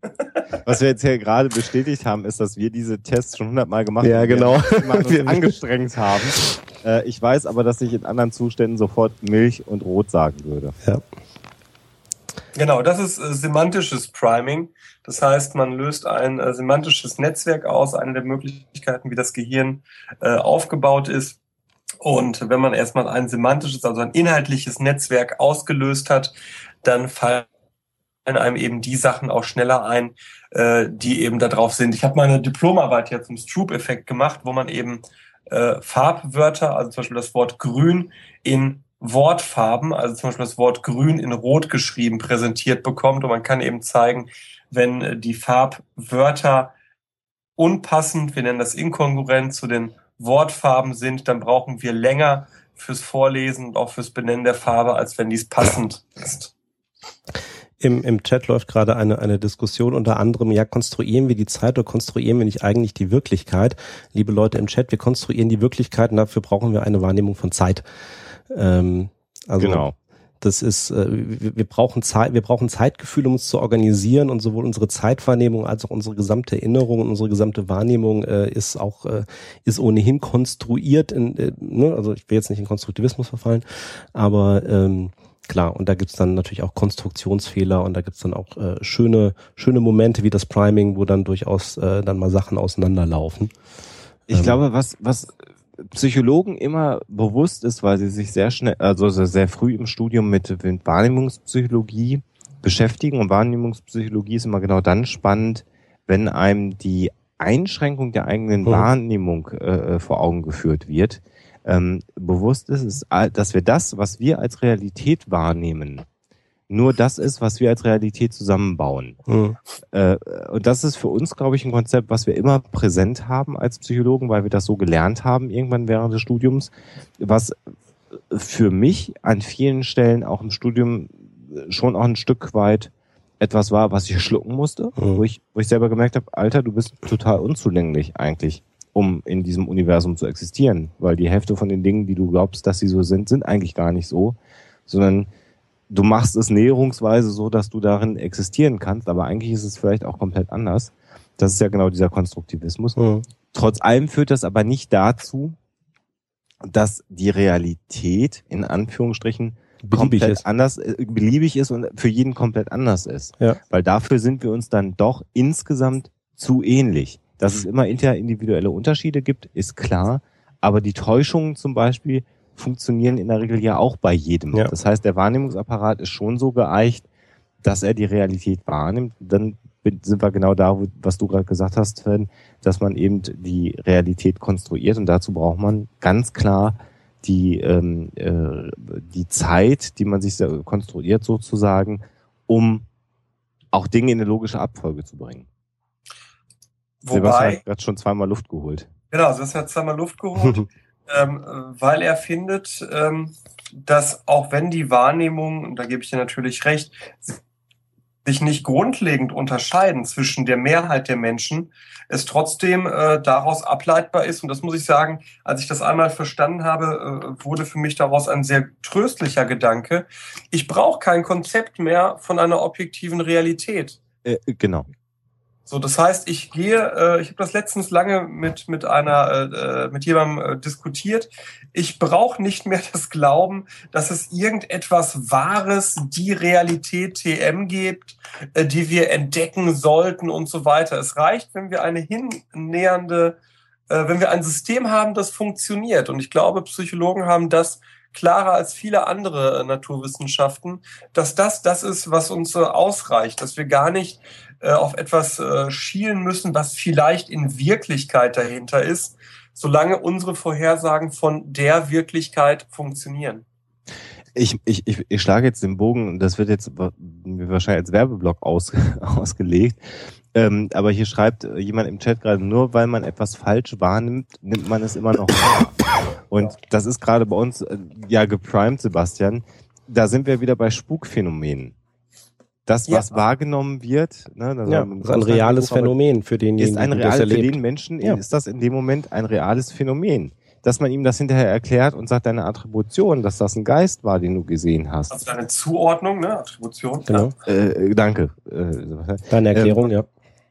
<laughs> <laughs> Was wir jetzt hier gerade bestätigt haben, ist, dass wir diese Tests schon hundertmal gemacht Ja, haben. genau. Wir uns Wir- angestrengt haben. Äh, ich weiß aber, dass ich in anderen Zuständen sofort Milch und Rot sagen würde. Ja. Genau, das ist äh, semantisches Priming. Das heißt, man löst ein äh, semantisches Netzwerk aus, eine der Möglichkeiten, wie das Gehirn äh, aufgebaut ist. Und wenn man erstmal ein semantisches, also ein inhaltliches Netzwerk ausgelöst hat, dann fallen einem eben die Sachen auch schneller ein, äh, die eben da drauf sind. Ich habe meine Diplomarbeit ja zum Stroop-Effekt gemacht, wo man eben äh, Farbwörter, also zum Beispiel das Wort grün in Wortfarben, also zum Beispiel das Wort grün in rot geschrieben, präsentiert bekommt. Und man kann eben zeigen, wenn äh, die Farbwörter unpassend, wir nennen das inkongruent zu den Wortfarben sind, dann brauchen wir länger fürs Vorlesen und auch fürs Benennen der Farbe, als wenn dies passend ist. Im, Im Chat läuft gerade eine, eine Diskussion unter anderem, ja, konstruieren wir die Zeit oder konstruieren wir nicht eigentlich die Wirklichkeit? Liebe Leute im Chat, wir konstruieren die Wirklichkeit und dafür brauchen wir eine Wahrnehmung von Zeit. Ähm, also Genau. das ist, äh, wir, wir brauchen Zeit, wir brauchen Zeitgefühl, um uns zu organisieren und sowohl unsere Zeitwahrnehmung als auch unsere gesamte Erinnerung und unsere gesamte Wahrnehmung äh, ist auch äh, ist ohnehin konstruiert. In, äh, ne? Also ich will jetzt nicht in Konstruktivismus verfallen, aber ähm, klar. Und da gibt's dann natürlich auch Konstruktionsfehler und da gibt's dann auch äh, schöne schöne Momente wie das Priming, wo dann durchaus äh, dann mal Sachen auseinanderlaufen. Ich Ähm. glaube, was, was Psychologen immer bewusst ist, weil sie sich sehr schnell, also sehr, früh im Studium mit, Wahrnehmungspsychologie beschäftigen. Und Wahrnehmungspsychologie ist immer genau dann spannend, wenn einem die Einschränkung der eigenen Mhm. Wahrnehmung äh, vor Augen geführt wird. Ähm, bewusst ist es, dass wir das, was wir als Realität wahrnehmen, nur das ist, was wir als Realität zusammenbauen. Hm. Äh, und das ist für uns, glaube ich, ein Konzept, was wir immer präsent haben als Psychologen, weil wir das so gelernt haben irgendwann während des Studiums, was für mich an vielen Stellen auch im Studium schon auch ein Stück weit etwas war, was ich schlucken musste, Mhm. wo, ich, wo ich selber gemerkt habe, Alter, du bist total unzulänglich eigentlich, um in diesem Universum zu existieren, weil die Hälfte von den Dingen, die du glaubst, dass sie so sind, sind eigentlich gar nicht so, sondern du machst es näherungsweise so, dass du darin existieren kannst, aber eigentlich ist es vielleicht auch komplett anders. Das ist ja genau dieser Konstruktivismus. Hm. Trotz allem führt das aber nicht dazu, dass die Realität in Anführungsstrichen Beliebig komplett ist. anders, äh, beliebig ist und für jeden komplett anders ist. Ja. Weil dafür sind wir uns dann doch insgesamt zu ähnlich. Dass es immer interindividuelle Unterschiede gibt, ist klar. Aber die Täuschungen zum Beispiel funktionieren in der Regel ja auch bei jedem. Ja. Das heißt, der Wahrnehmungsapparat ist schon so geeicht, dass er die Realität wahrnimmt. Dann sind wir genau da, was du gerade gesagt hast, Sven, dass man eben die Realität konstruiert und dazu braucht man ganz klar die, ähm, äh, die Zeit, die man sich konstruiert sozusagen, um auch Dinge in eine logische Abfolge zu bringen. Wobei, Sebastian hat gerade schon zweimal Luft geholt. Genau, Sebastian hat zweimal Luft geholt, <laughs> ähm, weil er findet, ähm, dass auch wenn die Wahrnehmung, und da gebe ich dir natürlich recht, sich nicht grundlegend unterscheiden zwischen der Mehrheit der Menschen, es trotzdem äh, daraus ableitbar ist. Und das muss ich sagen, als ich das einmal verstanden habe, äh, wurde für mich daraus ein sehr tröstlicher Gedanke. Ich brauche kein Konzept mehr von einer objektiven Realität. Äh, genau. So, das heißt, ich gehe, äh, ich habe das letztens lange mit mit einer äh, äh mit jemandem äh, diskutiert. Ich brauche nicht mehr <laughs> das Glauben, dass es irgendetwas Wahres, die Realität TM gibt, äh, die wir entdecken sollten und so weiter. Es reicht, wenn wir eine hinnähernde, äh, wenn wir ein System haben, das funktioniert. Und ich glaube, Psychologen haben das klarer als viele andere äh, Naturwissenschaften, dass das das ist, was uns äh, ausreicht, dass wir gar nicht auf etwas äh, schielen müssen, was vielleicht in Wirklichkeit dahinter ist, solange unsere Vorhersagen von der Wirklichkeit funktionieren. Ich, ich, ich, ich schlage jetzt den Bogen, das wird jetzt wahrscheinlich als Werbeblock aus, <laughs> ausgelegt. Ähm, aber hier schreibt jemand im Chat gerade, nur weil man etwas falsch wahrnimmt, nimmt man es immer noch wahr. Und das ist gerade bei uns äh, ja geprimed, Sebastian. Da sind wir wieder bei Spukphänomenen das, was ja. wahrgenommen wird, ne, das ja, ist ein reales Phänomen für denjenigen, ist ein real, Für den Menschen ja. ist das in dem Moment ein reales Phänomen. Dass man ihm das hinterher erklärt und sagt, deine Attribution, dass das ein Geist war, den du gesehen hast. Also deine Zuordnung, ne? Attribution. Genau. Äh, danke. Äh, deine Erklärung, ähm, ja.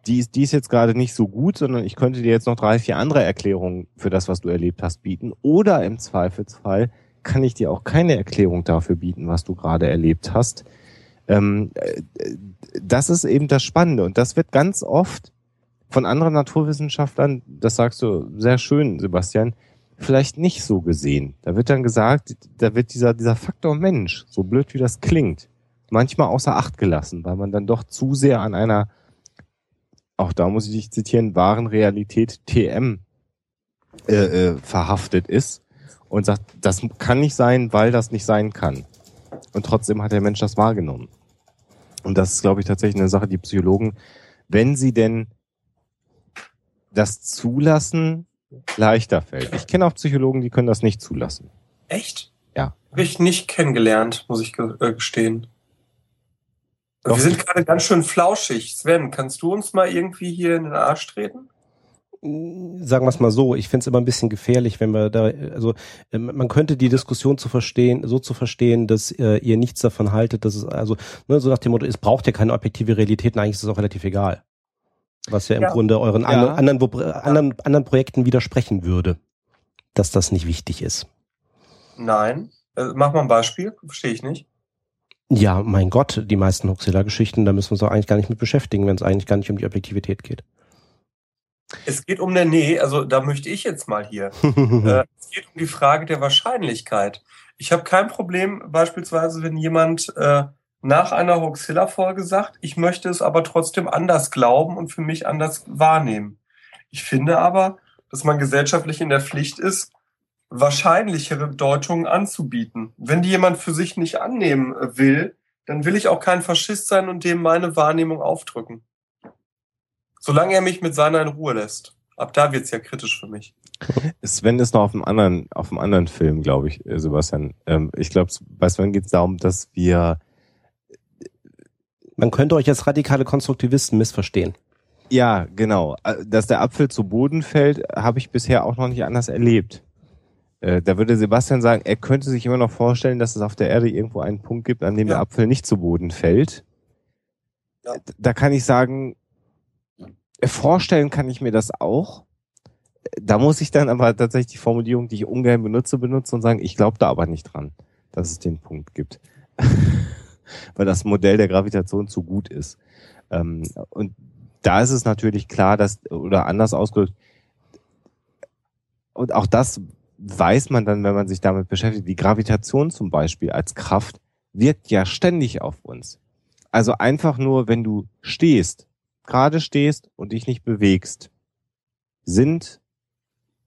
Die ist, die ist jetzt gerade nicht so gut, sondern ich könnte dir jetzt noch drei, vier andere Erklärungen für das, was du erlebt hast, bieten. Oder im Zweifelsfall kann ich dir auch keine Erklärung dafür bieten, was du gerade erlebt hast ähm, äh, das ist eben das Spannende und das wird ganz oft von anderen Naturwissenschaftlern, das sagst du sehr schön, Sebastian, vielleicht nicht so gesehen. Da wird dann gesagt, da wird dieser, dieser Faktor Mensch, so blöd wie das klingt, manchmal außer Acht gelassen, weil man dann doch zu sehr an einer, auch da muss ich dich zitieren, wahren Realität TM äh, äh, verhaftet ist und sagt, das kann nicht sein, weil das nicht sein kann. Und trotzdem hat der Mensch das wahrgenommen. Und das ist, glaube ich, tatsächlich eine Sache, die Psychologen, wenn sie denn das zulassen, leichter fällt. Ich kenne auch Psychologen, die können das nicht zulassen. Echt? Ja. Habe ich nicht kennengelernt, muss ich äh, gestehen. Doch. Wir sind gerade ganz schön flauschig. Sven, kannst du uns mal irgendwie hier in den Arsch treten? Sagen wir es mal so, ich finde es immer ein bisschen gefährlich, wenn wir da, also ähm, man könnte die Diskussion zu verstehen, so zu verstehen, dass äh, ihr nichts davon haltet, dass es, also ne, so nach dem Motto, es braucht ja keine objektive Realität, und eigentlich ist es auch relativ egal. Was ja im ja. Grunde euren ja. anderen, anderen, wo, anderen, anderen Projekten widersprechen würde, dass das nicht wichtig ist. Nein. Äh, mach mal ein Beispiel, verstehe ich nicht. Ja, mein Gott, die meisten Huxilla-Geschichten, da müssen wir uns auch eigentlich gar nicht mit beschäftigen, wenn es eigentlich gar nicht um die Objektivität geht. Es geht um eine, nee, also da möchte ich jetzt mal hier. <laughs> äh, es geht um die Frage der Wahrscheinlichkeit. Ich habe kein Problem, beispielsweise, wenn jemand äh, nach einer Hoaxilla-Folge sagt, ich möchte es aber trotzdem anders glauben und für mich anders wahrnehmen. Ich finde aber, dass man gesellschaftlich in der Pflicht ist, wahrscheinlichere Deutungen anzubieten. Wenn die jemand für sich nicht annehmen will, dann will ich auch kein Faschist sein und dem meine Wahrnehmung aufdrücken. Solange er mich mit seiner in Ruhe lässt. Ab da wird's ja kritisch für mich. Sven ist noch auf einem anderen, auf einem anderen Film, glaube ich, äh, Sebastian. Ähm, ich glaube, bei Sven geht es darum, dass wir. Man könnte euch als radikale Konstruktivisten missverstehen. Ja, genau. Äh, dass der Apfel zu Boden fällt, habe ich bisher auch noch nicht anders erlebt. Äh, da würde Sebastian sagen, er könnte sich immer noch vorstellen, dass es auf der Erde irgendwo einen Punkt gibt, an dem ja. der Apfel nicht zu Boden fällt. Ja. Da kann ich sagen, Vorstellen kann ich mir das auch. Da muss ich dann aber tatsächlich die Formulierung, die ich ungern benutze, benutzen und sagen, ich glaube da aber nicht dran, dass es den Punkt gibt. <laughs> Weil das Modell der Gravitation zu gut ist. Ähm, und da ist es natürlich klar, dass, oder anders ausgedrückt, und auch das weiß man dann, wenn man sich damit beschäftigt, die Gravitation zum Beispiel als Kraft wirkt ja ständig auf uns. Also einfach nur, wenn du stehst, gerade stehst und dich nicht bewegst, sind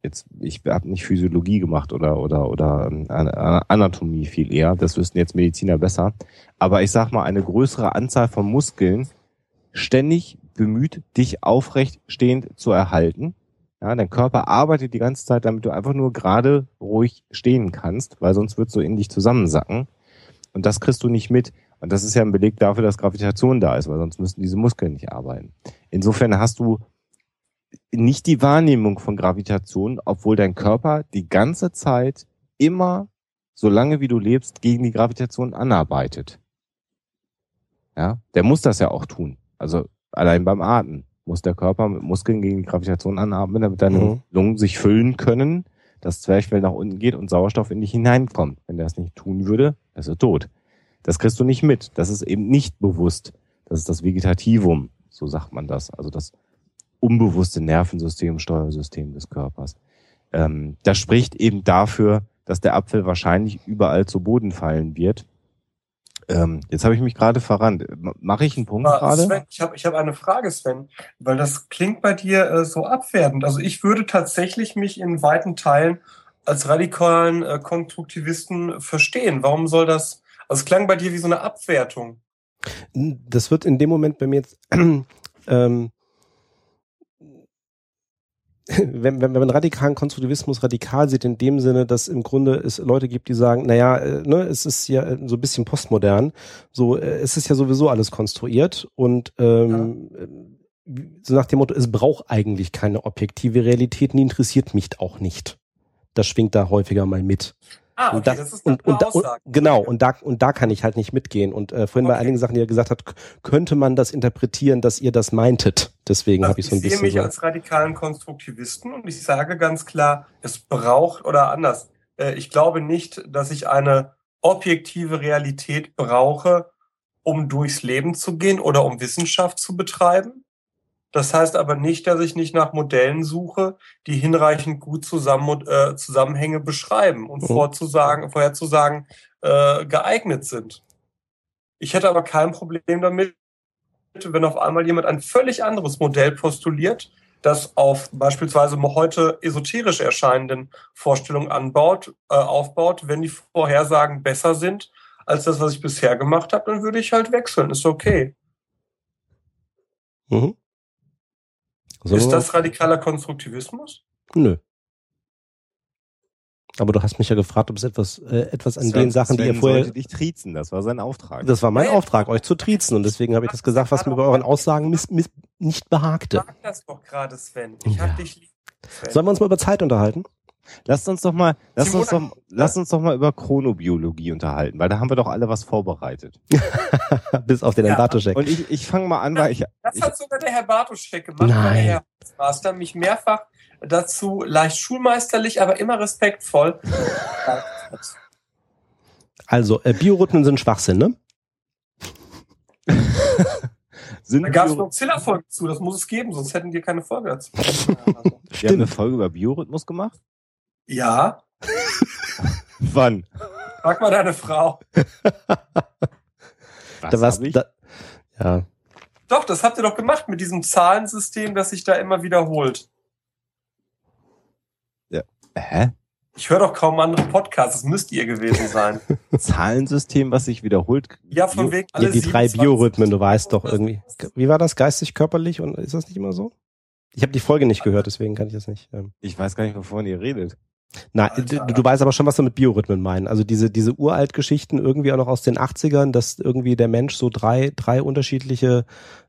jetzt, ich habe nicht Physiologie gemacht oder oder oder ähm, Anatomie viel eher, das wüssten jetzt Mediziner besser, aber ich sag mal eine größere Anzahl von Muskeln ständig bemüht, dich aufrecht stehend zu erhalten. Ja, dein Körper arbeitet die ganze Zeit, damit du einfach nur gerade ruhig stehen kannst, weil sonst wird so in dich zusammensacken. Und das kriegst du nicht mit. Und das ist ja ein Beleg dafür, dass Gravitation da ist, weil sonst müssten diese Muskeln nicht arbeiten. Insofern hast du nicht die Wahrnehmung von Gravitation, obwohl dein Körper die ganze Zeit immer, solange wie du lebst, gegen die Gravitation anarbeitet. Ja, der muss das ja auch tun. Also allein beim Atmen muss der Körper mit Muskeln gegen die Gravitation anatmen, damit deine mhm. Lungen sich füllen können, das Zwerchfell nach unten geht und Sauerstoff in dich hineinkommt. Wenn der es nicht tun würde, ist er tot. Das kriegst du nicht mit. Das ist eben nicht bewusst. Das ist das Vegetativum, so sagt man das. Also das unbewusste Nervensystem, Steuersystem des Körpers. Ähm, das spricht eben dafür, dass der Apfel wahrscheinlich überall zu Boden fallen wird. Ähm, jetzt habe ich mich gerade verrannt. Mache ich einen Punkt gerade? Sven, ich habe ich hab eine Frage, Sven, weil das klingt bei dir äh, so abwertend. Also ich würde tatsächlich mich in weiten Teilen als radikalen äh, Konstruktivisten verstehen. Warum soll das? Also es klang bei dir wie so eine Abwertung. Das wird in dem Moment bei mir jetzt <clears throat> ähm, wenn, wenn, wenn man radikalen Konstruktivismus radikal sieht, in dem Sinne, dass im Grunde es Leute gibt, die sagen, naja, äh, ne, es ist ja äh, so ein bisschen postmodern, so äh, es ist ja sowieso alles konstruiert und ähm, ja. so nach dem Motto, es braucht eigentlich keine objektive Realität, die interessiert mich auch nicht. Das schwingt da häufiger mal mit. Ah, okay, und das, das ist und, und, und, genau, und da, und da kann ich halt nicht mitgehen. Und äh, vorhin okay. bei einigen Sachen, die er gesagt hat, könnte man das interpretieren, dass ihr das meintet. Deswegen also habe ich so ein bisschen. Ich sehe mich so als radikalen Konstruktivisten und ich sage ganz klar, es braucht oder anders. Äh, ich glaube nicht, dass ich eine objektive Realität brauche, um durchs Leben zu gehen oder um Wissenschaft zu betreiben. Das heißt aber nicht, dass ich nicht nach Modellen suche, die hinreichend gut zusammen, äh, Zusammenhänge beschreiben und mhm. vorzusagen, vorherzusagen äh, geeignet sind. Ich hätte aber kein Problem damit, wenn auf einmal jemand ein völlig anderes Modell postuliert, das auf beispielsweise heute esoterisch erscheinenden Vorstellungen anbaut, äh, aufbaut, wenn die Vorhersagen besser sind als das, was ich bisher gemacht habe, dann würde ich halt wechseln. Ist okay. Mhm. Sollen ist das radikaler Konstruktivismus? Nö. Aber du hast mich ja gefragt, ob es etwas, äh, etwas an Sven, den Sachen, Sven die ihr vorher. Sollte dich triezen, das war sein Auftrag. Das war mein hey. Auftrag, euch zu triezen. Und deswegen habe ich das gesagt, was mir bei euren Aussagen miss, miss, nicht behagte. Ich sag das doch gerade, Sven. Ich ja. hab dich lieb. Sven. Sollen wir uns mal über Zeit unterhalten? Lasst uns doch mal, lasst uns doch, lasst uns doch mal über Chronobiologie unterhalten, weil da haben wir doch alle was vorbereitet. <laughs> Bis auf den ja. Herrn Bartoschek. Und ich, ich fange mal an, weil ich. Das hat sogar der Herr Bartoschek gemacht, Nein. der Herr Master mich mehrfach dazu leicht schulmeisterlich, aber immer respektvoll. <laughs> also, äh, Biorhythmen sind Schwachsinn, ne? <laughs> Sind da gab es noch Zilla-Folge zu, das muss es geben, sonst hätten wir keine Folge dazu. Wir haben eine Folge über Biorhythmus gemacht? Ja. <laughs> Wann? Frag mal deine Frau. <laughs> Was da war's, da, ja. Doch, das habt ihr doch gemacht mit diesem Zahlensystem, das sich da immer wiederholt. Ja. Hä? Ich höre doch kaum andere Podcasts, das müsst ihr gewesen sein. <laughs> Zahlensystem, was sich wiederholt. Ja, von wegen alle ja, Die drei Biorhythmen, du weißt doch irgendwie. Wie war das? Geistig, körperlich und ist das nicht immer so? Ich habe die Folge nicht gehört, deswegen kann ich das nicht. Ähm. Ich weiß gar nicht, wovon ihr redet. Nein, du, du weißt aber schon, was wir mit Biorhythmen meinen. Also diese, diese Uralt-Geschichten irgendwie auch noch aus den 80ern, dass irgendwie der Mensch so drei, drei unterschiedliche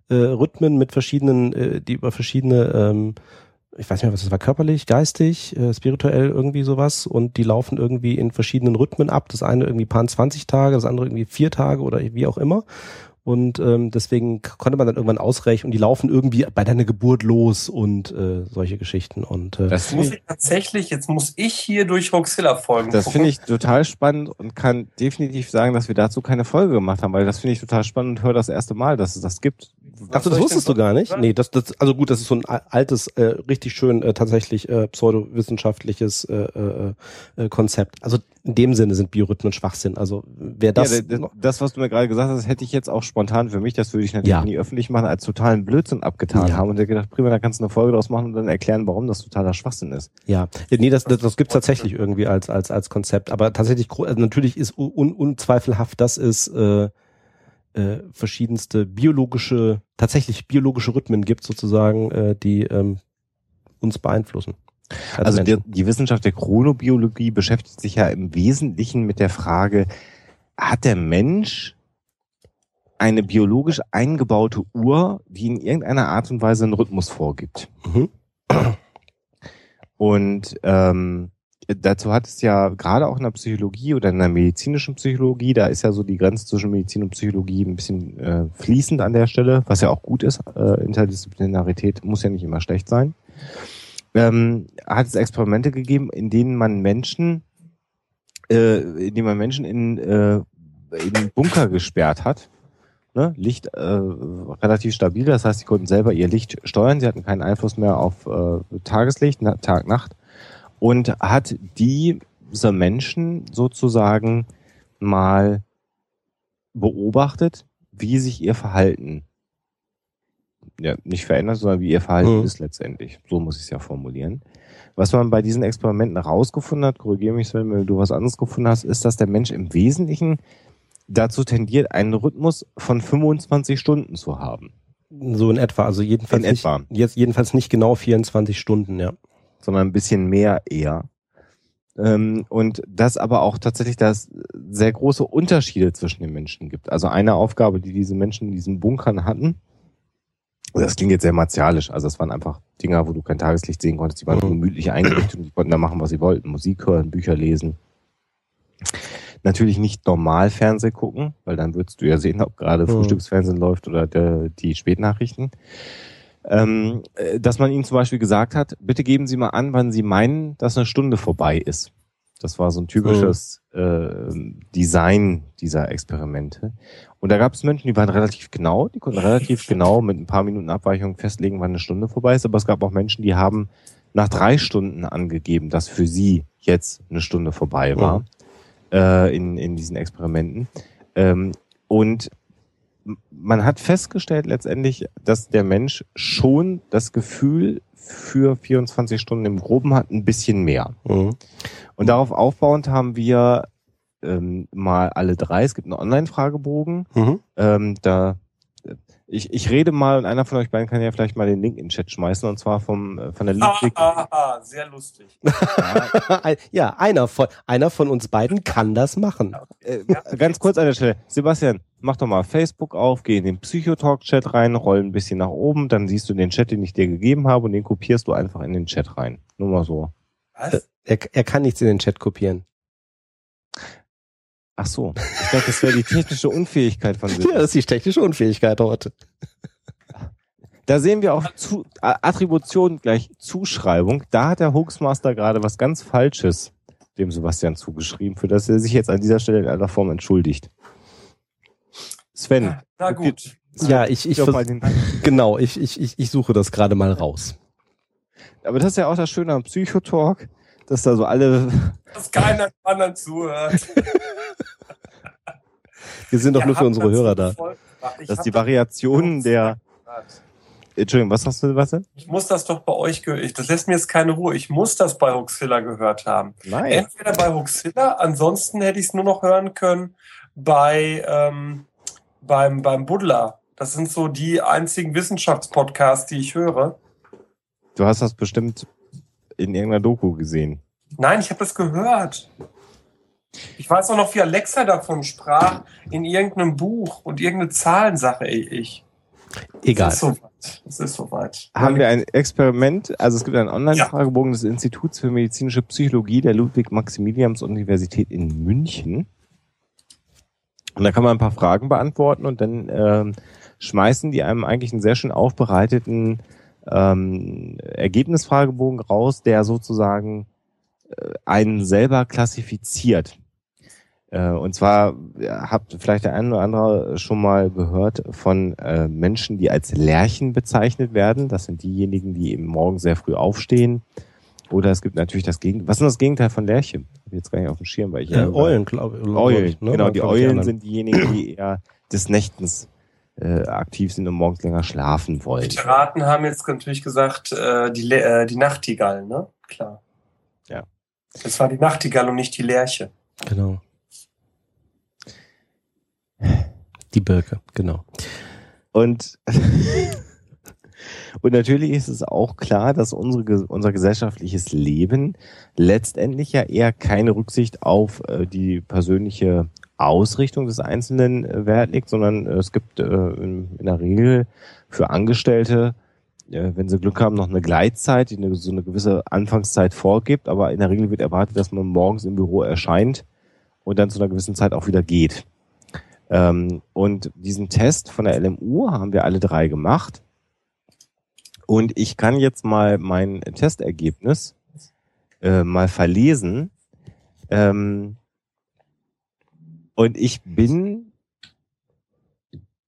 äh, Rhythmen mit verschiedenen, äh, die über verschiedene ähm, ich weiß nicht mehr, was das war, körperlich, geistig, äh, spirituell irgendwie sowas und die laufen irgendwie in verschiedenen Rhythmen ab. Das eine irgendwie paar 20 Tage, das andere irgendwie vier Tage oder wie auch immer. Und ähm, deswegen konnte man dann irgendwann ausrechnen und die laufen irgendwie bei deiner Geburt los und äh, solche Geschichten. Und äh, das muss ich tatsächlich, jetzt muss ich hier durch Hoxilla folgen. Das finde ich total spannend und kann definitiv sagen, dass wir dazu keine Folge gemacht haben, weil das finde ich total spannend und höre das erste Mal, dass es das gibt Ach so, das wusstest du gar nicht? Nee, das, das, also gut, das ist so ein altes, äh, richtig schön äh, tatsächlich äh, pseudowissenschaftliches äh, äh, äh, Konzept. Also in dem Sinne sind Biorhythmen Schwachsinn. Also wer das. Ja, das, das, was du mir gerade gesagt hast, hätte ich jetzt auch spontan für mich, das würde ich natürlich ja. nie öffentlich machen, als totalen Blödsinn abgetan ja. haben und hätte gedacht, prima, da kannst du eine Folge draus machen und dann erklären, warum das totaler Schwachsinn ist. Ja, nee, das, das, das gibt's tatsächlich irgendwie als, als, als Konzept. Aber tatsächlich, also natürlich ist un, unzweifelhaft, das ist äh, äh, verschiedenste biologische, tatsächlich biologische Rhythmen gibt sozusagen, äh, die ähm, uns beeinflussen. Also die, die Wissenschaft der Chronobiologie beschäftigt sich ja im Wesentlichen mit der Frage, hat der Mensch eine biologisch eingebaute Uhr, die in irgendeiner Art und Weise einen Rhythmus vorgibt? Mhm. Und ähm, dazu hat es ja gerade auch in der Psychologie oder in der medizinischen Psychologie, da ist ja so die Grenze zwischen Medizin und Psychologie ein bisschen äh, fließend an der Stelle, was ja auch gut ist. Äh, Interdisziplinarität muss ja nicht immer schlecht sein. Ähm, hat es Experimente gegeben, in denen man Menschen, äh, in denen man Menschen in, äh, in Bunker gesperrt hat. Ne? Licht äh, relativ stabil, das heißt, sie konnten selber ihr Licht steuern, sie hatten keinen Einfluss mehr auf äh, Tageslicht, Tag, Nacht und hat diese Menschen sozusagen mal beobachtet, wie sich ihr Verhalten ja, nicht verändert, sondern wie ihr Verhalten mhm. ist letztendlich. So muss ich es ja formulieren. Was man bei diesen Experimenten herausgefunden hat, korrigiere mich wenn du was anderes gefunden hast, ist, dass der Mensch im Wesentlichen dazu tendiert, einen Rhythmus von 25 Stunden zu haben. So in etwa, also jedenfalls, in nicht, etwa. Jetzt jedenfalls nicht genau 24 Stunden, ja sondern ein bisschen mehr eher. Ähm, und dass aber auch tatsächlich das sehr große Unterschiede zwischen den Menschen gibt. Also eine Aufgabe, die diese Menschen in diesen Bunkern hatten, das klingt jetzt sehr martialisch, also es waren einfach Dinger, wo du kein Tageslicht sehen konntest, die waren mhm. gemütlich eingerichtet und die konnten da machen, was sie wollten. Musik hören, Bücher lesen. Natürlich nicht normal Fernseh gucken, weil dann würdest du ja sehen, ob gerade mhm. Frühstücksfernsehen läuft oder der, die Spätnachrichten ähm, äh, dass man ihnen zum Beispiel gesagt hat, bitte geben Sie mal an, wann Sie meinen, dass eine Stunde vorbei ist. Das war so ein typisches äh, Design dieser Experimente. Und da gab es Menschen, die waren relativ genau, die konnten relativ <laughs> genau mit ein paar Minuten Abweichung festlegen, wann eine Stunde vorbei ist. Aber es gab auch Menschen, die haben nach drei Stunden angegeben, dass für sie jetzt eine Stunde vorbei war mhm. äh, in, in diesen Experimenten. Ähm, und man hat festgestellt letztendlich, dass der Mensch schon das Gefühl für 24 Stunden im Groben hat, ein bisschen mehr. Mhm. Und darauf aufbauend haben wir ähm, mal alle drei, es gibt einen Online-Fragebogen, mhm. ähm, da ich, ich rede mal und einer von euch beiden kann ja vielleicht mal den Link in den Chat schmeißen und zwar vom äh, von der Ludwig. Ah, ah, ah, sehr lustig. <laughs> ja, einer von einer von uns beiden kann das machen. Äh, ganz kurz an der Stelle, Sebastian, mach doch mal Facebook auf, geh in den Psychotalk-Chat rein, roll ein bisschen nach oben, dann siehst du den Chat, den ich dir gegeben habe und den kopierst du einfach in den Chat rein. Nur mal so. Was? Er, er kann nichts in den Chat kopieren. Ach so, ich dachte, das wäre die technische Unfähigkeit von <laughs> Silvester. Ja, das ist die technische Unfähigkeit heute. Da sehen wir auch zu, Attribution gleich Zuschreibung. Da hat der Hoaxmaster gerade was ganz Falsches dem Sebastian zugeschrieben, für das er sich jetzt an dieser Stelle in einer Form entschuldigt. Sven. Na gut. Ja, ich, ich, genau, ich, ich, ich, ich suche das gerade mal raus. Aber das ist ja auch das Schöne am Psychotalk dass da so alle. Dass keiner anderen zuhört. <laughs> Wir sind doch nur für unsere Hörer da. Dass die Variationen der. Entschuldigung, was hast du, was denn? Ich muss das doch bei euch gehört. Das lässt mir jetzt keine Ruhe. Ich muss das bei Hoaxilla gehört haben. Nein. Entweder bei Hoaxilla, ansonsten hätte ich es nur noch hören können bei ähm, beim beim Buddler. Das sind so die einzigen Wissenschaftspodcasts, die ich höre. Du hast das bestimmt in irgendeiner Doku gesehen. Nein, ich habe das gehört. Ich weiß auch noch, wie Alexa davon sprach in irgendeinem Buch und irgendeine Zahlensache. Ich. Egal. Das ist soweit. Das ist soweit. Haben wir ein Experiment, also es gibt einen Online-Fragebogen des Instituts für medizinische Psychologie der Ludwig-Maximilians-Universität in München. Und da kann man ein paar Fragen beantworten und dann äh, schmeißen die einem eigentlich einen sehr schön aufbereiteten ähm, Ergebnisfragebogen raus, der sozusagen äh, einen selber klassifiziert. Äh, und zwar habt vielleicht der eine oder andere schon mal gehört von äh, Menschen, die als Lerchen bezeichnet werden. Das sind diejenigen, die eben morgen sehr früh aufstehen. Oder es gibt natürlich das Gegenteil. Was ist das Gegenteil von Lerchen? Hab ich jetzt gar nicht auf dem Schirm, weil ich äh, Eulen, glaube glaub Eulen, ich. Ne? Genau, die Eulen sind diejenigen, die <clears throat> eher des Nächtens äh, aktiv sind und morgens länger schlafen wollen. Literaten haben jetzt natürlich gesagt, äh, die, äh, die Nachtigall, ne? Klar. Ja. Es war die Nachtigall und nicht die Lerche. Genau. Die Birke, genau. Und, <laughs> und natürlich ist es auch klar, dass unsere, unser gesellschaftliches Leben letztendlich ja eher keine Rücksicht auf äh, die persönliche Ausrichtung des Einzelnen äh, Wert legt, sondern äh, es gibt äh, in, in, der Regel für Angestellte, äh, wenn sie Glück haben, noch eine Gleitzeit, die eine, so eine gewisse Anfangszeit vorgibt, aber in der Regel wird erwartet, dass man morgens im Büro erscheint und dann zu einer gewissen Zeit auch wieder geht. Ähm, und diesen Test von der LMU haben wir alle drei gemacht. Und ich kann jetzt mal mein Testergebnis äh, mal verlesen. Ähm, und ich bin,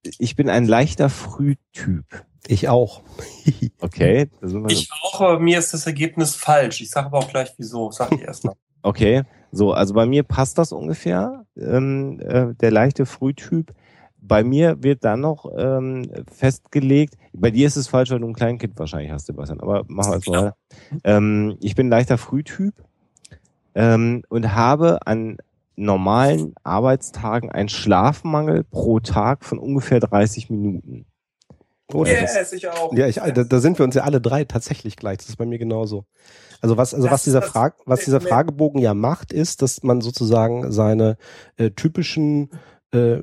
ich bin ein leichter Frühtyp. Ich auch. <laughs> okay. ich auch, mir ist das Ergebnis falsch. Ich sage aber auch gleich wieso. Sag ich erst mal. <laughs> Okay. So, also bei mir passt das ungefähr, ähm, äh, der leichte Frühtyp. Bei mir wird dann noch ähm, festgelegt, bei dir ist es falsch, weil du ein Kleinkind wahrscheinlich hast, Sebastian, aber machen wir es mal. Ähm, ich bin leichter Frühtyp ähm, und habe an normalen Arbeitstagen einen Schlafmangel pro Tag von ungefähr 30 Minuten. Oh, yes, das, ich auch. Ja, ich, da, da sind wir uns ja alle drei tatsächlich gleich. Das ist bei mir genauso. Also was, also das, was dieser Frage, was dieser Fragebogen ja macht, ist, dass man sozusagen seine äh, typischen äh,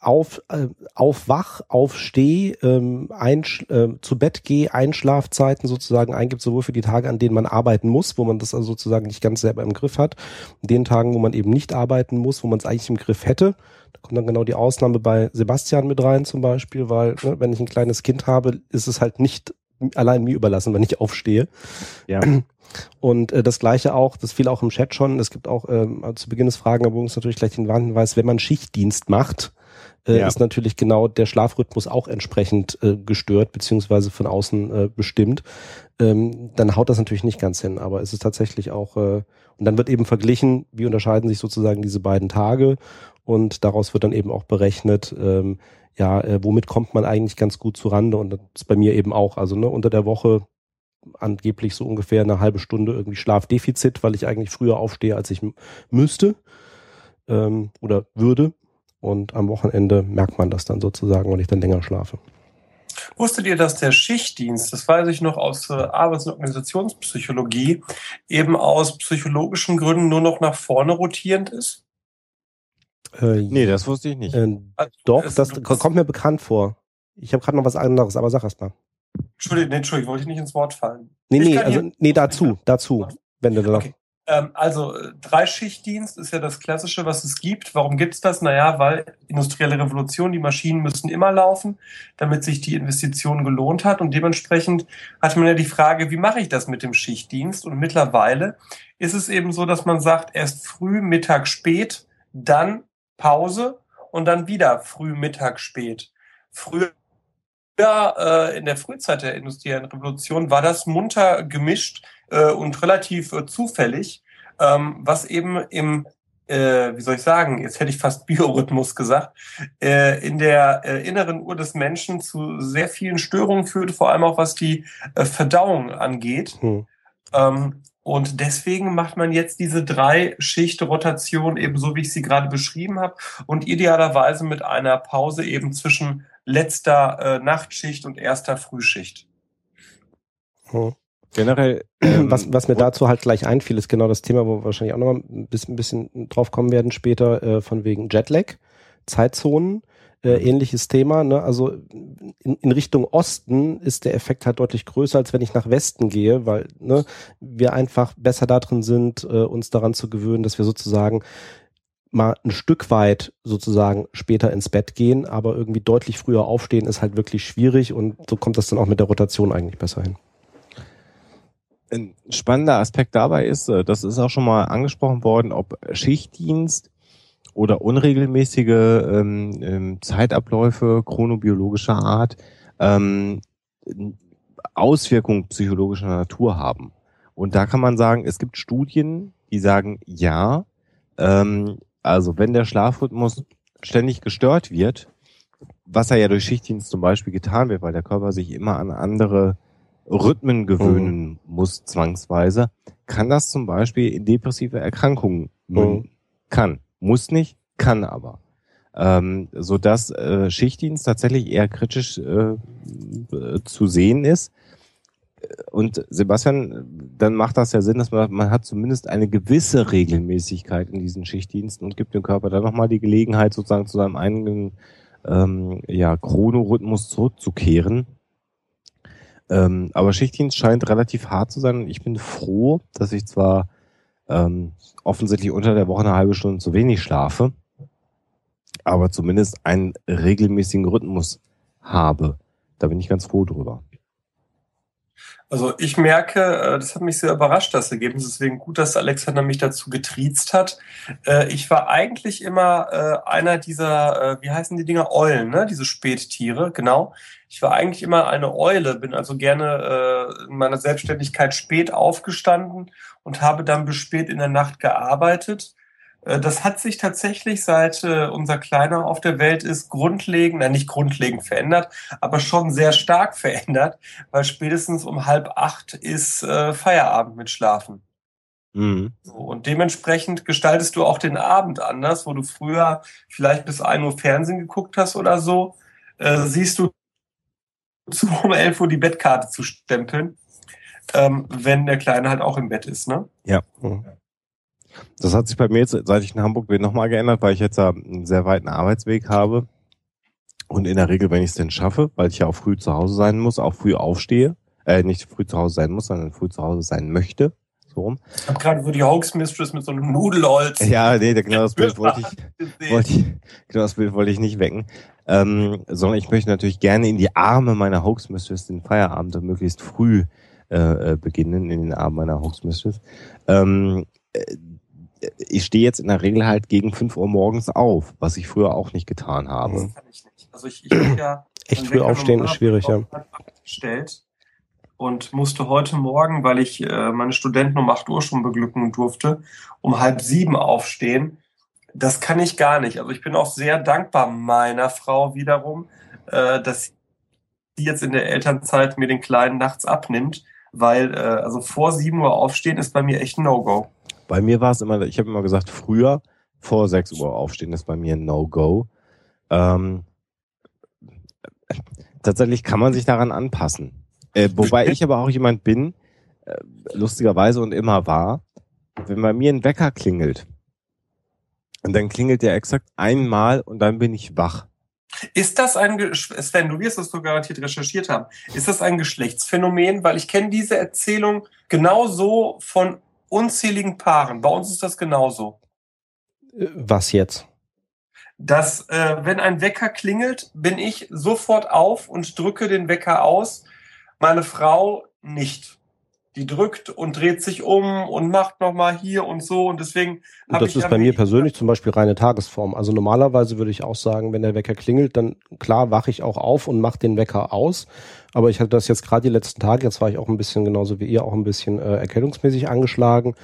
auf, äh, aufwach, aufsteh, ähm, ein, äh, zu Bett geh, Einschlafzeiten sozusagen eingibt, sowohl für die Tage, an denen man arbeiten muss, wo man das also sozusagen nicht ganz selber im Griff hat, den Tagen, wo man eben nicht arbeiten muss, wo man es eigentlich im Griff hätte. Da kommt dann genau die Ausnahme bei Sebastian mit rein zum Beispiel, weil ne, wenn ich ein kleines Kind habe, ist es halt nicht allein mir überlassen, wenn ich aufstehe. Ja. <clears throat> Und äh, das gleiche auch, das fiel auch im Chat schon, es gibt auch ähm, zu Beginn des Fragenbogens natürlich gleich den Warnhinweis, wenn man Schichtdienst macht, äh, ja. ist natürlich genau der Schlafrhythmus auch entsprechend äh, gestört, beziehungsweise von außen äh, bestimmt. Ähm, dann haut das natürlich nicht ganz hin, aber es ist tatsächlich auch, äh, und dann wird eben verglichen, wie unterscheiden sich sozusagen diese beiden Tage und daraus wird dann eben auch berechnet, ähm, ja, äh, womit kommt man eigentlich ganz gut zu Rande und das ist bei mir eben auch, also ne, unter der Woche angeblich so ungefähr eine halbe Stunde irgendwie Schlafdefizit, weil ich eigentlich früher aufstehe, als ich müsste ähm, oder würde. Und am Wochenende merkt man das dann sozusagen, weil ich dann länger schlafe. Wusstet ihr, dass der Schichtdienst, das weiß ich noch aus äh, Arbeits- und Organisationspsychologie, eben aus psychologischen Gründen nur noch nach vorne rotierend ist? Äh, nee, das wusste ich nicht. Äh, also, doch, das kommt mir bekannt vor. Ich habe gerade noch was anderes, aber sag erst mal. Entschuldigung, nee, Entschuldigung, wollte ich nicht ins Wort fallen. Nee, nee, also, nee, dazu, dazu, wenn du da okay. Ähm, also Dreischichtdienst ist ja das Klassische, was es gibt. Warum gibt es das? Naja, weil industrielle Revolution, die Maschinen müssen immer laufen, damit sich die Investition gelohnt hat. Und dementsprechend hat man ja die Frage, wie mache ich das mit dem Schichtdienst? Und mittlerweile ist es eben so, dass man sagt, erst früh, Mittag, spät, dann Pause und dann wieder früh, Mittag, spät. Früher äh, in der Frühzeit der industriellen Revolution war das munter gemischt äh, und relativ äh, zufällig, ähm, was eben im äh, wie soll ich sagen, jetzt hätte ich fast <laughs> Biorhythmus gesagt, äh, in der äh, inneren Uhr des Menschen zu sehr vielen Störungen führte, vor allem auch was die Verdauung angeht. Hm. Ähm, und deswegen macht man jetzt diese drei Schicht Rotation eben so, wie ich sie gerade beschrieben habe und idealerweise mit einer Pause eben zwischen letzter äh, Nachtschicht und erster Frühschicht. Hm. Generell, ähm, was, was mir dazu halt gleich einfiel, ist genau das Thema, wo wir wahrscheinlich auch noch mal ein bisschen, ein bisschen drauf kommen werden später, äh, von wegen Jetlag, Zeitzonen. Äh, mhm. ähnliches Thema. Ne? Also in, in Richtung Osten ist der Effekt halt deutlich größer, als wenn ich nach Westen gehe, weil ne, wir einfach besser darin sind, äh, uns daran zu gewöhnen, dass wir sozusagen mal ein Stück weit sozusagen später ins Bett gehen, aber irgendwie deutlich früher aufstehen ist halt wirklich schwierig und so kommt das dann auch mit der Rotation eigentlich besser hin. Ein spannender Aspekt dabei ist, äh, das ist auch schon mal angesprochen worden, ob Schichtdienst oder unregelmäßige ähm, ähm, Zeitabläufe chronobiologischer Art ähm, Auswirkungen psychologischer Natur haben. Und da kann man sagen, es gibt Studien, die sagen, ja, ähm, also wenn der Schlafrhythmus ständig gestört wird, was er ja durch Schichtdienst zum Beispiel getan wird, weil der Körper sich immer an andere Rhythmen gewöhnen mhm. muss, zwangsweise, kann das zum Beispiel in depressive Erkrankungen mhm. kann. Muss nicht, kann aber. Ähm, so dass äh, Schichtdienst tatsächlich eher kritisch äh, zu sehen ist. Und Sebastian, dann macht das ja Sinn, dass man, man hat zumindest eine gewisse Regelmäßigkeit in diesen Schichtdiensten und gibt dem Körper dann nochmal die Gelegenheit, sozusagen zu seinem eigenen ähm, ja, Chronorhythmus zurückzukehren. Ähm, aber Schichtdienst scheint relativ hart zu sein und ich bin froh, dass ich zwar ähm, offensichtlich unter der Woche eine halbe Stunde zu wenig schlafe, aber zumindest einen regelmäßigen Rhythmus habe. Da bin ich ganz froh drüber. Also ich merke, äh, das hat mich sehr überrascht, das Ergebnis. Deswegen gut, dass Alexander mich dazu getriezt hat. Äh, ich war eigentlich immer äh, einer dieser, wie heißen die Dinger, Eulen, ne? diese Spättiere, genau. Ich war eigentlich immer eine Eule, bin also gerne in meiner Selbstständigkeit spät aufgestanden und habe dann bis spät in der Nacht gearbeitet. Äh, das hat sich tatsächlich seit äh, unser Kleiner auf der Welt ist grundlegend, nein, nicht grundlegend verändert, aber schon sehr stark <laughs> verändert, weil spätestens um halb acht ist äh, Feierabend mit Schlafen. Mhm. So, und dementsprechend gestaltest du auch den Abend anders, wo du früher vielleicht bis ein Uhr Fernsehen geguckt hast oder so, äh, siehst du zu <laughs> um elf Uhr die Bettkarte zu stempeln, ähm, wenn der Kleine halt auch im Bett ist, ne? Ja. Mhm. Das hat sich bei mir jetzt, seit ich in Hamburg bin, nochmal geändert, weil ich jetzt einen sehr weiten Arbeitsweg habe. Und in der Regel, wenn ich es denn schaffe, weil ich ja auch früh zu Hause sein muss, auch früh aufstehe, äh, nicht früh zu Hause sein muss, sondern früh zu Hause sein möchte. So rum. Ich habe gerade so die Hoax Mistress mit so einem Nudelholz. <laughs> Ja, nee, genau das Bild wollte ich, <laughs> wollte ich, genau das Bild wollte ich nicht wecken. Ähm, sondern ich möchte natürlich gerne in die Arme meiner Hoax Mistress den Feierabend möglichst früh äh, äh, beginnen, in den Armen meiner Hoax Mistress. Ähm, äh, ich stehe jetzt in der Regel halt gegen 5 Uhr morgens auf, was ich früher auch nicht getan habe. Das kann ich nicht. Also ich, ich ja <clears throat> Echt früh aufstehen ist schwierig, ja. Gestellt und musste heute Morgen, weil ich äh, meine Studenten um 8 Uhr schon beglücken durfte, um halb sieben aufstehen. Das kann ich gar nicht. Also ich bin auch sehr dankbar meiner Frau wiederum, äh, dass sie jetzt in der Elternzeit mir den Kleinen nachts abnimmt, weil äh, also vor 7 Uhr aufstehen ist bei mir echt ein No-Go. Bei mir war es immer, ich habe immer gesagt, früher vor 6 Uhr aufstehen ist bei mir ein No-Go. Ähm, tatsächlich kann man sich daran anpassen. Äh, wobei ich aber auch jemand bin, äh, lustigerweise und immer war, wenn bei mir ein Wecker klingelt, und dann klingelt der exakt einmal und dann bin ich wach. Ist das ein, Sven, du wirst das so garantiert recherchiert haben, ist das ein Geschlechtsphänomen? Weil ich kenne diese Erzählung genauso von unzähligen Paaren. Bei uns ist das genauso. Äh, was jetzt? Dass, äh, wenn ein Wecker klingelt, bin ich sofort auf und drücke den Wecker aus. Meine Frau nicht die drückt und dreht sich um und macht nochmal hier und so und deswegen und das ist bei mir persönlich zum Beispiel reine Tagesform. Also normalerweise würde ich auch sagen, wenn der Wecker klingelt, dann klar wache ich auch auf und mache den Wecker aus. Aber ich hatte das jetzt gerade die letzten Tage, jetzt war ich auch ein bisschen genauso wie ihr auch ein bisschen äh, erkältungsmäßig angeschlagen.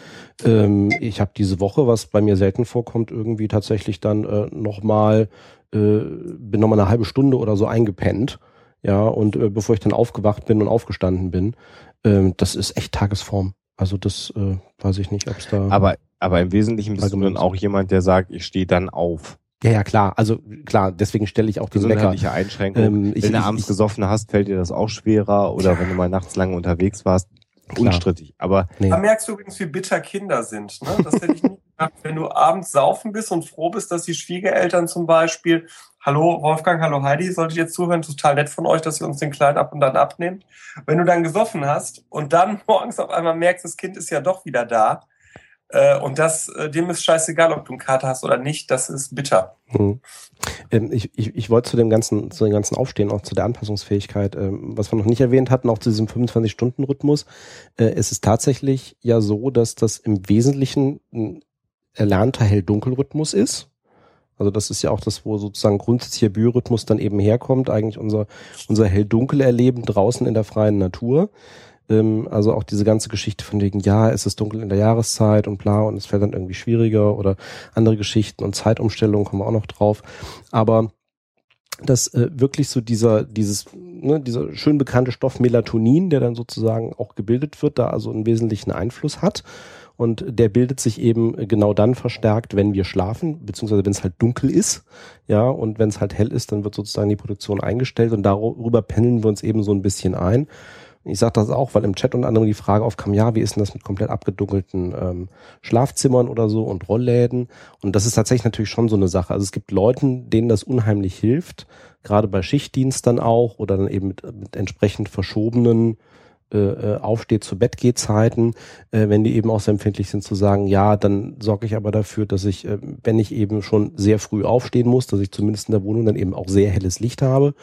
Ähm, ich habe diese Woche, was bei mir selten vorkommt, irgendwie tatsächlich dann äh, nochmal, äh, bin nochmal eine halbe Stunde oder so eingepennt. Ja, und äh, bevor ich dann aufgewacht bin und aufgestanden bin, ähm, das ist echt Tagesform. Also das äh, weiß ich nicht, ob es da. Aber, aber im Wesentlichen bist du dann auch jemand, der sagt, ich stehe dann auf. Ja, ja, klar. Also klar, deswegen stelle ich auch den Wecker. Einschränkung. Ähm, ich, wenn du abends ich, gesoffen hast, fällt dir das auch schwerer oder ja. wenn du mal nachts lange unterwegs warst, Klar. unstrittig. Aber nee. da merkst du übrigens, wie bitter Kinder sind. Ne? Das hätte ich nie <laughs> gedacht, wenn du abends saufen bist und froh bist, dass die Schwiegereltern zum Beispiel Hallo Wolfgang, hallo Heidi, solltet ihr zuhören, total nett von euch, dass ihr uns den Kleinen ab und dann abnehmt. Wenn du dann gesoffen hast und dann <laughs> morgens auf einmal merkst, das Kind ist ja doch wieder da, äh, und das, äh, dem ist scheißegal, ob du einen Kater hast oder nicht, das ist bitter. Hm. Ähm, ich, ich, ich wollte zu dem ganzen, zu dem ganzen Aufstehen, auch zu der Anpassungsfähigkeit, ähm, was wir noch nicht erwähnt hatten, auch zu diesem 25-Stunden-Rhythmus. Äh, es ist tatsächlich ja so, dass das im Wesentlichen ein erlernter Hell-Dunkel-Rhythmus ist Also das ist ja auch das, wo sozusagen grundsätzlicher Biorhythmus dann eben herkommt, eigentlich unser, unser hell-dunkel-Erleben draußen in der freien Natur. Ähm, also auch diese ganze Geschichte von wegen, ja, es ist dunkel in der Jahreszeit und bla und es fällt dann irgendwie schwieriger oder andere Geschichten und Zeitumstellungen kommen auch noch drauf. Aber dass äh, wirklich so dieser, dieses, ne, dieser schön bekannte Stoff Melatonin, der dann sozusagen auch gebildet wird, da also einen wesentlichen Einfluss hat. Und der bildet sich eben genau dann verstärkt, wenn wir schlafen, beziehungsweise wenn es halt dunkel ist. Ja, und wenn es halt hell ist, dann wird sozusagen die Produktion eingestellt und darüber pendeln wir uns eben so ein bisschen ein. Ich sage das auch, weil im Chat unter anderem die Frage aufkam, ja, wie ist denn das mit komplett abgedunkelten ähm, Schlafzimmern oder so und Rollläden? Und das ist tatsächlich natürlich schon so eine Sache. Also es gibt Leuten, denen das unheimlich hilft, gerade bei Schichtdienst dann auch oder dann eben mit, mit entsprechend verschobenen äh, äh, aufsteht zu Bett geht Zeiten, äh, wenn die eben auch sehr empfindlich sind zu sagen, ja, dann sorge ich aber dafür, dass ich, äh, wenn ich eben schon sehr früh aufstehen muss, dass ich zumindest in der Wohnung dann eben auch sehr helles Licht habe,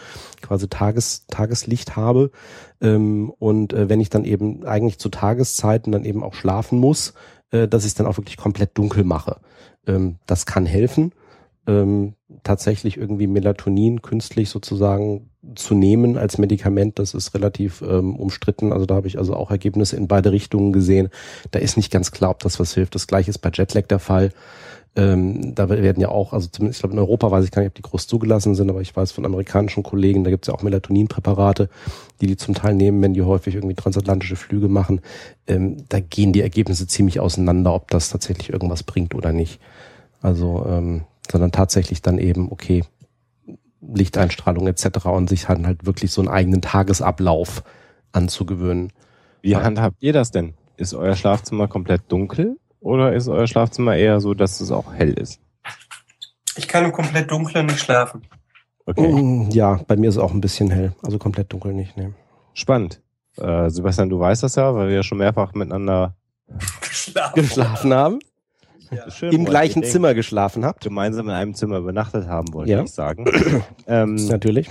quasi Tages, Tageslicht habe. Ähm, und äh, wenn ich dann eben eigentlich zu Tageszeiten dann eben auch schlafen muss, äh, dass ich es dann auch wirklich komplett dunkel mache. Ähm, das kann helfen ähm, tatsächlich irgendwie Melatonin künstlich sozusagen zu nehmen als Medikament, das ist relativ ähm, umstritten. Also da habe ich also auch Ergebnisse in beide Richtungen gesehen. Da ist nicht ganz klar, ob das was hilft. Das gleiche ist bei Jetlag der Fall. Ähm, da werden ja auch, also zumindest ich glaube in Europa weiß ich gar nicht, ob die groß zugelassen sind, aber ich weiß von amerikanischen Kollegen, da gibt es ja auch Melatoninpräparate, die die zum Teil nehmen, wenn die häufig irgendwie transatlantische Flüge machen. Ähm, da gehen die Ergebnisse ziemlich auseinander, ob das tatsächlich irgendwas bringt oder nicht. Also ähm, sondern tatsächlich dann eben, okay, Lichteinstrahlung etc. und sich halt, halt wirklich so einen eigenen Tagesablauf anzugewöhnen. Wie handhabt ihr das denn? Ist euer Schlafzimmer komplett dunkel oder ist euer Schlafzimmer eher so, dass es auch hell ist? Ich kann im komplett Dunklen nicht schlafen. Okay. Mm, ja, bei mir ist es auch ein bisschen hell, also komplett dunkel nicht. Ne. Spannend. Äh, Sebastian, du weißt das ja, weil wir ja schon mehrfach miteinander <laughs> geschlafen, geschlafen haben ja. Schön, im gleichen Zimmer geschlafen habt. Gemeinsam in einem Zimmer übernachtet haben, wollte ja. ich sagen. <clears throat> ähm, Natürlich.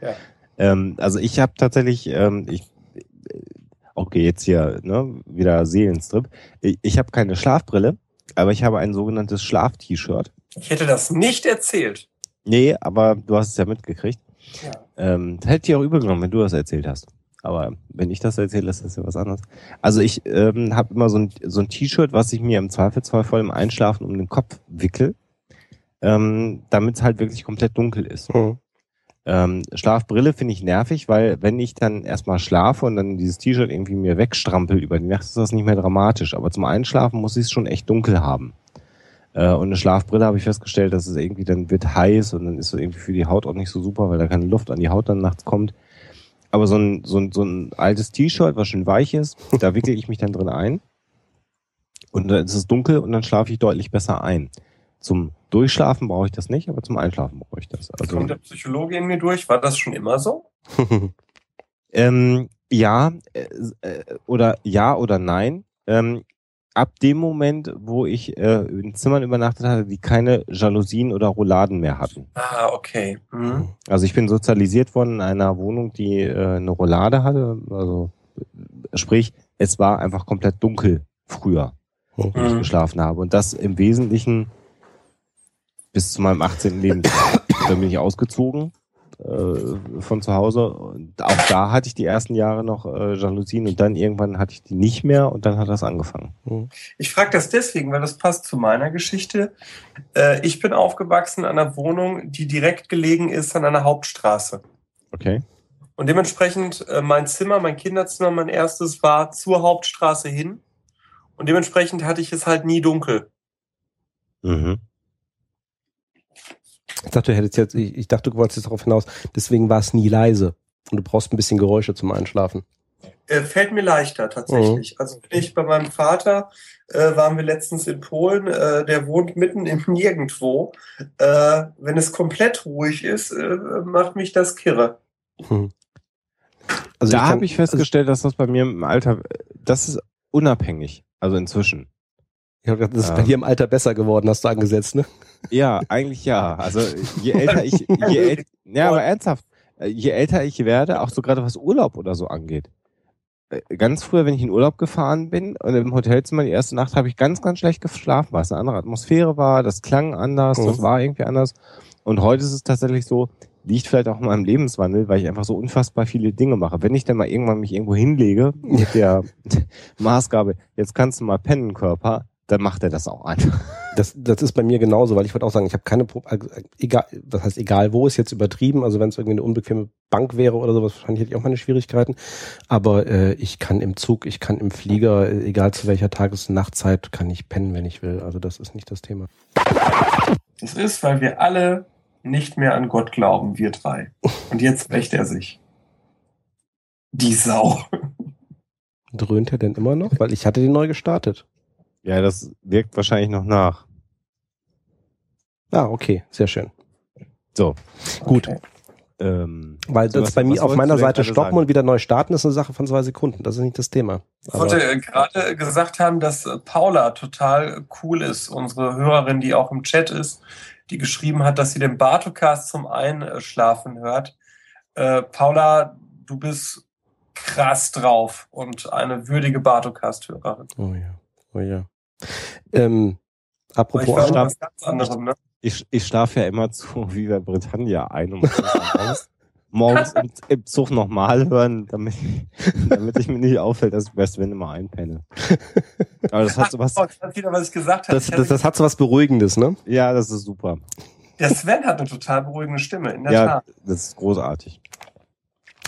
Ja. Ähm, also ich habe tatsächlich, ähm, ich, okay, jetzt hier ne, wieder Seelenstrip. Ich, ich habe keine Schlafbrille, aber ich habe ein sogenanntes Schlaf-T-Shirt. Ich hätte das nicht erzählt. Nee, aber du hast es ja mitgekriegt. Ja. Ähm, hätte ich auch übergenommen, wenn du das erzählt hast. Aber wenn ich das erzähle, ist das ja was anderes. Also ich ähm, habe immer so ein, so ein T-Shirt, was ich mir im Zweifelsfall vor dem Einschlafen um den Kopf wickel, ähm, damit es halt wirklich komplett dunkel ist. Mhm. Ähm, Schlafbrille finde ich nervig, weil wenn ich dann erstmal schlafe und dann dieses T-Shirt irgendwie mir wegstrampel über die Nacht, ist das nicht mehr dramatisch. Aber zum Einschlafen muss ich es schon echt dunkel haben. Äh, und eine Schlafbrille habe ich festgestellt, dass es irgendwie dann wird heiß und dann ist es irgendwie für die Haut auch nicht so super, weil da keine Luft an die Haut dann nachts kommt. Aber so ein, so ein, so ein altes T-Shirt, was schön weich ist, da wickel ich mich dann drin ein. Und dann ist es dunkel und dann schlafe ich deutlich besser ein. Zum Durchschlafen brauche ich das nicht, aber zum Einschlafen brauche ich das. Also, Kommt der Psychologe in mir durch? War das schon immer so? <laughs> ähm, ja, äh, äh, oder ja oder nein. Ähm, ab dem Moment, wo ich äh, in Zimmern übernachtet hatte, die keine Jalousien oder Rouladen mehr hatten. Ah, okay. Mhm. Also ich bin sozialisiert worden in einer Wohnung, die äh, eine Roulade hatte. Also sprich, es war einfach komplett dunkel früher, mhm. wo ich mhm. geschlafen habe. Und das im Wesentlichen bis zu meinem 18. Lebensjahr. Dann bin ich ausgezogen äh, von zu Hause. Und auch da hatte ich die ersten Jahre noch äh, Jalousien und dann irgendwann hatte ich die nicht mehr und dann hat das angefangen. Mhm. Ich frage das deswegen, weil das passt zu meiner Geschichte. Äh, ich bin aufgewachsen an einer Wohnung, die direkt gelegen ist an einer Hauptstraße. Okay. Und dementsprechend äh, mein Zimmer, mein Kinderzimmer, mein erstes war zur Hauptstraße hin. Und dementsprechend hatte ich es halt nie dunkel. Mhm. Ich dachte, du hättest jetzt, ich, ich dachte, du wolltest jetzt darauf hinaus, deswegen war es nie leise. Und du brauchst ein bisschen Geräusche zum Einschlafen. Äh, fällt mir leichter tatsächlich. Mhm. Also ich bei meinem Vater äh, waren wir letztens in Polen, äh, der wohnt mitten im <laughs> Nirgendwo. Äh, wenn es komplett ruhig ist, äh, macht mich das kirre. Mhm. Also da habe ich festgestellt, dass das bei mir im Alter, das ist unabhängig, also inzwischen. Ich habe gedacht, das ist bei dir im Alter besser geworden, hast du angesetzt, ne? Ja, eigentlich ja. Also je älter ich, je <laughs> äl ja, aber ernsthaft, je älter ich werde, auch so gerade was Urlaub oder so angeht, äh, ganz früher, wenn ich in Urlaub gefahren bin und im Hotelzimmer die erste Nacht habe ich ganz, ganz schlecht geschlafen, weil es eine andere Atmosphäre war, das klang anders, Mhm. das war irgendwie anders. Und heute ist es tatsächlich so, liegt vielleicht auch in meinem Lebenswandel, weil ich einfach so unfassbar viele Dinge mache. Wenn ich dann mal irgendwann mich irgendwo hinlege mit der <laughs> Maßgabe, jetzt kannst du mal pennen, Körper, dann macht er das auch einfach. <laughs> Das, das ist bei mir genauso, weil ich würde auch sagen, ich habe keine, Pro also, egal, was heißt egal wo, ist jetzt übertrieben. Also wenn es irgendwie eine unbequeme Bank wäre oder sowas, wahrscheinlich hätte ich auch meine Schwierigkeiten. Aber äh, ich kann im Zug, ich kann im Flieger, äh, egal zu welcher Tages- und Nachtzeit, kann ich pennen, wenn ich will. Also das ist nicht das Thema. Das ist, weil wir alle nicht mehr an Gott glauben, wir drei. Und jetzt rächt er sich. Die Sau. Dröhnt er denn immer noch? Weil ich hatte den neu gestartet. Ja, das wirkt wahrscheinlich noch nach. Ah, okay, sehr schön. So, Gut. Okay. ähm, Weil das was- bei mir auf meiner Seite stoppen sagen? und wieder neu starten ist eine Sache von zwei Sekunden. Das ist nicht das Thema. Ich wollte gerade gesagt haben, dass äh, Paula total cool ist, unsere Hörerin, die auch im Chat ist, die geschrieben hat, dass sie den Bartocast zum Einschlafen hört. Äh, Paula, du bist krass drauf und eine würdige Bartocast-Hörerin. Oh ja, oh ja. Ähm, ich apropos was ganz anderem, ne? ich, ich schlafe ja immer zu <laughs> Viva Britannia ein und morgens, <laughs> morgens im, im Zug nochmal hören, damit, damit ich mir nicht auffällt, dass ich West Wind immer einpenne. Aber das hat sowas, Oh, ich weiß wieder, was ich gesagt habe. das, Ich das, das hat so was Beruhigendes, ne? ja, das ist super. der Sven hat eine total beruhigende Stimme, in der Ja, Tat. das ist großartig.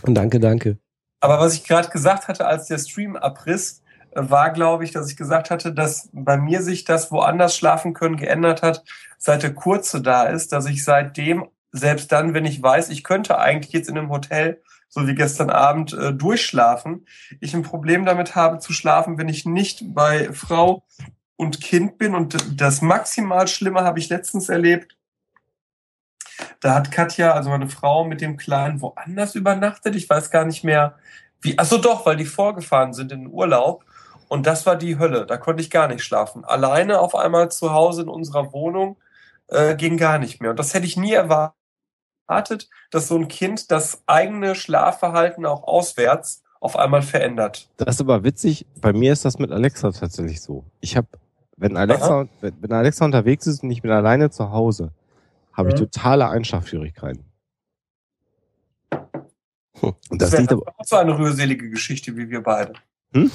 Danke, danke. Aber was ich gerade gesagt hatte, als der Stream abriss, war, glaube ich, dass ich gesagt hatte, dass bei mir sich das woanders schlafen können geändert hat, seit der Kurze da ist, dass ich seitdem, selbst dann, wenn ich weiß, ich könnte eigentlich jetzt in einem Hotel, so wie gestern Abend, äh, durchschlafen, ich ein Problem damit habe zu schlafen, wenn ich nicht bei Frau und Kind bin. Und das maximal Schlimme habe ich letztens erlebt. Da hat Katja, also meine Frau, mit dem Kleinen woanders übernachtet. Ich weiß gar nicht mehr, wie. Ach so, doch, weil die vorgefahren sind in den Urlaub. Und das war die Hölle. Da konnte ich gar nicht schlafen. Alleine auf einmal zu Hause in unserer Wohnung äh, ging gar nicht mehr. Und das hätte ich nie erwartet, dass so ein Kind das eigene Schlafverhalten auch auswärts auf einmal verändert. Das ist aber witzig. Bei mir ist das mit Alexa tatsächlich so. Ich habe, wenn Alexa, wenn, wenn Alexa unterwegs ist und ich bin alleine zu Hause, habe ich Mhm. totale Einschlafschwierigkeiten. Hm. Und das Sven, liegt hast aber, auch so eine rührselige Geschichte wie wir beide? Hm?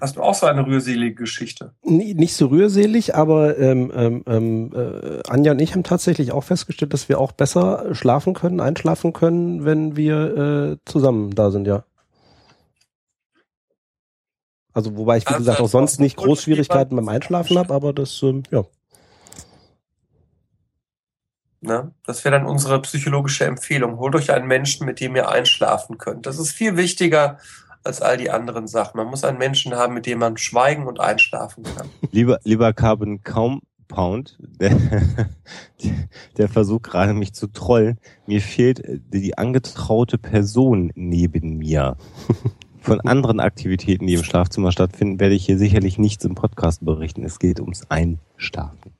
Hast du auch so eine rührselige Geschichte? N- Nicht so rührselig, aber ähm, ähm, ähm, äh, Anja und ich haben tatsächlich auch festgestellt, dass wir auch besser schlafen können, einschlafen können, wenn wir äh, zusammen da sind, ja. Also wobei ich, wie Also, gesagt, auch sonst nicht groß Schwierigkeiten beim Einschlafen habe, aber das, ähm, ja. Ne? Das wäre dann unsere psychologische Empfehlung. Holt euch einen Menschen, mit dem ihr einschlafen könnt. Das ist viel wichtiger als all die anderen Sachen. Man muss einen Menschen haben, mit dem man schweigen und einschlafen kann. lieber, lieber Carbon Compound, der, <laughs> der versucht gerade mich zu trollen. Mir fehlt äh, die angetraute Person neben mir. <laughs> Von anderen Aktivitäten, die im Schlafzimmer stattfinden, werde ich hier sicherlich nichts im Podcast berichten. Es geht ums Einschlafen.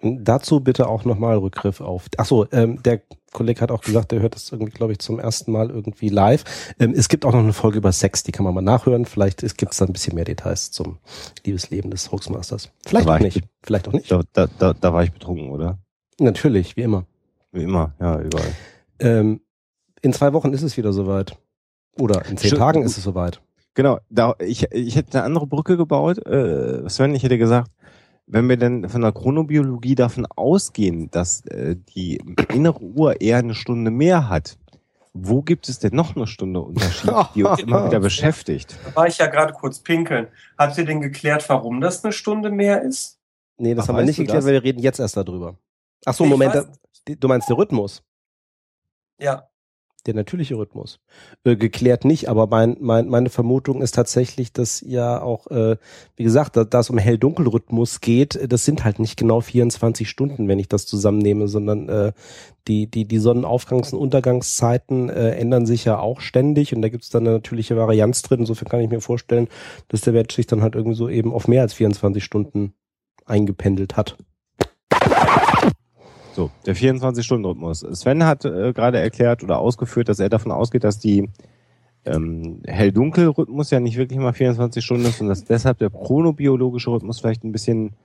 Dazu bitte auch nochmal Rückgriff auf. Achso, ähm, der Kollege hat auch gesagt, der hört das irgendwie, glaube ich, zum ersten Mal irgendwie live. Ähm, es gibt auch noch eine Folge über Sex, die kann man mal nachhören. Vielleicht gibt es da ein bisschen mehr Details zum Liebesleben des Hoaxmasters. Vielleicht auch ich- nicht. Vielleicht auch nicht. Da, da, da, war ich betrunken, oder? Natürlich, wie immer. Wie immer, ja, überall. Ähm, in zwei Wochen ist es wieder soweit. Oder in zehn Schön. Tagen ist es soweit. Genau, da, ich, ich hätte eine andere Brücke gebaut. Äh, Sven, ich hätte gesagt, wenn wir denn von der Chronobiologie davon ausgehen, dass äh, die innere Uhr eher eine Stunde mehr hat, wo gibt es denn noch eine Stunde Unterschied, die uns immer wieder <laughs> beschäftigt? Da war ich ja gerade kurz pinkeln. Habt ihr denn geklärt, warum das eine Stunde mehr ist? Nee, das Ach, haben wir nicht geklärt, das? weil wir reden jetzt erst darüber. Ach so, Ich Moment, weiß da, du meinst der Rhythmus? Ja. Der natürliche Rhythmus. Äh, geklärt nicht, aber mein, mein, meine Vermutung ist tatsächlich, dass ja auch, äh, wie gesagt, da, da es um Hell-Dunkel-Rhythmus geht, das sind halt nicht genau 24 Stunden, wenn ich das zusammennehme, sondern äh, die, die, die Sonnenaufgangs- und Untergangszeiten äh, ändern sich ja auch ständig und da gibt es dann eine natürliche Varianz drin. Insofern kann ich mir vorstellen, dass der Wert sich dann halt irgendwie so eben auf mehr als 24 Stunden eingependelt hat. So, der 24-Stunden-Rhythmus. Sven hat äh, gerade erklärt oder ausgeführt, dass er davon ausgeht, dass die ähm, Hell-Dunkel-Rhythmus ja nicht wirklich mal 24 Stunden ist und dass deshalb der chronobiologische Rhythmus vielleicht ein bisschen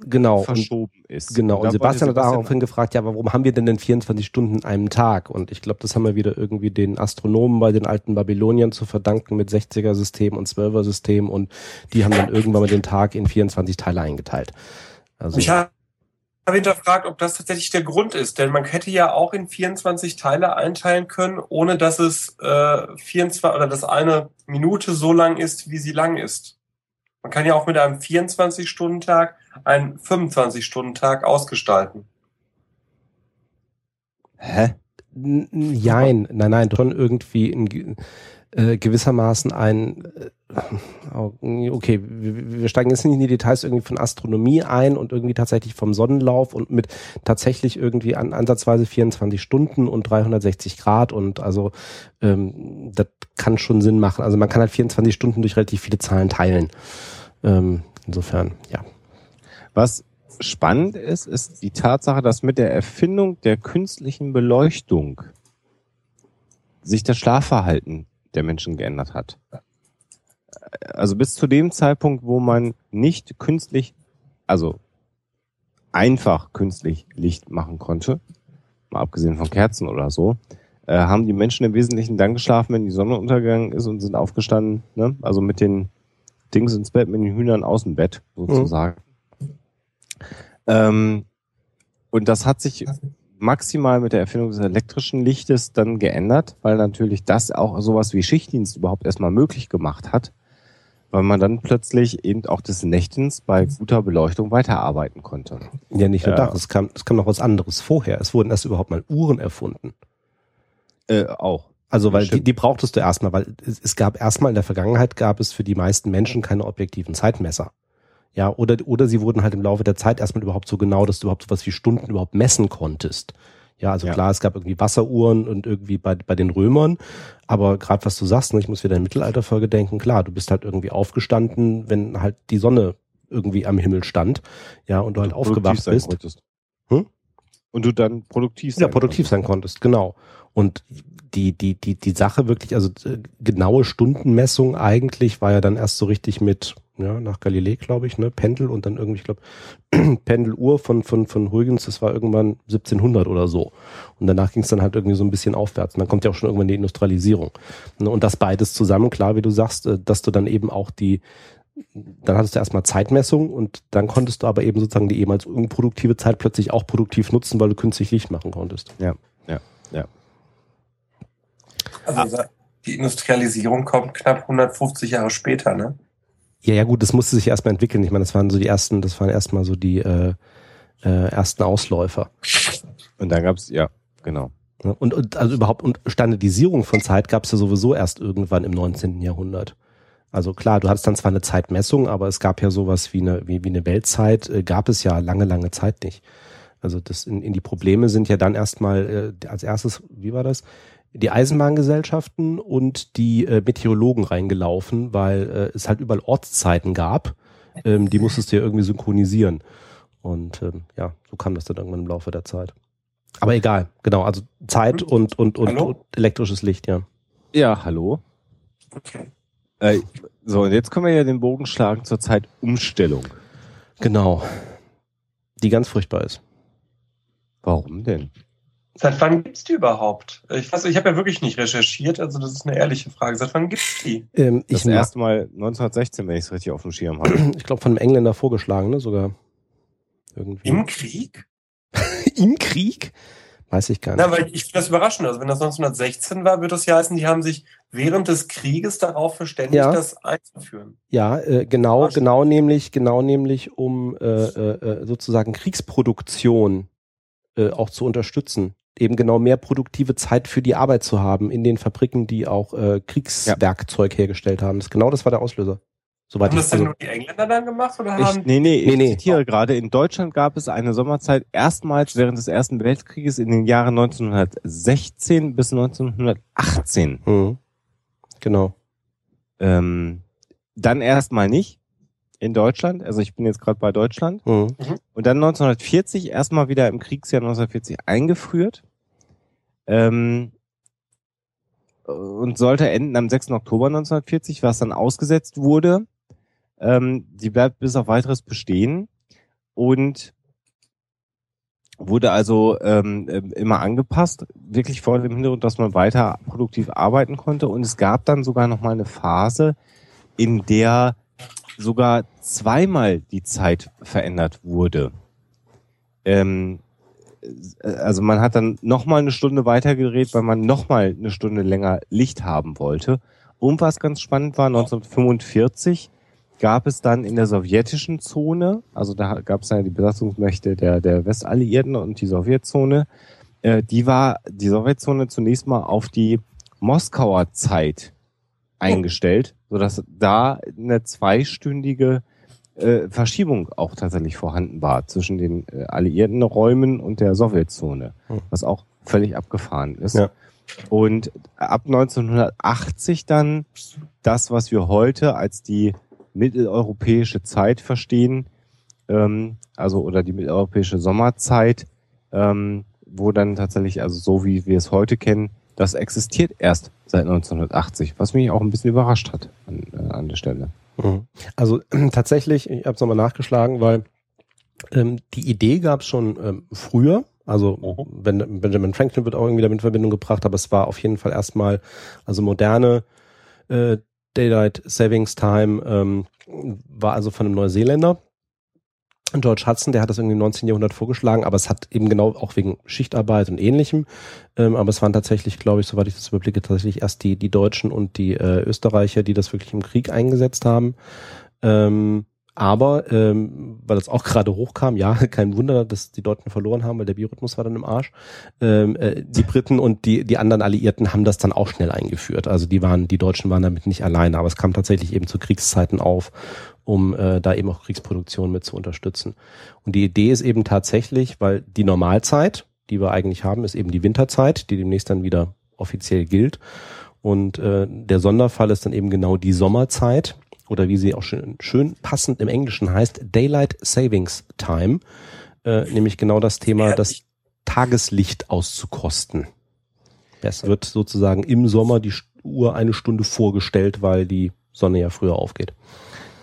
genau, verschoben ist. Genau, und da Sebastian hat daraufhin gefragt, ja, aber warum haben wir denn denn 24 Stunden in einem Tag? Und ich glaube, das haben wir wieder irgendwie den Astronomen bei den alten Babyloniern zu verdanken mit 60er-System und 12er-System und die haben dann irgendwann mal den Tag in 24 Teile eingeteilt. Also, Ich habe hinterfragt, ob das tatsächlich der Grund ist, denn man hätte ja auch in 24 Teile einteilen können, ohne dass es äh, 24 oder dass eine Minute so lang ist, wie sie lang ist. Man kann ja auch mit einem 24-Stunden-Tag einen 25-Stunden-Tag ausgestalten. Hä? N- n- Jein, nein, nein, schon irgendwie in, ge- äh, gewissermaßen ein, äh, okay, wir, wir steigen jetzt nicht in die Details irgendwie von Astronomie ein und irgendwie tatsächlich vom Sonnenlauf und mit tatsächlich irgendwie an, ansatzweise 24 Stunden und 360 Grad und also ähm, das kann schon Sinn machen. Also man kann halt 24 Stunden durch relativ viele Zahlen teilen. Ähm, insofern, ja. Was spannend ist, ist die Tatsache, dass mit der Erfindung der künstlichen Beleuchtung sich das Schlafverhalten der Menschen geändert hat. Also bis zu dem Zeitpunkt, wo man nicht künstlich, also einfach künstlich Licht machen konnte, mal abgesehen von Kerzen oder so, äh, haben die Menschen im Wesentlichen dann geschlafen, wenn die Sonne untergegangen ist und sind aufgestanden, ne? also mit den Dings ins Bett, mit den Hühnern aus dem Bett sozusagen. Ähm, und das hat sich maximal mit der Erfindung des elektrischen Lichtes dann geändert, weil natürlich das auch sowas wie Schichtdienst überhaupt erstmal möglich gemacht hat, weil man dann plötzlich eben auch des Nächtens bei guter Beleuchtung weiterarbeiten konnte. Ja, nicht nur Ja. das, es kam, es kam noch was anderes vorher. Es wurden erst überhaupt mal Uhren erfunden. Äh, auch. Also weil die, die brauchtest du erstmal, weil es, es gab erstmal in der Vergangenheit gab es für die meisten Menschen keine objektiven Zeitmesser. Ja, oder, oder sie wurden halt im Laufe der Zeit erstmal überhaupt so genau, dass du überhaupt sowas wie Stunden überhaupt messen konntest. Ja, also Ja. klar, es gab irgendwie Wasseruhren und irgendwie bei, bei den Römern, aber gerade was du sagst, ne, ich muss wieder in Mittelalterfolge denken, klar, du bist halt irgendwie aufgestanden, wenn halt die Sonne irgendwie am Himmel stand, ja, und du halt aufgewacht sein bist. konntest. Hm? Und du dann produktiv sein Ja, produktiv sein konntest, genau. Und die, die, die, die Sache wirklich, also äh, genaue Stundenmessung eigentlich war ja dann erst so richtig mit, ja, nach Galilei, glaube ich, ne, Pendel und dann irgendwie, ich glaube, <clears throat> Pendeluhr von, von, von Huygens, das war irgendwann 1700 oder so. Und danach ging es dann halt irgendwie so ein bisschen aufwärts. Und dann kommt ja auch schon irgendwann die Industrialisierung. Ne, Und das beides zusammen, klar, wie du sagst, äh, dass du dann eben auch die, dann hattest du erstmal Zeitmessung und dann konntest du aber eben sozusagen die ehemals unproduktive Zeit plötzlich auch produktiv nutzen, weil du künstlich Licht machen konntest. Also die Industrialisierung kommt knapp 150 Jahre später, ne? Ja, ja, gut, das musste sich erstmal entwickeln. Ich meine, das waren so die ersten, das waren erstmal so die äh, äh, ersten Ausläufer. Und dann gab's ja, genau. Und, und also überhaupt und Standardisierung von Zeit gab es ja sowieso erst irgendwann im 19. Jahrhundert. Also klar, du hattest dann zwar eine Zeitmessung, aber es gab ja sowas wie eine, wie, wie eine Weltzeit, äh, gab es ja lange, lange Zeit nicht. Also das in, in die Probleme sind ja dann erstmal äh, als erstes, wie war das? Die Eisenbahngesellschaften und die äh, Meteorologen reingelaufen, weil äh, es halt überall Ortszeiten gab. Ähm, die musstest du ja irgendwie synchronisieren. Und ähm, ja, so kam das dann irgendwann im Laufe der Zeit. Aber egal, genau, also Zeit und, und, und, Hallo? und elektrisches Licht, ja. Ja, hallo. Okay. Äh, so, und jetzt können wir ja den Bogen schlagen zur Zeitumstellung. Genau. Die ganz furchtbar ist. Warum denn? Seit wann gibt's die überhaupt? Ich weiß, ich habe ja wirklich nicht recherchiert, also das ist eine ehrliche Frage. Seit wann gibt's die? Ähm, Das ich erste Mal 1916, wenn ich es richtig auf dem Schirm habe. <clears throat> ich glaube, von einem Engländer vorgeschlagen, ne, sogar. Irgendwie. Im Krieg? <laughs> Im Krieg? Weiß ich gar nicht. Na, weil ich finde das überraschend. Also wenn das 1916 war, wird das ja heißen, die haben sich während des Krieges darauf verständigt, Ja. das einzuführen. Ja, äh, genau, genau nämlich, genau nämlich, um äh, äh, äh, sozusagen Kriegsproduktion äh, auch zu unterstützen. Eben genau mehr produktive Zeit für die Arbeit zu haben in den Fabriken, die auch äh, Kriegswerkzeug hergestellt haben. Das, genau das war der Auslöser. Soweit Haben ich, das denn also, nur die Engländer dann gemacht oder Ich, haben nee, nee, ich Nee, nee. zitiere gerade, in Deutschland gab es eine Sommerzeit erstmals während des Ersten Weltkrieges in den Jahren 1916 bis 1918. hm, genau. Ähm, dann erstmal nicht in Deutschland, also ich bin jetzt gerade bei Deutschland. Hm. Und dann 1940 erstmal wieder im Kriegsjahr 1940 eingeführt. Ähm, und sollte enden am 6. Oktober 1940, was dann ausgesetzt wurde. Ähm, die bleibt bis auf weiteres bestehen und wurde also ähm, äh, immer angepasst, wirklich vor dem Hintergrund, dass man weiter produktiv arbeiten konnte. Und es gab dann sogar noch mal eine Phase, in der sogar zweimal die Zeit verändert wurde. Ähm, also man hat dann nochmal eine Stunde weitergedreht, weil man nochmal eine Stunde länger Licht haben wollte. Und was ganz spannend war, 1945 gab es dann in der sowjetischen Zone, also da gab es ja die Besatzungsmächte der, der Westalliierten und die Sowjetzone, äh, die war die Sowjetzone zunächst mal auf die Moskauer Zeit eingestellt, sodass da eine zweistündige äh, Verschiebung auch tatsächlich vorhanden war zwischen den äh, alliierten Räumen und der Sowjetzone, hm. was auch völlig abgefahren ist. Ja. Und ab 1980 dann das, was wir heute als die mitteleuropäische Zeit verstehen, ähm, also oder die mitteleuropäische Sommerzeit, ähm, wo dann tatsächlich, also so wie wir es heute kennen, das existiert erst seit 1980, was mich auch ein bisschen überrascht hat an, äh, an der Stelle. Mhm. Also <clears throat> tatsächlich, ich habe es nochmal nachgeschlagen, weil ähm, die Idee gab es schon ähm, früher. Also ben, Benjamin Franklin wird auch irgendwie damit in Verbindung gebracht, aber es war auf jeden Fall erstmal, also moderne äh, Daylight Savings Time ähm, war also von einem Neuseeländer. George Hudson, der hat das irgendwie im 19. Jahrhundert vorgeschlagen, aber es hat eben genau auch wegen Schichtarbeit und ähnlichem. Ähm, aber es waren tatsächlich, glaube ich, soweit ich das überblicke, tatsächlich erst die, die Deutschen und die äh, Österreicher, die das wirklich im Krieg eingesetzt haben. Ähm, aber ähm, weil das auch <laughs> gerade hochkam, ja, kein Wunder, dass die Deutschen verloren haben, weil der Biorhythmus war dann im Arsch. Ähm, äh, die Briten und die, die anderen Alliierten haben das dann auch schnell eingeführt. Also die waren, die Deutschen waren damit nicht alleine, aber es kam tatsächlich eben zu Kriegszeiten auf, um äh, da eben auch Kriegsproduktion mit zu unterstützen. Und die Idee ist eben tatsächlich, weil die Normalzeit, die wir eigentlich haben, ist eben die Winterzeit, die demnächst dann wieder offiziell gilt. Und äh, der Sonderfall ist dann eben genau die Sommerzeit oder wie sie auch schön, schön passend im Englischen heißt, Daylight Savings Time, äh, nämlich genau das Thema, das Tageslicht auszukosten. Es wird sozusagen im Sommer die Uhr eine Stunde vorgestellt, weil die Sonne ja früher aufgeht.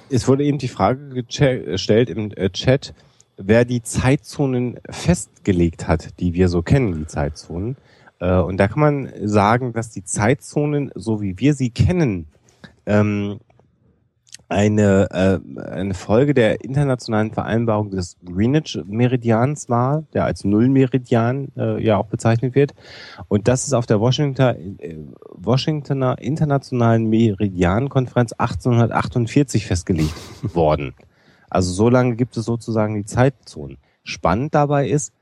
Es wurde eben die Frage gestellt im äh, Chat, wer die Zeitzonen festgelegt hat, die wir so kennen, die Zeitzonen. Äh, und da kann man sagen, dass die Zeitzonen, so wie wir sie kennen, ähm, eine, äh, eine Folge der internationalen Vereinbarung des Greenwich-Meridians war, der als Nullmeridian äh, ja auch bezeichnet wird. Und das ist auf der Washington, äh, Washingtoner Internationalen Meridiankonferenz 1848 festgelegt <laughs> worden. Also so lange gibt es sozusagen die Zeitzonen. Spannend dabei ist,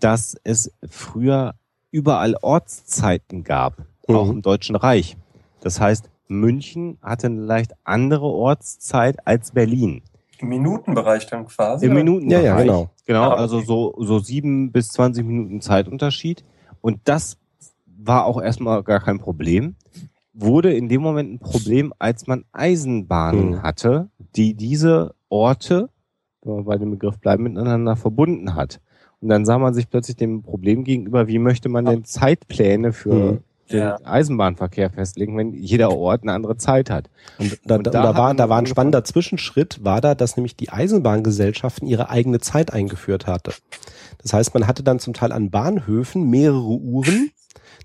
dass es früher überall Ortszeiten gab, mhm. auch im Deutschen Reich. Das heißt, München hatte eine leicht andere Ortszeit als Berlin. Im Minutenbereich dann quasi? Im Minutenbereich. Ja, ja, genau. Genau, ah, okay. also so, so sieben bis zwanzig Minuten Zeitunterschied. Und das war auch erstmal gar kein Problem. Wurde in dem Moment ein Problem, als man Eisenbahnen hm. hatte, die diese Orte, wenn wir bei dem Begriff bleiben, miteinander verbunden hat. Und dann sah man sich plötzlich dem Problem gegenüber, wie möchte man denn Zeitpläne für hm den ja. Eisenbahnverkehr festlegen, wenn jeder Ort eine andere Zeit hat. Und da, und da, da war, da war ein spannender Zwischenschritt, war da, dass nämlich die Eisenbahngesellschaften ihre eigene Zeit eingeführt hatte. Das heißt, man hatte dann zum Teil an Bahnhöfen mehrere Uhren,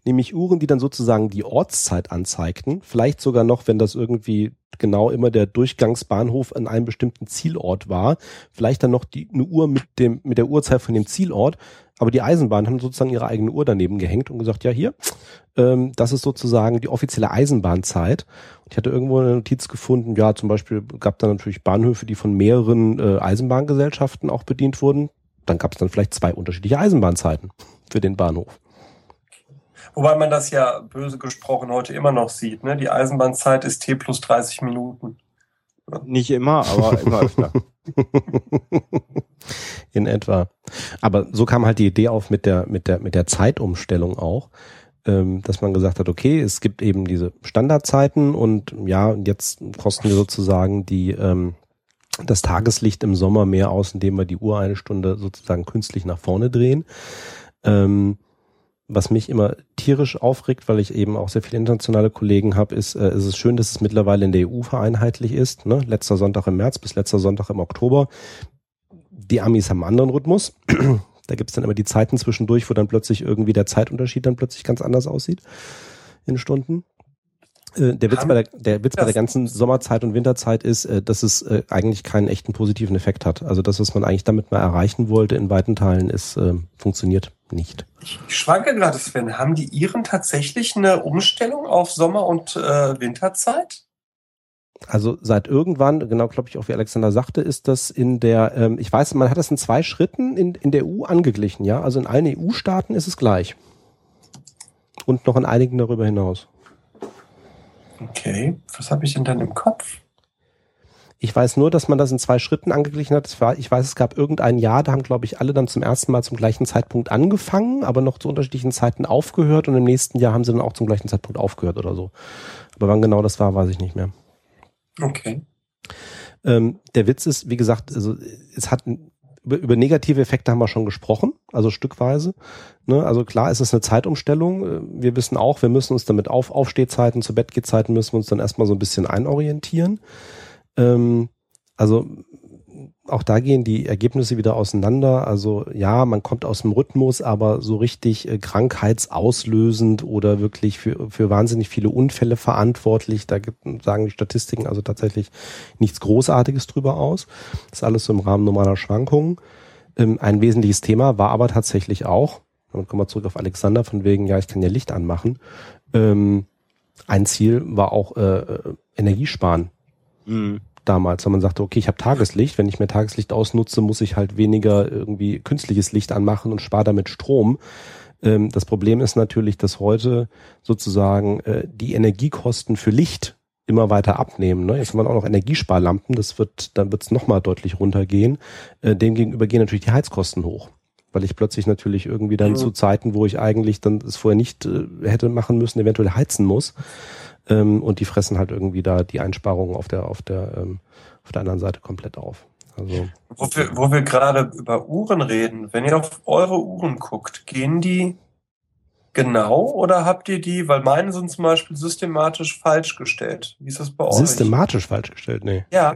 nämlich Uhren, die dann sozusagen die Ortszeit anzeigten. Vielleicht sogar noch, wenn das irgendwie genau immer der Durchgangsbahnhof an einem bestimmten Zielort war, vielleicht dann noch die, eine Uhr mit dem, mit der Uhrzeit von dem Zielort. Aber die Eisenbahn haben sozusagen ihre eigene Uhr daneben gehängt und gesagt, ja hier, ähm, das ist sozusagen die offizielle Eisenbahnzeit. Und ich hatte irgendwo eine Notiz gefunden, ja zum Beispiel gab da natürlich Bahnhöfe, die von mehreren äh, Eisenbahngesellschaften auch bedient wurden. Dann gab es dann vielleicht zwei unterschiedliche Eisenbahnzeiten für den Bahnhof. Wobei man das ja böse gesprochen heute immer noch sieht. Ne? Die Eisenbahnzeit ist T plus 30 Minuten. Nicht immer, aber immer öfter. <laughs> In etwa. Aber so kam halt die Idee auf mit der, mit der, mit der Zeitumstellung auch, ähm, dass man gesagt hat, okay, es gibt eben diese Standardzeiten und ja, jetzt kosten wir sozusagen die, ähm, das Tageslicht im Sommer mehr aus, indem wir die Uhr eine Stunde sozusagen künstlich nach vorne drehen. Ähm, was mich immer tierisch aufregt, weil ich eben auch sehr viele internationale Kollegen habe, ist, äh, ist es schön, dass es mittlerweile in der EU vereinheitlich ist. Ne? Letzter Sonntag im März bis letzter Sonntag im Oktober. Die Amis haben einen anderen Rhythmus. <clears throat> da gibt es dann immer die Zeiten zwischendurch, wo dann plötzlich irgendwie der Zeitunterschied dann plötzlich ganz anders aussieht in Stunden. Äh, der Witz, bei der, der Witz bei der ganzen Sommerzeit und Winterzeit ist, äh, dass es äh, eigentlich keinen echten positiven Effekt hat. Also das, was man eigentlich damit mal erreichen wollte in weiten Teilen, ist äh, funktioniert nicht. Ich schwanke gerade, Sven. Haben die Iren tatsächlich eine Umstellung auf Sommer- und äh, Winterzeit? Also seit irgendwann, genau glaube ich auch wie Alexander sagte, ist das in der, ähm, ich weiß, man hat das in zwei Schritten in, in der EU angeglichen, ja. Also in allen EU-Staaten ist es gleich. Und noch in einigen darüber hinaus. Okay, was habe ich denn dann im Kopf? Ich weiß nur, dass man das in zwei Schritten angeglichen hat. War, ich weiß, es gab irgendein Jahr, da haben, glaube ich, alle dann zum ersten Mal zum gleichen Zeitpunkt angefangen, aber noch zu unterschiedlichen Zeiten aufgehört und im nächsten Jahr haben sie dann auch zum gleichen Zeitpunkt aufgehört oder so. Aber wann genau das war, weiß ich nicht mehr. Okay. Ähm, der Witz ist, wie gesagt, also es hat über, über negative Effekte haben wir schon gesprochen, also stückweise. Ne? Also klar ist es eine Zeitumstellung. Wir wissen auch, wir müssen uns damit auf Aufstehzeiten, zu Bettgehzeiten müssen wir uns dann erstmal so ein bisschen einorientieren. Ähm, also auch da gehen die Ergebnisse wieder auseinander. Also ja, man kommt aus dem Rhythmus, aber so richtig äh, krankheitsauslösend oder wirklich für, für wahnsinnig viele Unfälle verantwortlich, da gibt, sagen die Statistiken also tatsächlich nichts Großartiges drüber aus. Das ist alles so im Rahmen normaler Schwankungen. Ähm, ein wesentliches Thema war aber tatsächlich auch, dann kommen wir zurück auf Alexander, von wegen, ja, ich kann ja Licht anmachen. Ähm, ein Ziel war auch äh, äh Energiesparen. Mhm damals, wenn man sagte, okay, ich habe Tageslicht, wenn ich mehr Tageslicht ausnutze, muss ich halt weniger irgendwie künstliches Licht anmachen und spare damit Strom. Ähm, das Problem ist natürlich, dass heute sozusagen äh, die Energiekosten für Licht immer weiter abnehmen. Ne? Jetzt haben wir auch noch Energiesparlampen, das wird, dann wird es nochmal deutlich runtergehen. Äh, demgegenüber gehen natürlich die Heizkosten hoch. Weil ich plötzlich natürlich irgendwie dann mhm. zu Zeiten, wo ich eigentlich dann es vorher nicht äh, hätte machen müssen, eventuell heizen muss ähm, und die fressen halt irgendwie da die Einsparungen auf der, auf der, ähm, auf der anderen Seite komplett auf. Also, wo wir, wo wir gerade über Uhren reden, wenn ihr auf eure Uhren guckt, gehen die genau oder habt ihr die, weil meine sind zum Beispiel systematisch falsch gestellt. Wie ist das bei euch? Systematisch falsch gestellt, nee. Ja.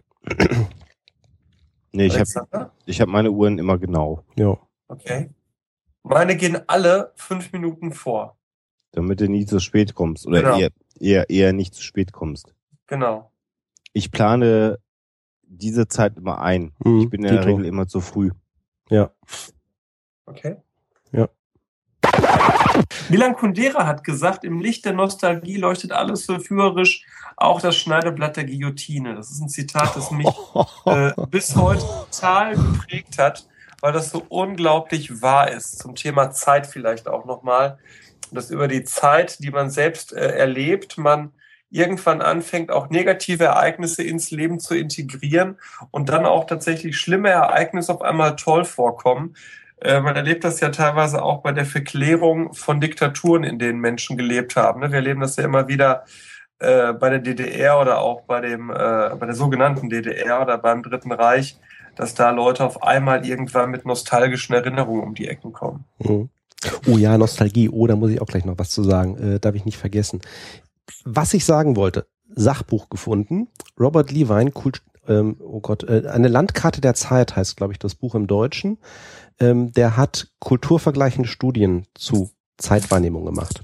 nee, ich habe ich hab meine Uhren immer genau. Ja. Okay. Meine gehen alle fünf Minuten vor. Damit du nie zu spät kommst. Oder genau. eher, eher, eher nicht zu spät kommst. Genau. Ich plane diese Zeit immer ein. Mhm, ich bin in der Regel immer zu früh. Ja. Okay. Ja. Milan Kundera hat gesagt, im Licht der Nostalgie leuchtet alles verführerisch, auch das Schneideblatt der Guillotine. Das ist ein Zitat, das mich <laughs> äh, bis heute total geprägt hat, weil das so unglaublich wahr ist. Zum Thema Zeit vielleicht auch nochmal dass über die Zeit, die man selbst äh, erlebt, man irgendwann anfängt, auch negative Ereignisse ins Leben zu integrieren und dann auch tatsächlich schlimme Ereignisse auf einmal toll vorkommen. Äh, man erlebt das ja teilweise auch bei der Verklärung von Diktaturen, in denen Menschen gelebt haben. Ne? Wir erleben das ja immer wieder äh, bei der DDR oder auch bei dem äh, bei der sogenannten DDR oder beim Dritten Reich, dass da Leute auf einmal irgendwann mit nostalgischen Erinnerungen um die Ecken kommen. Mhm. Oh ja, Nostalgie. Oh, da muss ich auch gleich noch was zu sagen. Äh, darf ich nicht vergessen. Was ich sagen wollte, Sachbuch gefunden. Robert Levine, Kult, ähm, oh Gott, äh, eine Landkarte der Zeit heißt, glaube ich, das Buch im Deutschen. Ähm, der hat kulturvergleichende Studien zu Zeitwahrnehmung gemacht.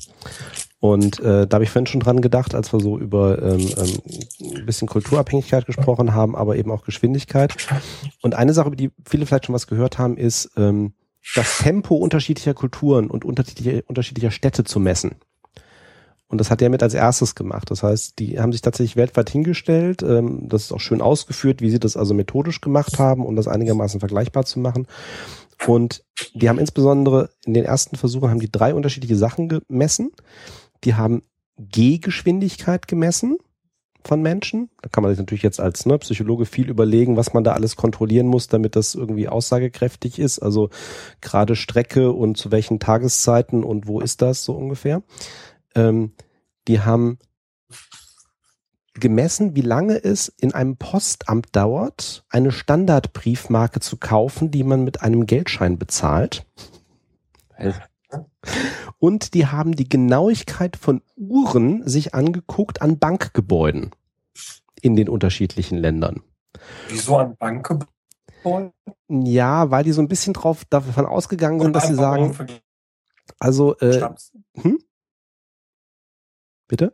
Und äh, da habe ich vorhin schon dran gedacht, als wir so über ähm, ähm, ein bisschen Kulturabhängigkeit gesprochen haben, aber eben auch Geschwindigkeit. Und eine Sache, über die viele vielleicht schon was gehört haben, ist, ähm, das Tempo unterschiedlicher Kulturen und unterschiedlicher, unterschiedlicher Städte zu messen. Und das hat er mit als erstes gemacht. Das heißt, die haben sich tatsächlich weltweit hingestellt. Ähm, das ist auch schön ausgeführt, wie sie das also methodisch gemacht haben, um das einigermaßen vergleichbar zu machen. Und die haben insbesondere in den ersten Versuchen haben die drei unterschiedliche Sachen gemessen. Die haben G-Geschwindigkeit gemessen von Menschen. Da kann man sich natürlich jetzt als ne, Psychologe viel überlegen, was man da alles kontrollieren muss, damit das irgendwie aussagekräftig ist. Also gerade Strecke und zu welchen Tageszeiten und wo ist das so ungefähr. Ähm, die haben gemessen, wie lange es in einem Postamt dauert, eine Standardbriefmarke zu kaufen, die man mit einem Geldschein bezahlt. Und die haben die Genauigkeit von Uhren sich angeguckt an Bankgebäuden in den unterschiedlichen Ländern. Wieso an Bankgebäuden? Ja, weil die so ein bisschen drauf davon ausgegangen sind, dass sie sagen, also äh, hm? bitte?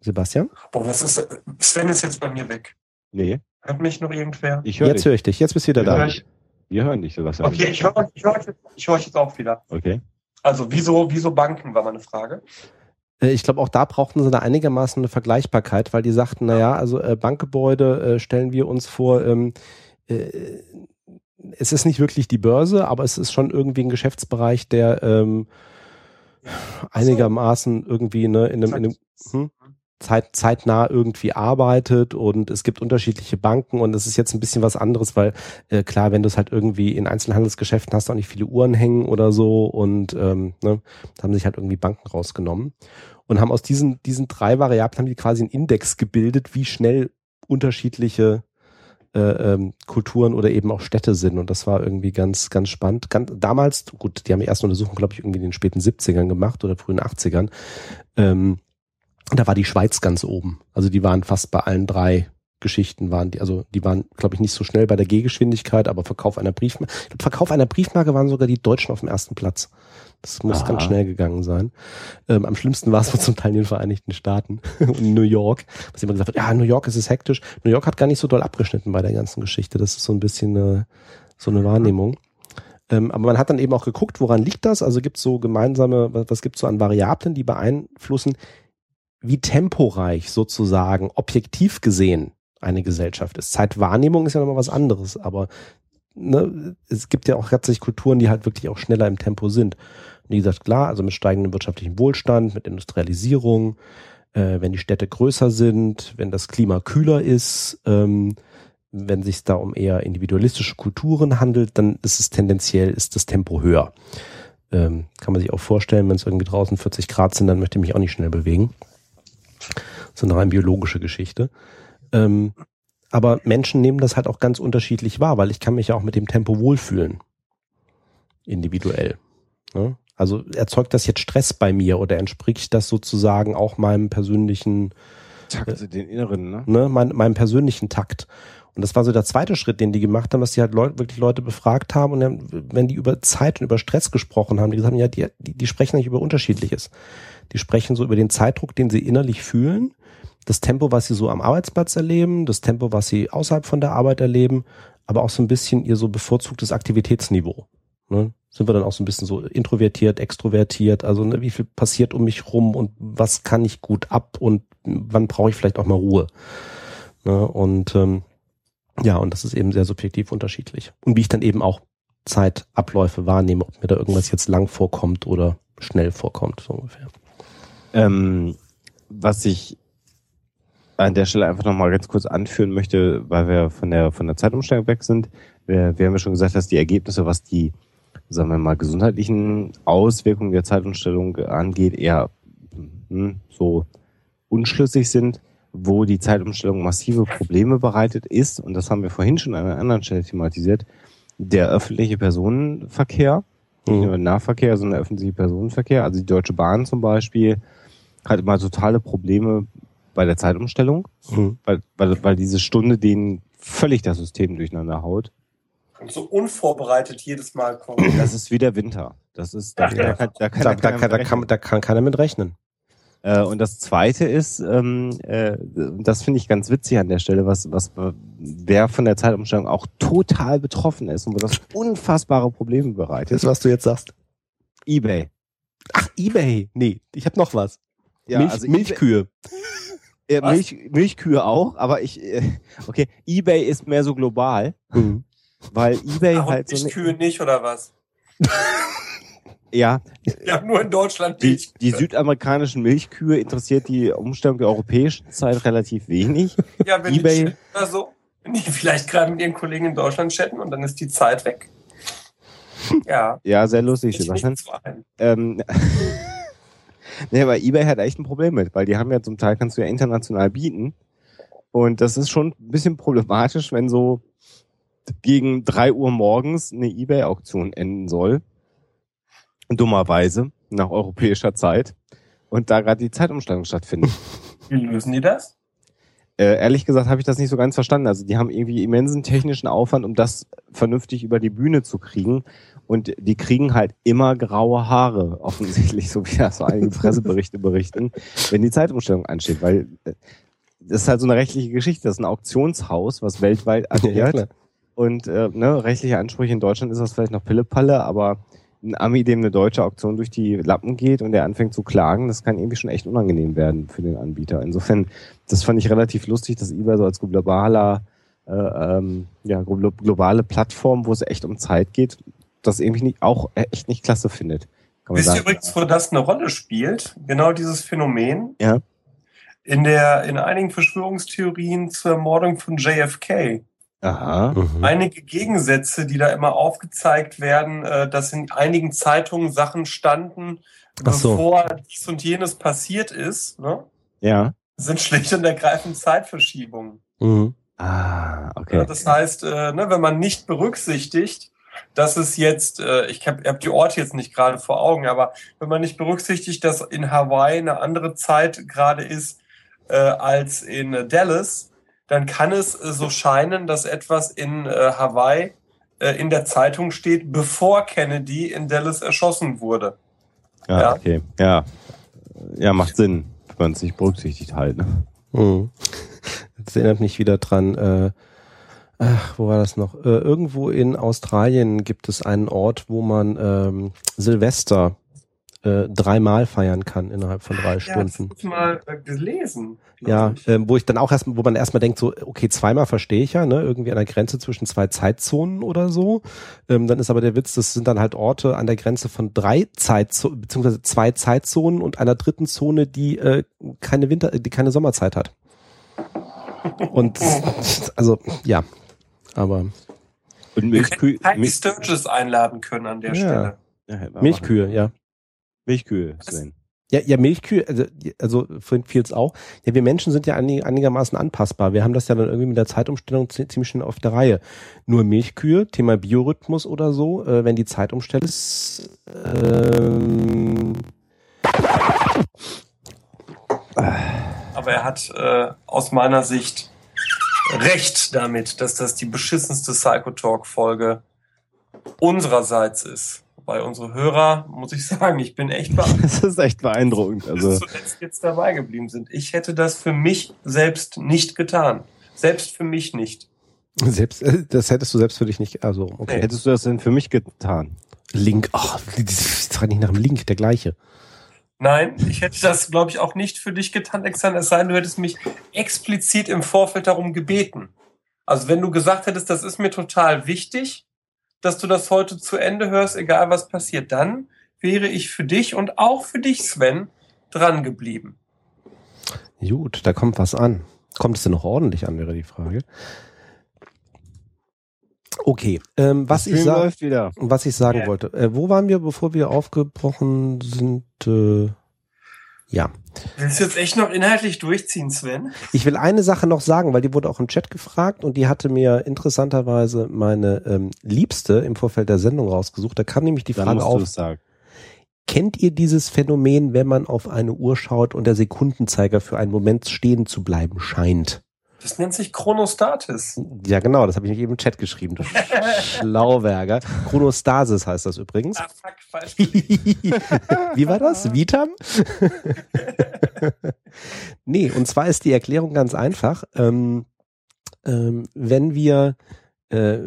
Sebastian? Boah, was ist, Sven ist jetzt bei mir weg. Nee. Hört mich noch irgendwer? Ich höre Jetzt höre ich dich, jetzt bist du wieder da. Ich, Wir hören dich, Sebastian. okay, ich höre ich hör euch, jetzt- ich hör euch jetzt auch wieder. Okay. Also, wieso, wieso Banken, war meine Frage. Äh, Ich glaube, auch da brauchten sie da einigermaßen eine Vergleichbarkeit, weil die sagten, naja, also äh, Bankgebäude äh, stellen wir uns vor, ähm, äh, es ist nicht wirklich die Börse, aber es ist schon irgendwie ein Geschäftsbereich, der ähm, einigermaßen irgendwie ne, in einem, in einem hm? Zeit, zeitnah irgendwie arbeitet und es gibt unterschiedliche Banken und es ist jetzt ein bisschen was anderes, weil äh, klar, wenn du es halt irgendwie in Einzelhandelsgeschäften hast, auch nicht viele Uhren hängen oder so und ähm, ne, da haben sich halt irgendwie Banken rausgenommen und haben aus diesen, diesen drei Variablen haben die quasi einen Index gebildet, wie schnell unterschiedliche äh, ähm, Kulturen oder eben auch Städte sind. Und das war irgendwie ganz, ganz spannend. Ganz, damals, gut, die haben die erste Untersuchung, glaube ich, irgendwie in den späten 70ern gemacht oder frühen 80ern. Ähm, da war die Schweiz ganz oben. Also die waren fast bei allen drei Geschichten waren die, also die waren, glaube ich, nicht so schnell bei der Gehgeschwindigkeit, aber Verkauf einer Briefmarke, Verkauf einer Briefmarke waren sogar die Deutschen auf dem ersten Platz. Das muss Aha. ganz schnell gegangen sein. Ähm, am schlimmsten <laughs> war es wohl zum Teil in den Vereinigten Staaten <laughs> und New York, was immer gesagt wird, ja, New York ist es hektisch. New York hat gar nicht so doll abgeschnitten bei der ganzen Geschichte. Das ist so ein bisschen äh, so eine Wahrnehmung. Ähm, aber man hat dann eben auch geguckt, woran liegt das? Also gibt es so gemeinsame, was, was gibt es so an Variablen, die beeinflussen, wie temporeich sozusagen objektiv gesehen eine Gesellschaft ist. Zeitwahrnehmung ist ja nochmal was anderes, aber ne, es gibt ja auch tatsächlich Kulturen, die halt wirklich auch schneller im Tempo sind. Und wie gesagt, klar, also mit steigendem wirtschaftlichen Wohlstand, mit Industrialisierung, äh, wenn die Städte größer sind, wenn das Klima kühler ist, ähm, wenn sich da um eher individualistische Kulturen handelt, dann ist es tendenziell, ist das Tempo höher. Ähm, kann man sich auch vorstellen, wenn es irgendwie draußen 40 Grad sind, dann möchte ich mich auch nicht schnell bewegen. Ist eine rein biologische Geschichte. Ähm, aber Menschen nehmen das halt auch ganz unterschiedlich wahr, weil ich kann mich ja auch mit dem Tempo wohlfühlen. Individuell. Ne? Also erzeugt das jetzt Stress bei mir oder entspricht das sozusagen auch meinem persönlichen, Takt, den inneren, ne? ne, mein, meinem persönlichen Takt? Und das war so der zweite Schritt, den die gemacht haben, dass die halt Leute, wirklich Leute befragt haben und dann, wenn die über Zeit und über Stress gesprochen haben, die gesagt haben, ja, die, die, die sprechen nicht über Unterschiedliches. Die sprechen so über den Zeitdruck, den sie innerlich fühlen, das Tempo, was sie so am Arbeitsplatz erleben, das Tempo, was sie außerhalb von der Arbeit erleben, aber auch so ein bisschen ihr so bevorzugtes Aktivitätsniveau. Ne? Sind wir dann auch so ein bisschen so introvertiert, extrovertiert, also ne, wie viel passiert um mich rum und was kann ich gut ab und wann brauche ich vielleicht auch mal Ruhe. Ne? Und ähm, ja, und das ist eben sehr subjektiv unterschiedlich. Und wie ich dann eben auch Zeitabläufe wahrnehme, ob mir da irgendwas jetzt lang vorkommt oder schnell vorkommt, so ungefähr. Ähm, was ich an der Stelle einfach nochmal ganz kurz anführen möchte, weil wir von der, von der Zeitumstellung weg sind. Wir, wir haben ja schon gesagt, dass die Ergebnisse, was die, sagen wir mal, gesundheitlichen Auswirkungen der Zeitumstellung angeht, eher hm, so unschlüssig sind. Wo die Zeitumstellung massive Probleme bereitet ist, und das haben wir vorhin schon an einer anderen Stelle thematisiert, der öffentliche Personenverkehr, nicht nur der Nahverkehr, sondern der öffentliche Personenverkehr. Also die Deutsche Bahn zum Beispiel hat immer totale Probleme bei der Zeitumstellung, Mhm. weil, weil, weil diese Stunde denen völlig das System durcheinander haut. Und so unvorbereitet jedes Mal kommt. Das ist wieder Winter. Das ist, da, Ach, ja. kann, da, kann, Da, da, da, kann, da, kann, da kann keiner mit rechnen. Äh, und das zweite ist, ähm, äh, das finde ich ganz witzig an der Stelle, was, was wer von der Zeitumstellung auch total betroffen ist und wo das unfassbare Probleme bereitet. Das, was du jetzt sagst. Ebay. Ach, Ebay. Nee, ich habe noch was. Ja, Milch, also Milchkühe. Äh? Milch, Milchkühe auch, aber ich, äh, okay, Ebay ist mehr so global, Mhm. weil Ebay Ach, halt und so Milchkühe nicht, oder was? <laughs> ja, haben nur in Deutschland die, die südamerikanischen Milchkühe interessiert die Umstellung der europäischen Zeit relativ wenig. ja, wenn eBay- die so. Wenn die vielleicht gerade mit ihren Kollegen in Deutschland chatten und dann ist die Zeit weg. Ja, Ja, sehr lustig, Sebastian. Ähm, <laughs> nee, aber eBay hat echt ein Problem mit, weil die haben ja zum Teil kannst du ja international bieten. Und das ist schon ein bisschen problematisch, wenn so gegen drei Uhr morgens eine Ebay-Auktion enden soll. Dummerweise, nach europäischer Zeit. Und da gerade die Zeitumstellung stattfindet. <laughs> Wie lösen die das? Äh, ehrlich gesagt habe ich das nicht so ganz verstanden. Also die haben irgendwie immensen technischen Aufwand, um das vernünftig über die Bühne zu kriegen. Und die kriegen halt immer graue Haare, offensichtlich, <laughs> so wie das so einige Presseberichte berichten, wenn die Zeitumstellung ansteht. Weil äh, das ist halt so eine rechtliche Geschichte. Das ist ein Auktionshaus, was weltweit <laughs> agiert. klar. und äh, ne, rechtliche Ansprüche in Deutschland ist das vielleicht noch Pillepalle, aber ein Ami, dem eine deutsche Auktion durch die Lappen geht und der anfängt zu klagen, das kann irgendwie schon echt unangenehm werden für den Anbieter. Insofern, das fand ich relativ lustig, dass eBay so als globaler, äh, ähm, ja, glo globale Plattform, wo es echt um Zeit geht, das irgendwie nicht, auch echt nicht klasse findet. Wisst ihr übrigens, wo das eine Rolle spielt? Genau dieses Phänomen. Ja. In der, in einigen Verschwörungstheorien zur Ermordung von JFK. Aha. Mhm. Einige Gegensätze, die da immer aufgezeigt werden, äh, dass in einigen Zeitungen Sachen standen, so. bevor dies und jenes passiert ist, ne? Ja. sind schlicht und ergreifend Zeitverschiebungen. Mhm. Ah, okay. das heißt, äh, ne, wenn man nicht berücksichtigt, dass es jetzt, äh, ich habe hab die Orte jetzt nicht gerade vor Augen, aber wenn man nicht berücksichtigt, dass in Hawaii eine andere Zeit gerade ist äh, als in äh, Dallas, dann kann es äh, so scheinen, dass etwas in äh, Hawaii äh, in der Zeitung steht, bevor Kennedy in Dallas erschossen wurde. Ja, ja. okay. Ja. Ja, macht Sinn, wenn man es nicht berücksichtigt halt. Ne? Mhm. Das erinnert mich wieder dran, äh, ach, wo war das noch? Äh, irgendwo in Australien gibt es einen Ort, wo man ähm, Silvester äh, dreimal feiern kann innerhalb von drei Ja, das Stunden. ich mal äh, gelesen. Ja, ähm, wo ich dann auch erst, wo man erstmal denkt, so, okay, zweimal verstehe ich ja, ne, irgendwie an der Grenze zwischen zwei Zeitzonen oder so. Ähm, dann ist aber der Witz, das sind dann halt Orte an der Grenze von drei Zeitzonen, beziehungsweise zwei Zeitzonen und einer dritten Zone, die äh, keine Winter, die keine Sommerzeit hat. Und <laughs> also, ja. Aber Und Milchkühe. Milch, Sturgis einladen können an der Ja. Stelle. ja, Milchkühe, ja. Milchkühe, Sven. Ja, ja, Milchkühe, also, also vorhin fiel es auch. Ja, wir Menschen sind ja einig, einigermaßen anpassbar. Wir haben das ja dann irgendwie mit der Zeitumstellung zi- ziemlich schön auf der Reihe. Nur Milchkühe, Thema Biorhythmus oder so, äh, wenn die Zeitumstellung ist. Ähm, Aber er hat äh, aus meiner Sicht recht damit, dass das die beschissenste Psychotalk-Folge unsererseits ist. Bei unsere Hörer, muss ich sagen, ich bin echt beeindruckt, <laughs> Das ist echt beeindruckend. dass Also, sie zuletzt jetzt dabei geblieben sind. Ich hätte das für mich selbst nicht getan. Selbst für mich nicht. selbst, äh, das hättest du selbst für dich nicht, also, okay. Nee. hättest du das denn für mich getan? Link, ach, das war nicht nach dem Link, der gleiche. Nein, ich hätte das, glaube ich, auch nicht für dich getan, Alexander, es sei denn, du hättest mich explizit im Vorfeld darum gebeten. Also wenn du gesagt hättest, das ist mir total wichtig, dass du das heute zu Ende hörst, egal was passiert, dann wäre ich für dich und auch für dich, Sven, dran geblieben. Gut, da kommt was an. Kommt es denn noch ordentlich an, wäre die Frage. Okay, ähm, was ich wieder. Was ich sagen Ja. wollte. Äh, wo waren wir, bevor wir aufgebrochen sind? Äh, ja. Willst du jetzt echt noch inhaltlich durchziehen, Sven? Ich will eine Sache noch sagen, weil die wurde auch im Chat gefragt und die hatte mir interessanterweise meine ähm, Liebste im Vorfeld der Sendung rausgesucht. Da kam nämlich die Frage auf, kennt ihr dieses Phänomen, wenn man auf eine Uhr schaut und der Sekundenzeiger für einen Moment stehen zu bleiben scheint? Das nennt sich Chronostatis. Ja, genau, das habe ich mich eben im Chat geschrieben. Du <laughs> Schlauwerger. Chronostasis heißt das übrigens. Ah, fuck, falsch. <laughs> Wie war das? Vitam? <laughs> nee, und zwar ist die Erklärung ganz einfach. Ähm, ähm, wenn wir, äh,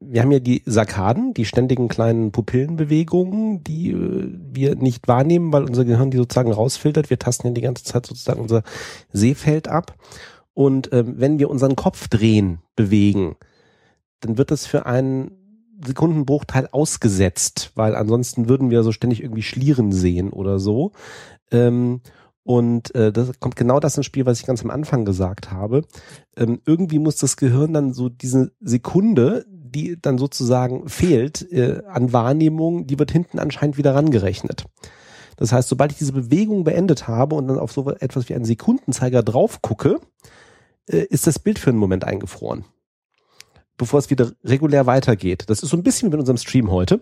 wir haben ja die Sarkaden, die ständigen kleinen Pupillenbewegungen, die äh, wir nicht wahrnehmen, weil unser Gehirn die sozusagen rausfiltert. Wir tasten ja die ganze Zeit sozusagen unser Sehfeld ab. Und ähm, wenn wir unseren Kopf drehen, bewegen, dann wird das für einen Sekundenbruchteil ausgesetzt, weil ansonsten würden wir so ständig irgendwie Schlieren sehen oder so. Ähm, und äh, das kommt genau das ins Spiel, was ich ganz am Anfang gesagt habe. Ähm, irgendwie muss das Gehirn dann so diese Sekunde, die dann sozusagen fehlt äh, an Wahrnehmung, die wird hinten anscheinend wieder rangerechnet. Das heißt, sobald ich diese Bewegung beendet habe und dann auf so etwas wie einen Sekundenzeiger drauf gucke, äh, ist das Bild für einen Moment eingefroren. bevor es wieder regulär weitergeht. Das ist so ein bisschen wie mit unserem Stream heute.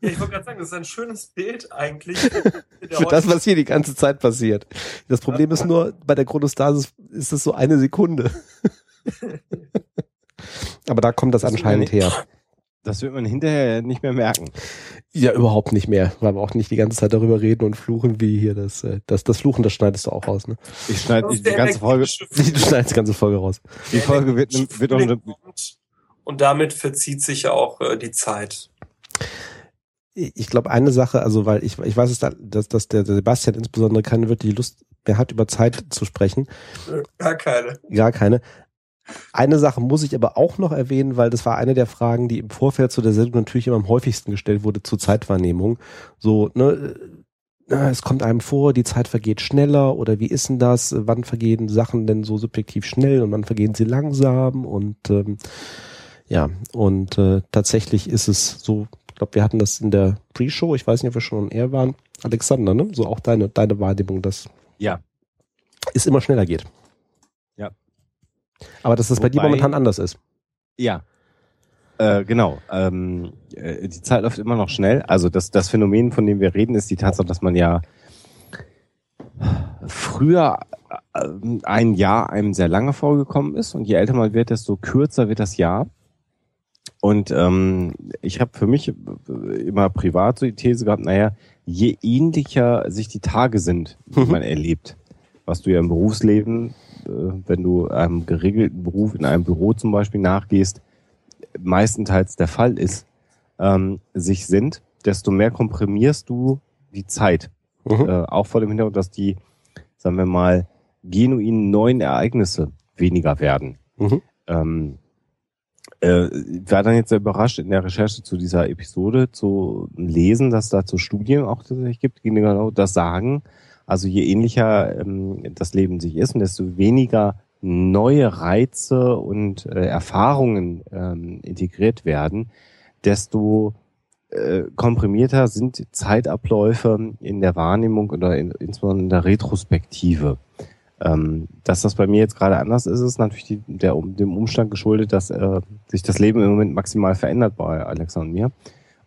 Ja, ich wollte gerade sagen, das ist ein schönes Bild eigentlich. <laughs> Für das, was hier die ganze Zeit passiert. Das Problem ist nur, bei der Chronostasis ist es so eine Sekunde. <laughs> Aber da kommt das, Das anscheinend her. Das wird man hinterher nicht mehr merken. Ja, überhaupt nicht mehr, weil wir auch nicht die ganze Zeit darüber reden und fluchen, wie hier das, äh, das, das Fluchen, das schneidest du auch raus, ne? Ich schneide die ganze Folge. <laughs> Du schneidest die ganze Folge raus. Die Folge wird, wird auch eine, Und damit verzieht sich ja auch äh, die Zeit. Ich glaube, eine Sache, also weil ich, ich weiß dass, dass der Sebastian insbesondere keine wirklich Lust mehr hat, über Zeit zu sprechen. Gar keine. Gar keine. Eine Sache muss ich aber auch noch erwähnen, weil das war eine der Fragen, die im Vorfeld zu der Sendung natürlich immer am häufigsten gestellt wurde zur Zeitwahrnehmung. So, ne, äh, es kommt einem vor, die Zeit vergeht schneller oder wie ist denn das? Wann vergehen Sachen denn so subjektiv schnell und wann vergehen sie langsam? Und ähm, ja, und äh, tatsächlich ist es so, ich glaube, wir hatten das in der Pre-Show, ich weiß nicht, ob wir schon on air waren. Alexander, ne? So auch deine, deine Wahrnehmung, dass ja, es immer schneller geht. Aber dass das bei dir Wobei- momentan anders ist. Ja. Äh, genau. Ähm, äh, die Zeit läuft immer noch schnell. Also das, das Phänomen, von dem wir reden, ist die Tatsache, dass man ja früher äh, ein Jahr einem sehr lange vorgekommen ist und je älter man wird, desto kürzer wird das Jahr. Und ähm, ich habe für mich äh, immer privat so die These gehabt, naja, je ähnlicher sich die Tage sind, die Mhm. man erlebt, was du ja im Berufsleben, wenn du einem geregelten Beruf in einem Büro zum Beispiel nachgehst, meistenteils der Fall ist, ähm, sich sind, desto mehr komprimierst du die Zeit. Mhm. Äh, auch vor dem Hintergrund, dass die, sagen wir mal, genuinen neuen Ereignisse weniger werden. Mhm. Ähm, äh, ich war dann jetzt sehr überrascht in der Recherche zu dieser Episode zu lesen, dass da zu Studien auch tatsächlich gibt, die genau das sagen. Also je ähnlicher ähm, das Leben sich ist und desto weniger neue Reize und äh, Erfahrungen ähm, integriert werden, desto äh, komprimierter sind Zeitabläufe in der Wahrnehmung oder in, insbesondere in der Retrospektive. Ähm, dass das bei mir jetzt gerade anders ist, ist natürlich die, der, dem Umstand geschuldet, dass äh, sich das Leben im Moment maximal verändert bei Alexa und mir.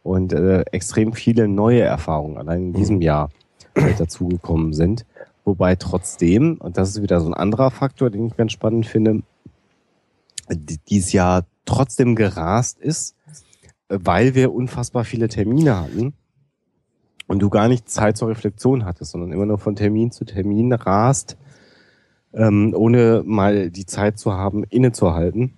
Und äh, extrem viele neue Erfahrungen allein in diesem Jahr. äh, dazugekommen sind. Wobei trotzdem, und das ist wieder so ein anderer Faktor, den ich ganz spannend finde, die- dieses Jahr trotzdem gerast ist, weil wir unfassbar viele Termine hatten und du gar nicht Zeit zur Reflexion hattest, sondern immer nur von Termin zu Termin rast, ähm, ohne mal die Zeit zu haben, innezuhalten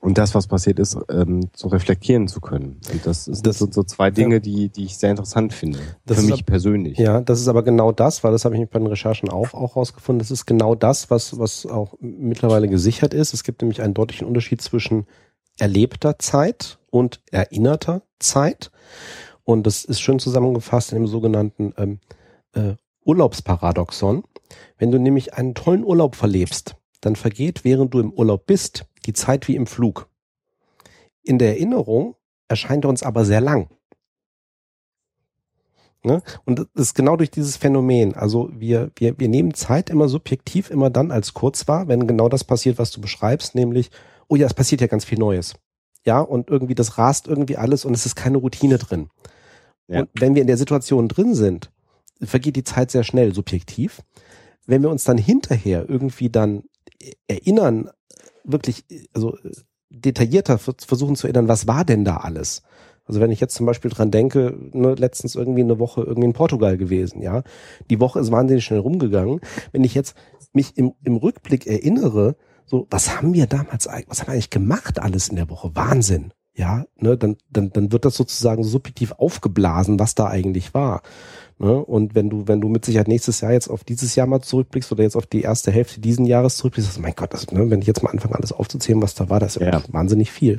und das, was passiert ist, ähm, zu reflektieren zu können. Und das, ist, das sind so zwei Dinge, die, die ich sehr interessant finde. Das für mich ab- persönlich. Ja, das ist aber genau das, weil das habe ich bei den Recherchen auch, auch rausgefunden. Das ist genau das, was, was auch mittlerweile gesichert ist. Es gibt nämlich einen deutlichen Unterschied zwischen erlebter Zeit und erinnerter Zeit. Und das ist schön zusammengefasst in dem sogenannten ähm, äh, Urlaubsparadoxon. Wenn du nämlich einen tollen Urlaub verlebst, dann vergeht, während du im Urlaub bist, die Zeit wie im Flug. In der Erinnerung erscheint er uns aber sehr lang. Ne? Und das ist genau durch dieses Phänomen. Also wir, wir, wir nehmen Zeit immer subjektiv immer dann als kurz wahr, wenn genau das passiert, was du beschreibst, nämlich, oh ja, es passiert ja ganz viel Neues. Ja, und irgendwie das rast irgendwie alles und es ist keine Routine drin. Ja. Und wenn wir in der Situation drin sind, vergeht die Zeit sehr schnell subjektiv. Wenn wir uns dann hinterher irgendwie dann erinnern, wirklich, also äh, detaillierter vers- versuchen zu erinnern, was war denn da alles? Also wenn ich jetzt zum Beispiel dran denke, ne, letztens irgendwie eine Woche irgendwie in Portugal gewesen, ja. Die Woche ist wahnsinnig schnell rumgegangen. Wenn ich jetzt mich im, im Rückblick erinnere, so, was haben wir damals eigentlich, was haben wir eigentlich gemacht alles in der Woche? Wahnsinn. Ja, ne, dann, dann, dann wird das sozusagen subjektiv aufgeblasen, was da eigentlich war. Ne? Und wenn du, wenn du mit Sicherheit nächstes Jahr jetzt auf dieses Jahr mal zurückblickst oder jetzt auf die erste Hälfte diesen Jahres zurückblickst, du, mein Gott, das, ne, wenn ich jetzt mal anfange, alles aufzuzählen, was da war, das ist Ja. wahnsinnig viel.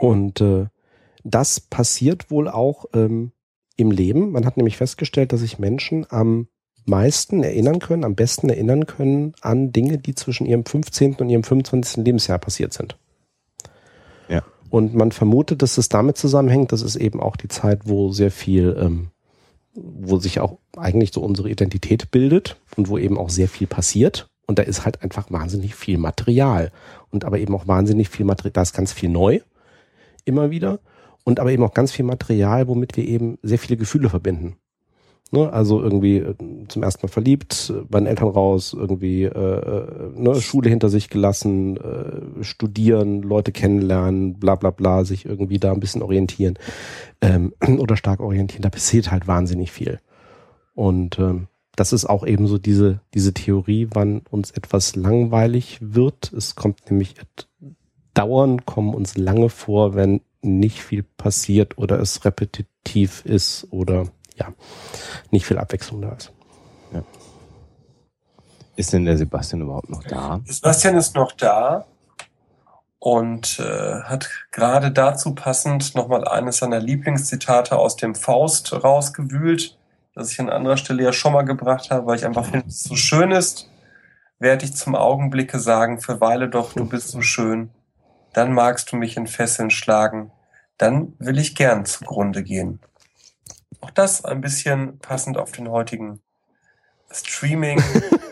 Und äh, das passiert wohl auch ähm, im Leben. Man hat nämlich festgestellt, dass sich Menschen am meisten erinnern können, am besten erinnern können an Dinge, die zwischen ihrem 15. und ihrem 25. Lebensjahr passiert sind. Und man vermutet, dass es damit zusammenhängt, dass es eben auch die Zeit, wo sehr viel, ähm, wo sich auch eigentlich so unsere Identität bildet und wo eben auch sehr viel passiert Und da ist halt einfach wahnsinnig viel Material. Und aber eben auch wahnsinnig viel Material, da ist ganz viel neu, immer wieder. Und aber eben auch ganz viel Material, womit wir eben sehr viele Gefühle verbinden. Ne, also irgendwie äh, zum ersten Mal verliebt, bei den Eltern raus, irgendwie äh, äh, ne, Schule hinter sich gelassen, äh, studieren, Leute kennenlernen, bla bla bla, sich irgendwie da ein bisschen orientieren ähm, <clears throat> oder stark orientieren. Da passiert halt wahnsinnig viel. Und ähm, das ist auch eben so diese, diese Theorie, wann uns etwas langweilig wird. Es kommt nämlich dauernd, kommen uns lange vor, wenn nicht viel passiert oder es repetitiv ist oder ja, nicht viel Abwechslung da ist. Ja. Ist denn der Sebastian überhaupt noch da? Sebastian ist noch da und äh, hat gerade dazu passend nochmal eines seiner Lieblingszitate aus dem Faust rausgewühlt, das ich an anderer Stelle ja schon mal gebracht habe, weil ich einfach finde, es so schön ist, werde ich zum Augenblicke sagen, verweile doch, du bist so schön, dann magst du mich in Fesseln schlagen, dann will ich gern zugrunde gehen. Auch das ein bisschen passend auf den heutigen Streaming.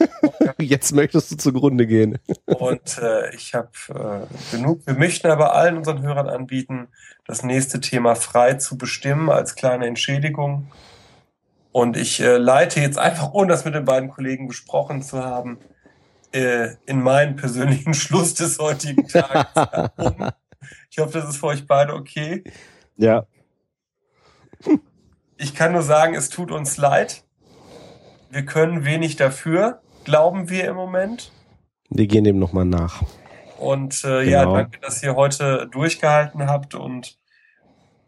<laughs> Jetzt möchtest du zugrunde gehen. Und äh, ich habe äh, genug. Wir möchten aber allen unseren Hörern anbieten, das nächste Thema frei zu bestimmen als kleine Entschädigung. Und ich äh, leite jetzt einfach, ohne das mit den beiden Kollegen besprochen zu haben, äh, in meinen persönlichen <laughs> Schluss des heutigen Tages um. <laughs> Ich hoffe, das ist für euch beide okay. Ja. Ich kann nur sagen, es tut uns leid. Wir können wenig dafür, glauben wir im Moment. Wir gehen dem nochmal nach. Und äh, genau. ja, danke, dass ihr heute durchgehalten habt. Und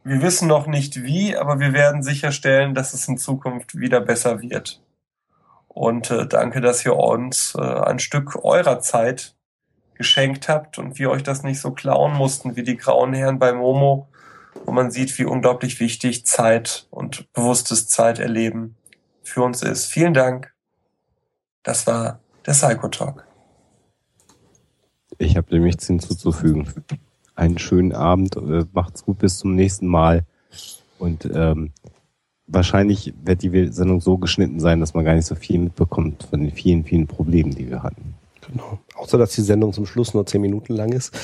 wir wissen noch nicht wie, aber wir werden sicherstellen, dass es in Zukunft wieder besser wird. Und äh, danke, dass ihr uns äh, ein Stück eurer Zeit geschenkt habt und wir euch das nicht so klauen mussten wie die grauen Herren bei Momo wo man sieht, wie unglaublich wichtig Zeit und bewusstes Zeiterleben für uns ist. Vielen Dank. Das war der Psycho Talk. Ich habe dem nichts hinzuzufügen. Einen schönen Abend, äh, macht's gut bis zum nächsten Mal. Und ähm, wahrscheinlich wird die Sendung so geschnitten sein, dass man gar nicht so viel mitbekommt von den vielen, vielen Problemen, die wir hatten. Genau. Außer dass die Sendung zum Schluss nur zehn Minuten lang ist.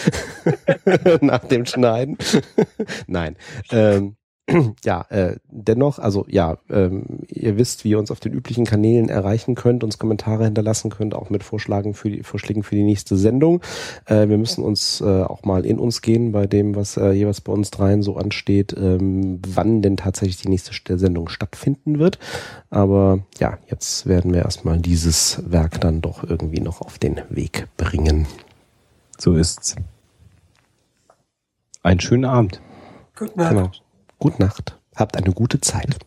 <laughs> Nach dem Schneiden. <laughs> Nein. Ähm, <clears throat> ja, äh, dennoch, also ja, ähm, ihr wisst, wie ihr uns auf den üblichen Kanälen erreichen könnt, uns Kommentare hinterlassen könnt, auch mit Vorschlägen für die, Vorschlägen für die nächste Sendung. Äh, wir müssen uns äh, auch mal in uns gehen bei dem, was äh, jeweils bei uns dreien so ansteht, ähm, wann denn tatsächlich die nächste Sendung stattfinden wird. Aber ja, jetzt werden wir erstmal dieses Werk dann doch irgendwie noch auf den Weg bringen. So ist's. Einen schönen Abend. Guten Abend. Genau. Gute Nacht. Habt eine gute Zeit.